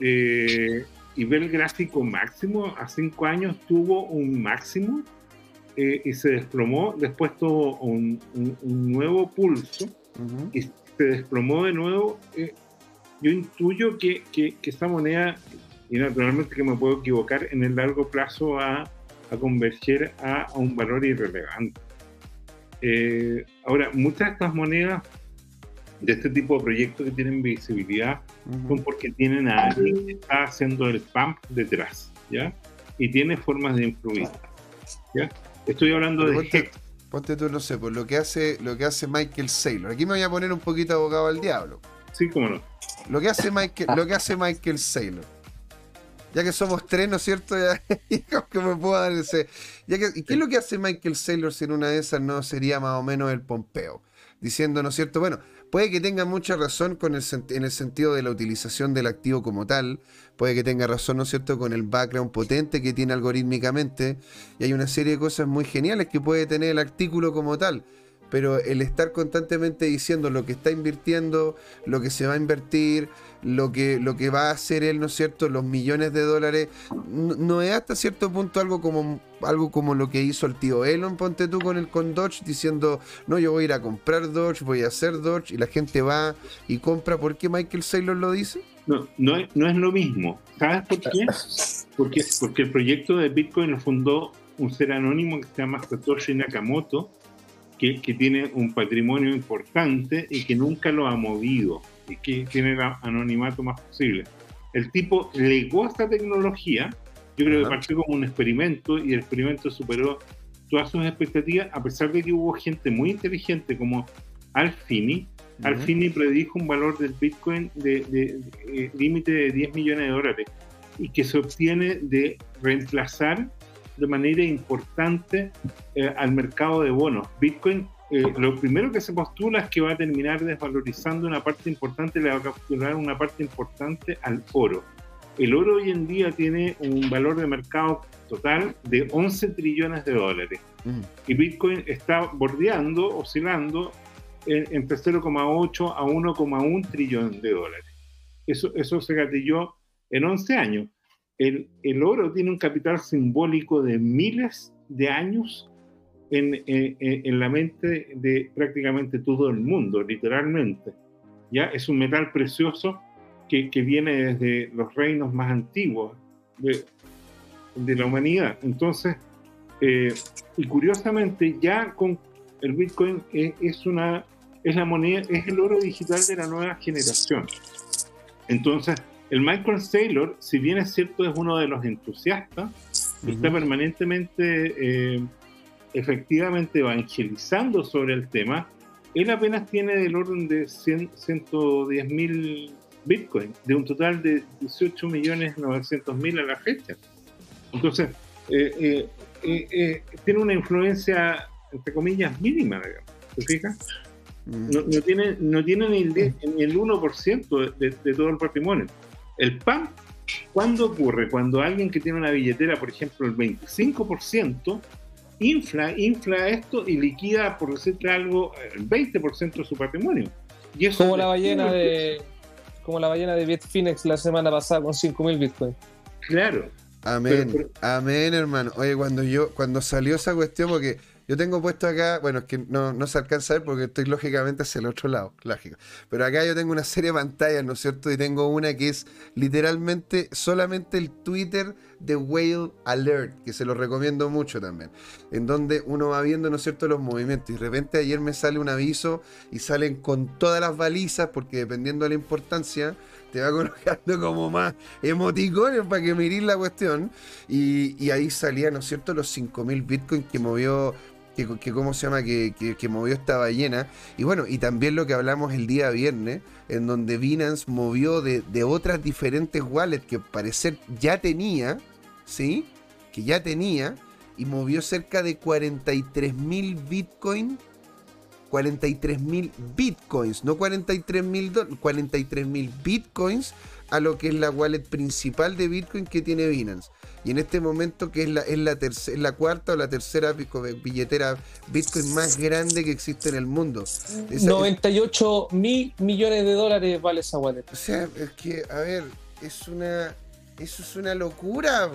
eh, y ve el gráfico máximo, a cinco años tuvo un máximo eh, y se desplomó, después tuvo un, nuevo pulso y se desplomó de nuevo. yo intuyo que, que, que esta moneda y naturalmente que me puedo equivocar, en el largo plazo a, a converger a, un valor irrelevante. Eh, ahora, muchas de estas monedas de este tipo de proyectos que tienen visibilidad son porque tienen a alguien que está haciendo el pump detrás, ¿ya? Y tiene formas de influir, ¿ya? Estoy hablando de... Ponte, ponte, tú, no sé, por lo que, hace, lo que hace Michael Saylor. Aquí me voy a poner un poquito abogado al diablo. Sí, cómo no. Lo que hace Michael, lo que hace Michael Saylor ya que somos tres, ¿no es cierto? Ya, me puedo dar que, ¿Y qué es lo que hace Michael Saylor si en una de esas no sería más o menos el Pompeo? Diciendo, ¿no es cierto? Bueno, puede que tenga mucha razón con el, en el sentido de la utilización del activo como tal, puede que tenga razón, ¿no es cierto?, con el background potente que tiene algorítmicamente, y hay una serie de cosas muy geniales que puede tener el artículo como tal pero el estar constantemente diciendo lo que está invirtiendo, lo que se va a invertir, lo que, lo que va a hacer él, ¿no es cierto?, los millones de dólares, no, es hasta cierto punto algo como, algo como lo que hizo el tío Elon, ponte tú con el con Dodge, diciendo, no, yo voy a ir a comprar Dodge, voy a hacer Dodge, y la gente va y compra, ¿por qué Michael Saylor lo dice? No, no, es, no es lo mismo. ¿Sabes por qué? Porque, porque el proyecto de Bitcoin lo fundó un ser anónimo que se llama Satoshi Nakamoto, que, tiene un patrimonio importante y que nunca lo ha movido y que tiene el anonimato más posible. El tipo legó esta tecnología, yo creo que partió como un experimento y el experimento superó todas sus expectativas, a pesar de que hubo gente muy inteligente como Alfini. Alfini predijo un valor del Bitcoin de, eh, límite de 10 millones de dólares y que se obtiene de reemplazar de manera importante eh, al mercado de bonos. Bitcoin, eh, lo primero que se postula es que va a terminar desvalorizando una parte importante, le va a capturar una parte importante al oro. El oro hoy en día tiene un valor de mercado total de 11 trillones de dólares. Mm. Y Bitcoin está bordeando, oscilando entre 0,8 a 1,1 trillón de dólares. Eso, eso se gatilló en 11 años el, oro tiene un capital simbólico de miles de años en, la mente de prácticamente todo el mundo, literalmente. ¿ya? Es un metal precioso que, viene desde los reinos más antiguos de, la humanidad. Entonces, eh, y curiosamente, ya con el Bitcoin es, es, es la moneda, es el oro digital de la nueva generación. Entonces, el Michael Saylor, si bien es cierto, es uno de los entusiastas, está permanentemente, eh, efectivamente, evangelizando sobre el tema. Él apenas tiene del orden de 110 mil Bitcoin, de un total de 18 millones 900 mil a la fecha. Entonces, eh, eh, tiene una influencia, entre comillas, mínima, digamos. ¿Te fijas? Mm. No, tiene, no tiene ni el, ni el 1% de, de, todo el patrimonio. El PAM, ¿cuándo ocurre? Cuando alguien que tiene una billetera, por ejemplo, el 25%, infla, infla esto y liquida, por decirte algo, el 20% de su patrimonio. Y eso como la ballena de como la ballena de Bitfinex la semana pasada con 5.000 bitcoins. Claro. Amén, amén, hermano. Oye, cuando yo, cuando salió esa cuestión, porque yo tengo puesto acá, bueno, es que no, se alcanza a ver porque estoy lógicamente hacia el otro lado, lógico. Pero acá yo tengo una serie de pantallas, ¿no es cierto? Y tengo una que es literalmente solamente el Twitter de Whale Alert, que se lo recomiendo mucho también. En donde uno va viendo, ¿no es cierto?, los movimientos. Y de repente ayer me sale un aviso y salen con todas las balizas, porque dependiendo de la importancia, te va colocando como más emoticones para que mirís la cuestión. Y, ahí salía, ¿no es cierto?, los 5.000 bitcoins que movió, que, ¿cómo se llama?, que, que, movió esta ballena. Y bueno, y también lo que hablamos el día viernes, en donde Binance movió de, de otras diferentes wallets que parecer ya tenía, ¿sí? Que ya tenía, y movió cerca de 43.000 bitcoins 43 mil bitcoins, no 43 mil 43 mil bitcoins a lo que es la wallet principal de Bitcoin que tiene Binance. Y en este momento que es la, es la, la cuarta o la tercera billetera Bitcoin más grande que existe en el mundo. 98 mil millones de dólares vale esa wallet. O sea, es que, a ver, es una... Eso es una locura.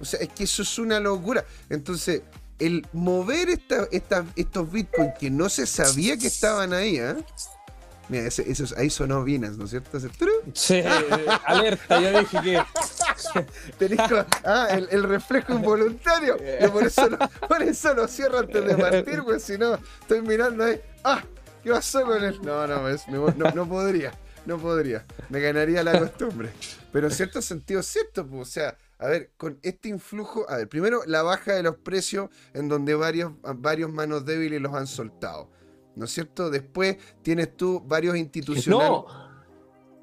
O sea, es que eso es una locura. Entonces, el mover estos bitcoins que no se sabía que estaban ahí, ¿eh? Mira, ahí sonó Binance, ¿no es cierto? Sí, alerta, ya dije que. ah, el, reflejo involuntario. por, eso lo, por eso lo cierro antes de partir, pues si no, estoy mirando ahí. ¡Ah! ¿Qué pasó con él? No, no, no, no podría. No podría. Me ganaría la costumbre. Pero en cierto sentido es cierto, pues, o sea, a ver, con este influjo, a ver, primero la baja de los precios en donde varios, varios manos débiles los han soltado. ¿No es cierto? Después tienes tú varios institucionales. No,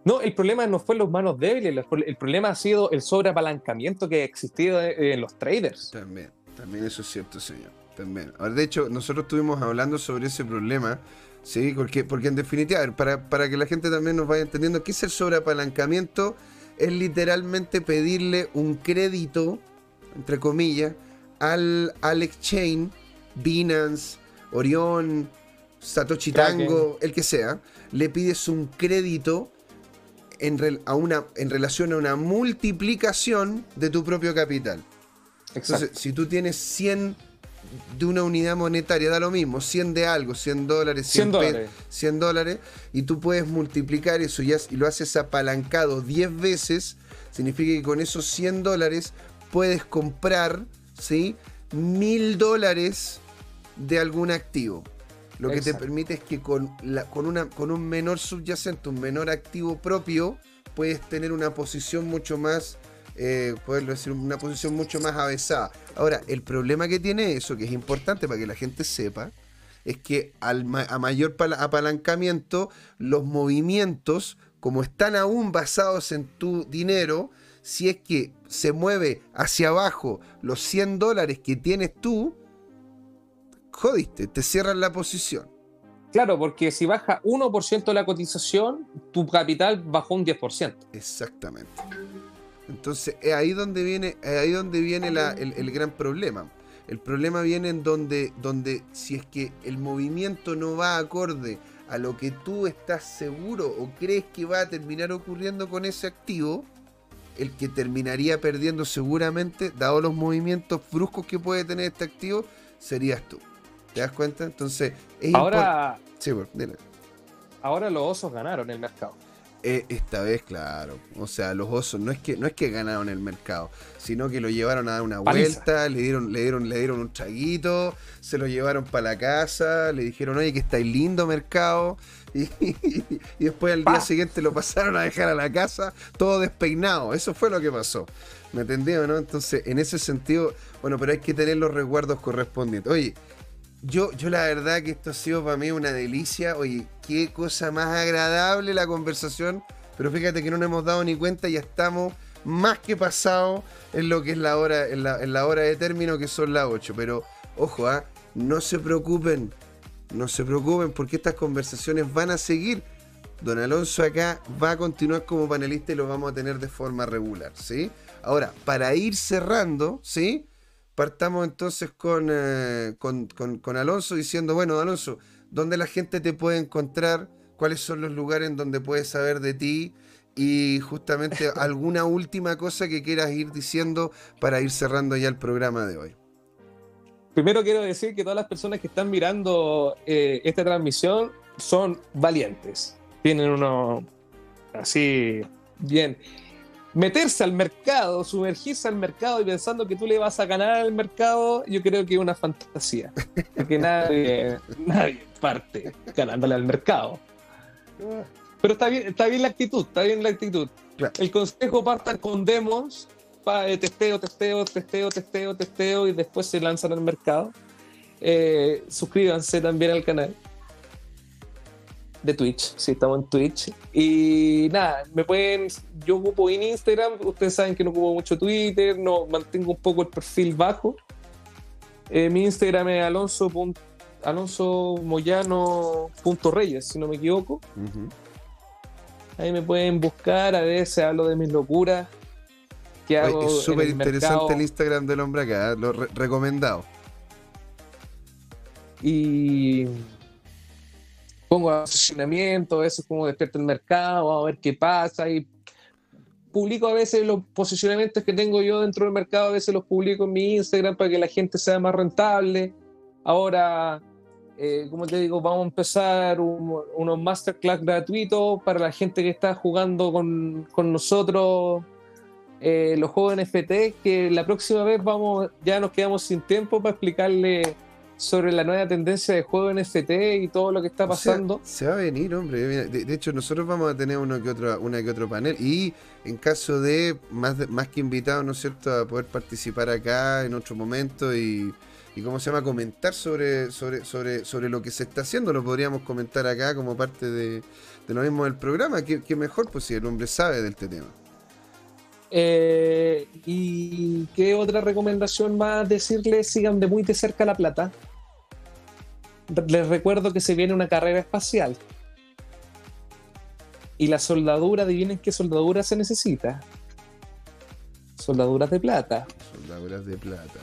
no, el problema no fue los manos débiles, el problema ha sido el sobreapalancamiento que ha existido en los traders. También, también eso es cierto, señor. También. Ahora, de hecho, nosotros estuvimos hablando sobre ese problema, ¿sí? Porque, porque en definitiva, para, para que la gente también nos vaya entendiendo, ¿qué es el sobreapalancamiento? es literalmente pedirle un crédito, entre comillas, al, al exchange, Binance, Orión, Satoshi Tango, el que sea, le pides un crédito en, a una, en relación a una multiplicación de tu propio capital. Entonces, si tú tienes 100 de una unidad monetaria, da lo mismo, 100 de algo, 100 dólares, 100, dólares. 100 dólares, y tú puedes multiplicar eso y, y lo haces apalancado 10 veces, significa que con esos 100 dólares puedes comprar, ¿sí? 1000 dólares de algún activo. Lo que te permite es que con, la, con, una, con un menor subyacente, un menor activo propio, puedes tener una posición mucho más eh, poderlo decir, una posición mucho más avesada. Ahora, el problema que tiene eso, que es importante para que la gente sepa, es que al a mayor apalancamiento, los movimientos, como están aún basados en tu dinero, si es que se mueve hacia abajo los 100 dólares que tienes tú, jodiste, te cierran la posición. Claro, porque si baja 1% la cotización, tu capital bajó un 10%. Exactamente. Entonces, es ahí donde viene, ahí donde viene el, gran problema. El problema viene en donde, donde si es que el movimiento no va acorde a lo que tú estás seguro o crees que va a terminar ocurriendo con ese activo, el que terminaría perdiendo seguramente, dado los movimientos bruscos que puede tener este activo, serías tú. ¿Te das cuenta? Entonces, es ahora, sí, bueno, ahora los osos ganaron el mercado. Eh, esta vez, claro. O sea, los osos no es que no es que ganaron el mercado, sino que lo llevaron a dar una vuelta, le dieron, le dieron, le dieron un traguito, se lo llevaron para la casa, le dijeron, oye, que estáis lindo mercado. Y, después al día siguiente lo pasaron a dejar a la casa todo despeinado. Eso fue lo que pasó. ¿Me entendió, no? Entonces, en ese sentido, bueno, pero hay que tener los resguardos correspondientes. Oye, yo, yo la verdad que esto ha sido para mí una delicia. Oye, qué cosa más agradable la conversación. Pero fíjate que no nos hemos dado ni cuenta y ya estamos más que pasados en lo que es la hora, en la, hora de término, que son las 8. Pero, ojo, ¿ah? no se preocupen. No se preocupen porque estas conversaciones van a seguir. Don Alonso acá va a continuar como panelista y lo vamos a tener de forma regular, ¿sí? Ahora, para ir cerrando, ¿sí? Partamos entonces eh, con, con, Alonso diciendo, bueno, Alonso, ¿dónde la gente te puede encontrar? ¿Cuáles son los lugares en donde puedes saber de ti? Y justamente alguna última cosa que quieras ir diciendo para ir cerrando ya el programa de hoy. Primero quiero decir que todas las personas que están mirando eh, esta transmisión son valientes. Tienen uno así bien meterse al mercado, sumergirse al mercado y pensando que tú le vas a ganar al mercado, yo creo que es una fantasía. Porque nadie, nadie parte ganándole al mercado. Pero está bien, está bien la actitud, está bien la actitud. El consejo partan con demos, para testeo, testeo, testeo, testeo, testeo, y después se lanzan al mercado. Eh, suscríbanse también al canal de Twitch, si estamos en Twitch. Y nada, me pueden, yo ocupo en Instagram, ustedes saben que no ocupo mucho Twitter, no mantengo un poco el perfil bajo. Eh, mi Instagram es alonso, alonso moyano.reyes, si no me equivoco. Ahí me pueden buscar, a veces hablo de mis locuras. Que hago es súper interesante el Instagram del hombre acá, lo recomendado. Y pongo posicionamiento, eso es como despierta el mercado, a ver qué pasa. Y publico a veces los posicionamientos que tengo yo dentro del mercado, a veces los publico en mi Instagram para que la gente sea más rentable. Ahora eh, como te digo, vamos a empezar unos masterclass gratuitos para la gente que está jugando con, con nosotros eh, los juegos NFT, que la próxima vez vamos, ya nos quedamos sin tiempo para explicarle sobre la nueva tendencia de juego NFT y todo lo que está pasando. se va a venir, hombre. De, hecho, nosotros vamos a tener uno que otro, una que otro panel y en caso de más, más que invitados, ¿no es cierto?, a poder participar acá en otro momento y y cómo se llama comentar sobre, sobre, sobre, sobre lo que se está haciendo. Lo podríamos comentar acá como parte de, lo mismo del programa. ¿Qué, mejor pues si el hombre sabe del este tema? Eh, ¿Y qué otra recomendación más decirles? Sigan de muy de cerca la plata. Les recuerdo que se viene una carrera espacial. Y la soldadura, adivinen qué soldadura se necesita. Soldaduras de plata. Soldaduras de plata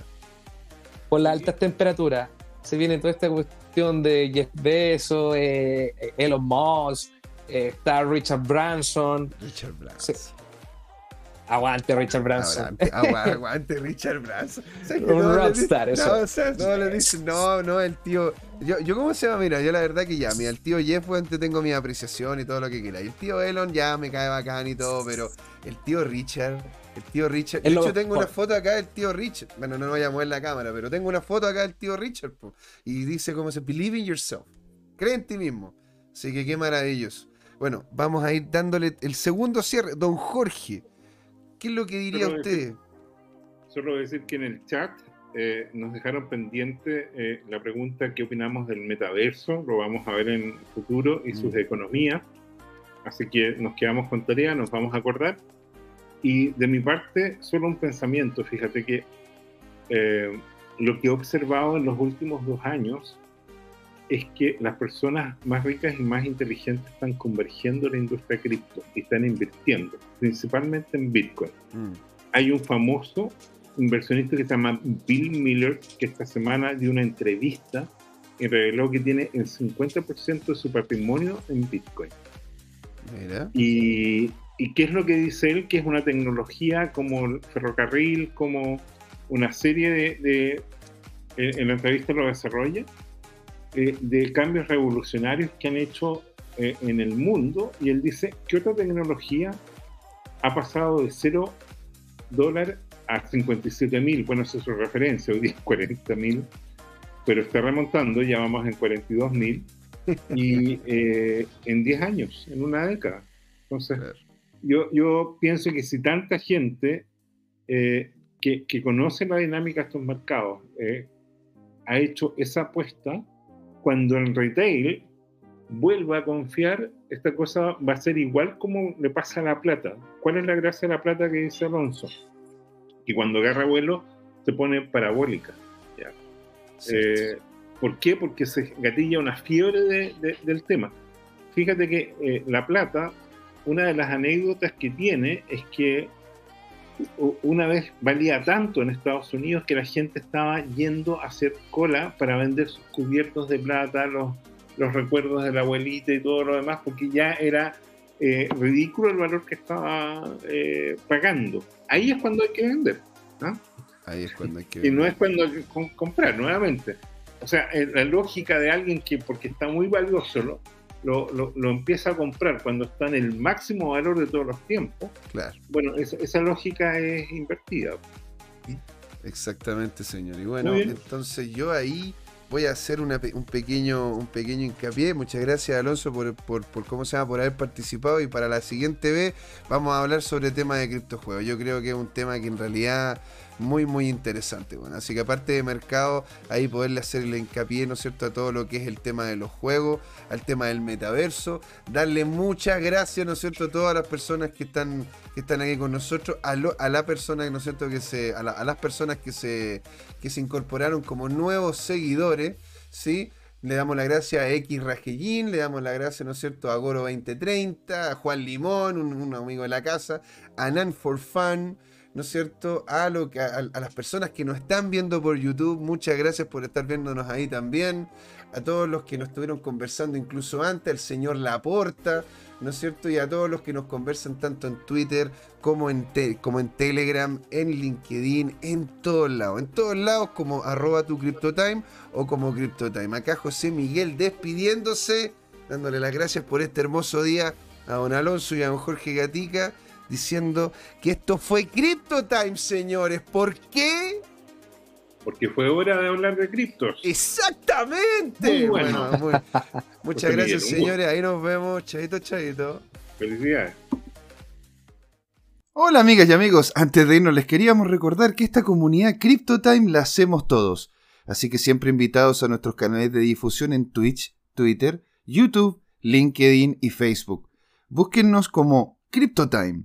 por las altas temperaturas. Se viene toda esta cuestión de Jeff Bezos, eh, Elon Musk, eh, está Richard Branson. Richard Branson. Aguante Richard Branson. Aguante, Richard Branson. Un rockstar, eso. No, le dice, no, no, el tío. Yo, yo, ¿cómo se llama? Mira, yo la verdad que ya, mira, el tío Jeff, pues, tengo mi apreciación y todo lo que quiera. Y el tío Elon ya me cae bacán y todo, pero el tío Richard el tío Richard. De hecho, tengo una foto acá del tío Richard. Bueno, no voy a mover la cámara, pero tengo una foto acá del tío Richard. y dice cómo se believe in yourself. Cree en ti mismo. Así que qué maravilloso. Bueno, vamos a ir dándole el segundo cierre. Don Jorge, ¿qué es lo que diría usted? solo decir que en el chat eh, nos dejaron pendiente eh, la pregunta qué opinamos del metaverso. Lo vamos a ver en el futuro y sus mm. economías. Así que nos quedamos con tarea, nos vamos a acordar. Y de mi parte, solo un pensamiento. Fíjate que eh, lo que he observado en los últimos dos años es que las personas más ricas y más inteligentes están convergiendo en la industria cripto y están invirtiendo, principalmente en Bitcoin. Mm. Hay un famoso inversionista que se llama Bill Miller, que esta semana dio una entrevista y reveló que tiene el 50% de su patrimonio en Bitcoin. Mira. Y ¿Y qué es lo que dice él? Que es una tecnología como el ferrocarril, como una serie de, en la entrevista lo desarrolla, eh, de cambios revolucionarios que han hecho eh, en el mundo. Y él dice, ¿qué otra tecnología ha pasado de 0 dólares a 57 mil? Bueno, esa es su referencia, hoy día es 40 mil, pero está remontando, ya vamos en 42 mil, y eh, en 10 años, en una década. Entonces, yo, yo pienso que si tanta gente eh, que, que, conoce la dinámica de estos mercados eh, ha hecho esa apuesta, cuando el retail vuelva a confiar, esta cosa va a ser igual como le pasa a la plata. ¿Cuál es la gracia de la plata que dice Alonso? Que cuando agarra vuelo se pone parabólica. Eh, ¿Por qué? Porque se gatilla una fiebre de, del tema. Fíjate que la plata una de las anécdotas que tiene es que una vez valía tanto en Estados Unidos que la gente estaba yendo a hacer cola para vender sus cubiertos de plata, los, los recuerdos de la abuelita y todo lo demás, porque ya era eh, ridículo el valor que estaba eh, pagando. Ahí es cuando hay que vender. Ahí es cuando hay que vender. Y no es cuando hay que comprar nuevamente. O sea, eh, la lógica de alguien que porque está muy valioso lo, lo, empieza a comprar cuando está en el máximo valor de todos los tiempos, claro. bueno, esa, lógica es invertida. Exactamente, señor. Y bueno, entonces yo ahí voy a hacer un, pequeño, un pequeño hincapié. Muchas gracias, Alonso, por, por, cómo se llama, por haber participado. Y para la siguiente vez vamos a hablar sobre el tema de criptojuegos. Yo creo que es un tema que en realidad muy, muy interesante. Bueno, así que aparte de mercado, ahí poderle hacer el hincapié, ¿no es cierto?, a todo lo que es el tema de los juegos, al tema del metaverso. Darle muchas gracias, ¿no es cierto?, a todas las personas que están, que están aquí con nosotros, a, la persona, ¿no es cierto?, que se, a, las personas que se, que se incorporaron como nuevos seguidores, ¿sí? Le damos la gracia a X Rajellín, le damos la gracia, ¿no es cierto?, a Goro 2030, a Juan Limón, un, un amigo de la casa, a Nan for Fun, ¿no es cierto? A, lo que, a, las personas que nos están viendo por YouTube, muchas gracias por estar viéndonos ahí también. A todos los que nos estuvieron conversando incluso antes, el señor Laporta, ¿no es cierto? Y a todos los que nos conversan tanto en Twitter como en, como en Telegram, en LinkedIn, en todos lados. En todos lados como arroba tu CryptoTime o como CryptoTime. Acá José Miguel despidiéndose, dándole las gracias por este hermoso día a don Alonso y a don Jorge Gatica diciendo que esto fue Crypto Time, señores. ¿Por qué? Porque fue hora de hablar de criptos. Exactamente. bueno. muchas gracias, señores. Ahí nos vemos. Chaito, chaito. Felicidades. Hola amigas y amigos, antes de irnos les queríamos recordar que esta comunidad CryptoTime la hacemos todos, así que siempre invitados a nuestros canales de difusión en Twitch, Twitter, YouTube, LinkedIn y Facebook. Búsquennos como CryptoTime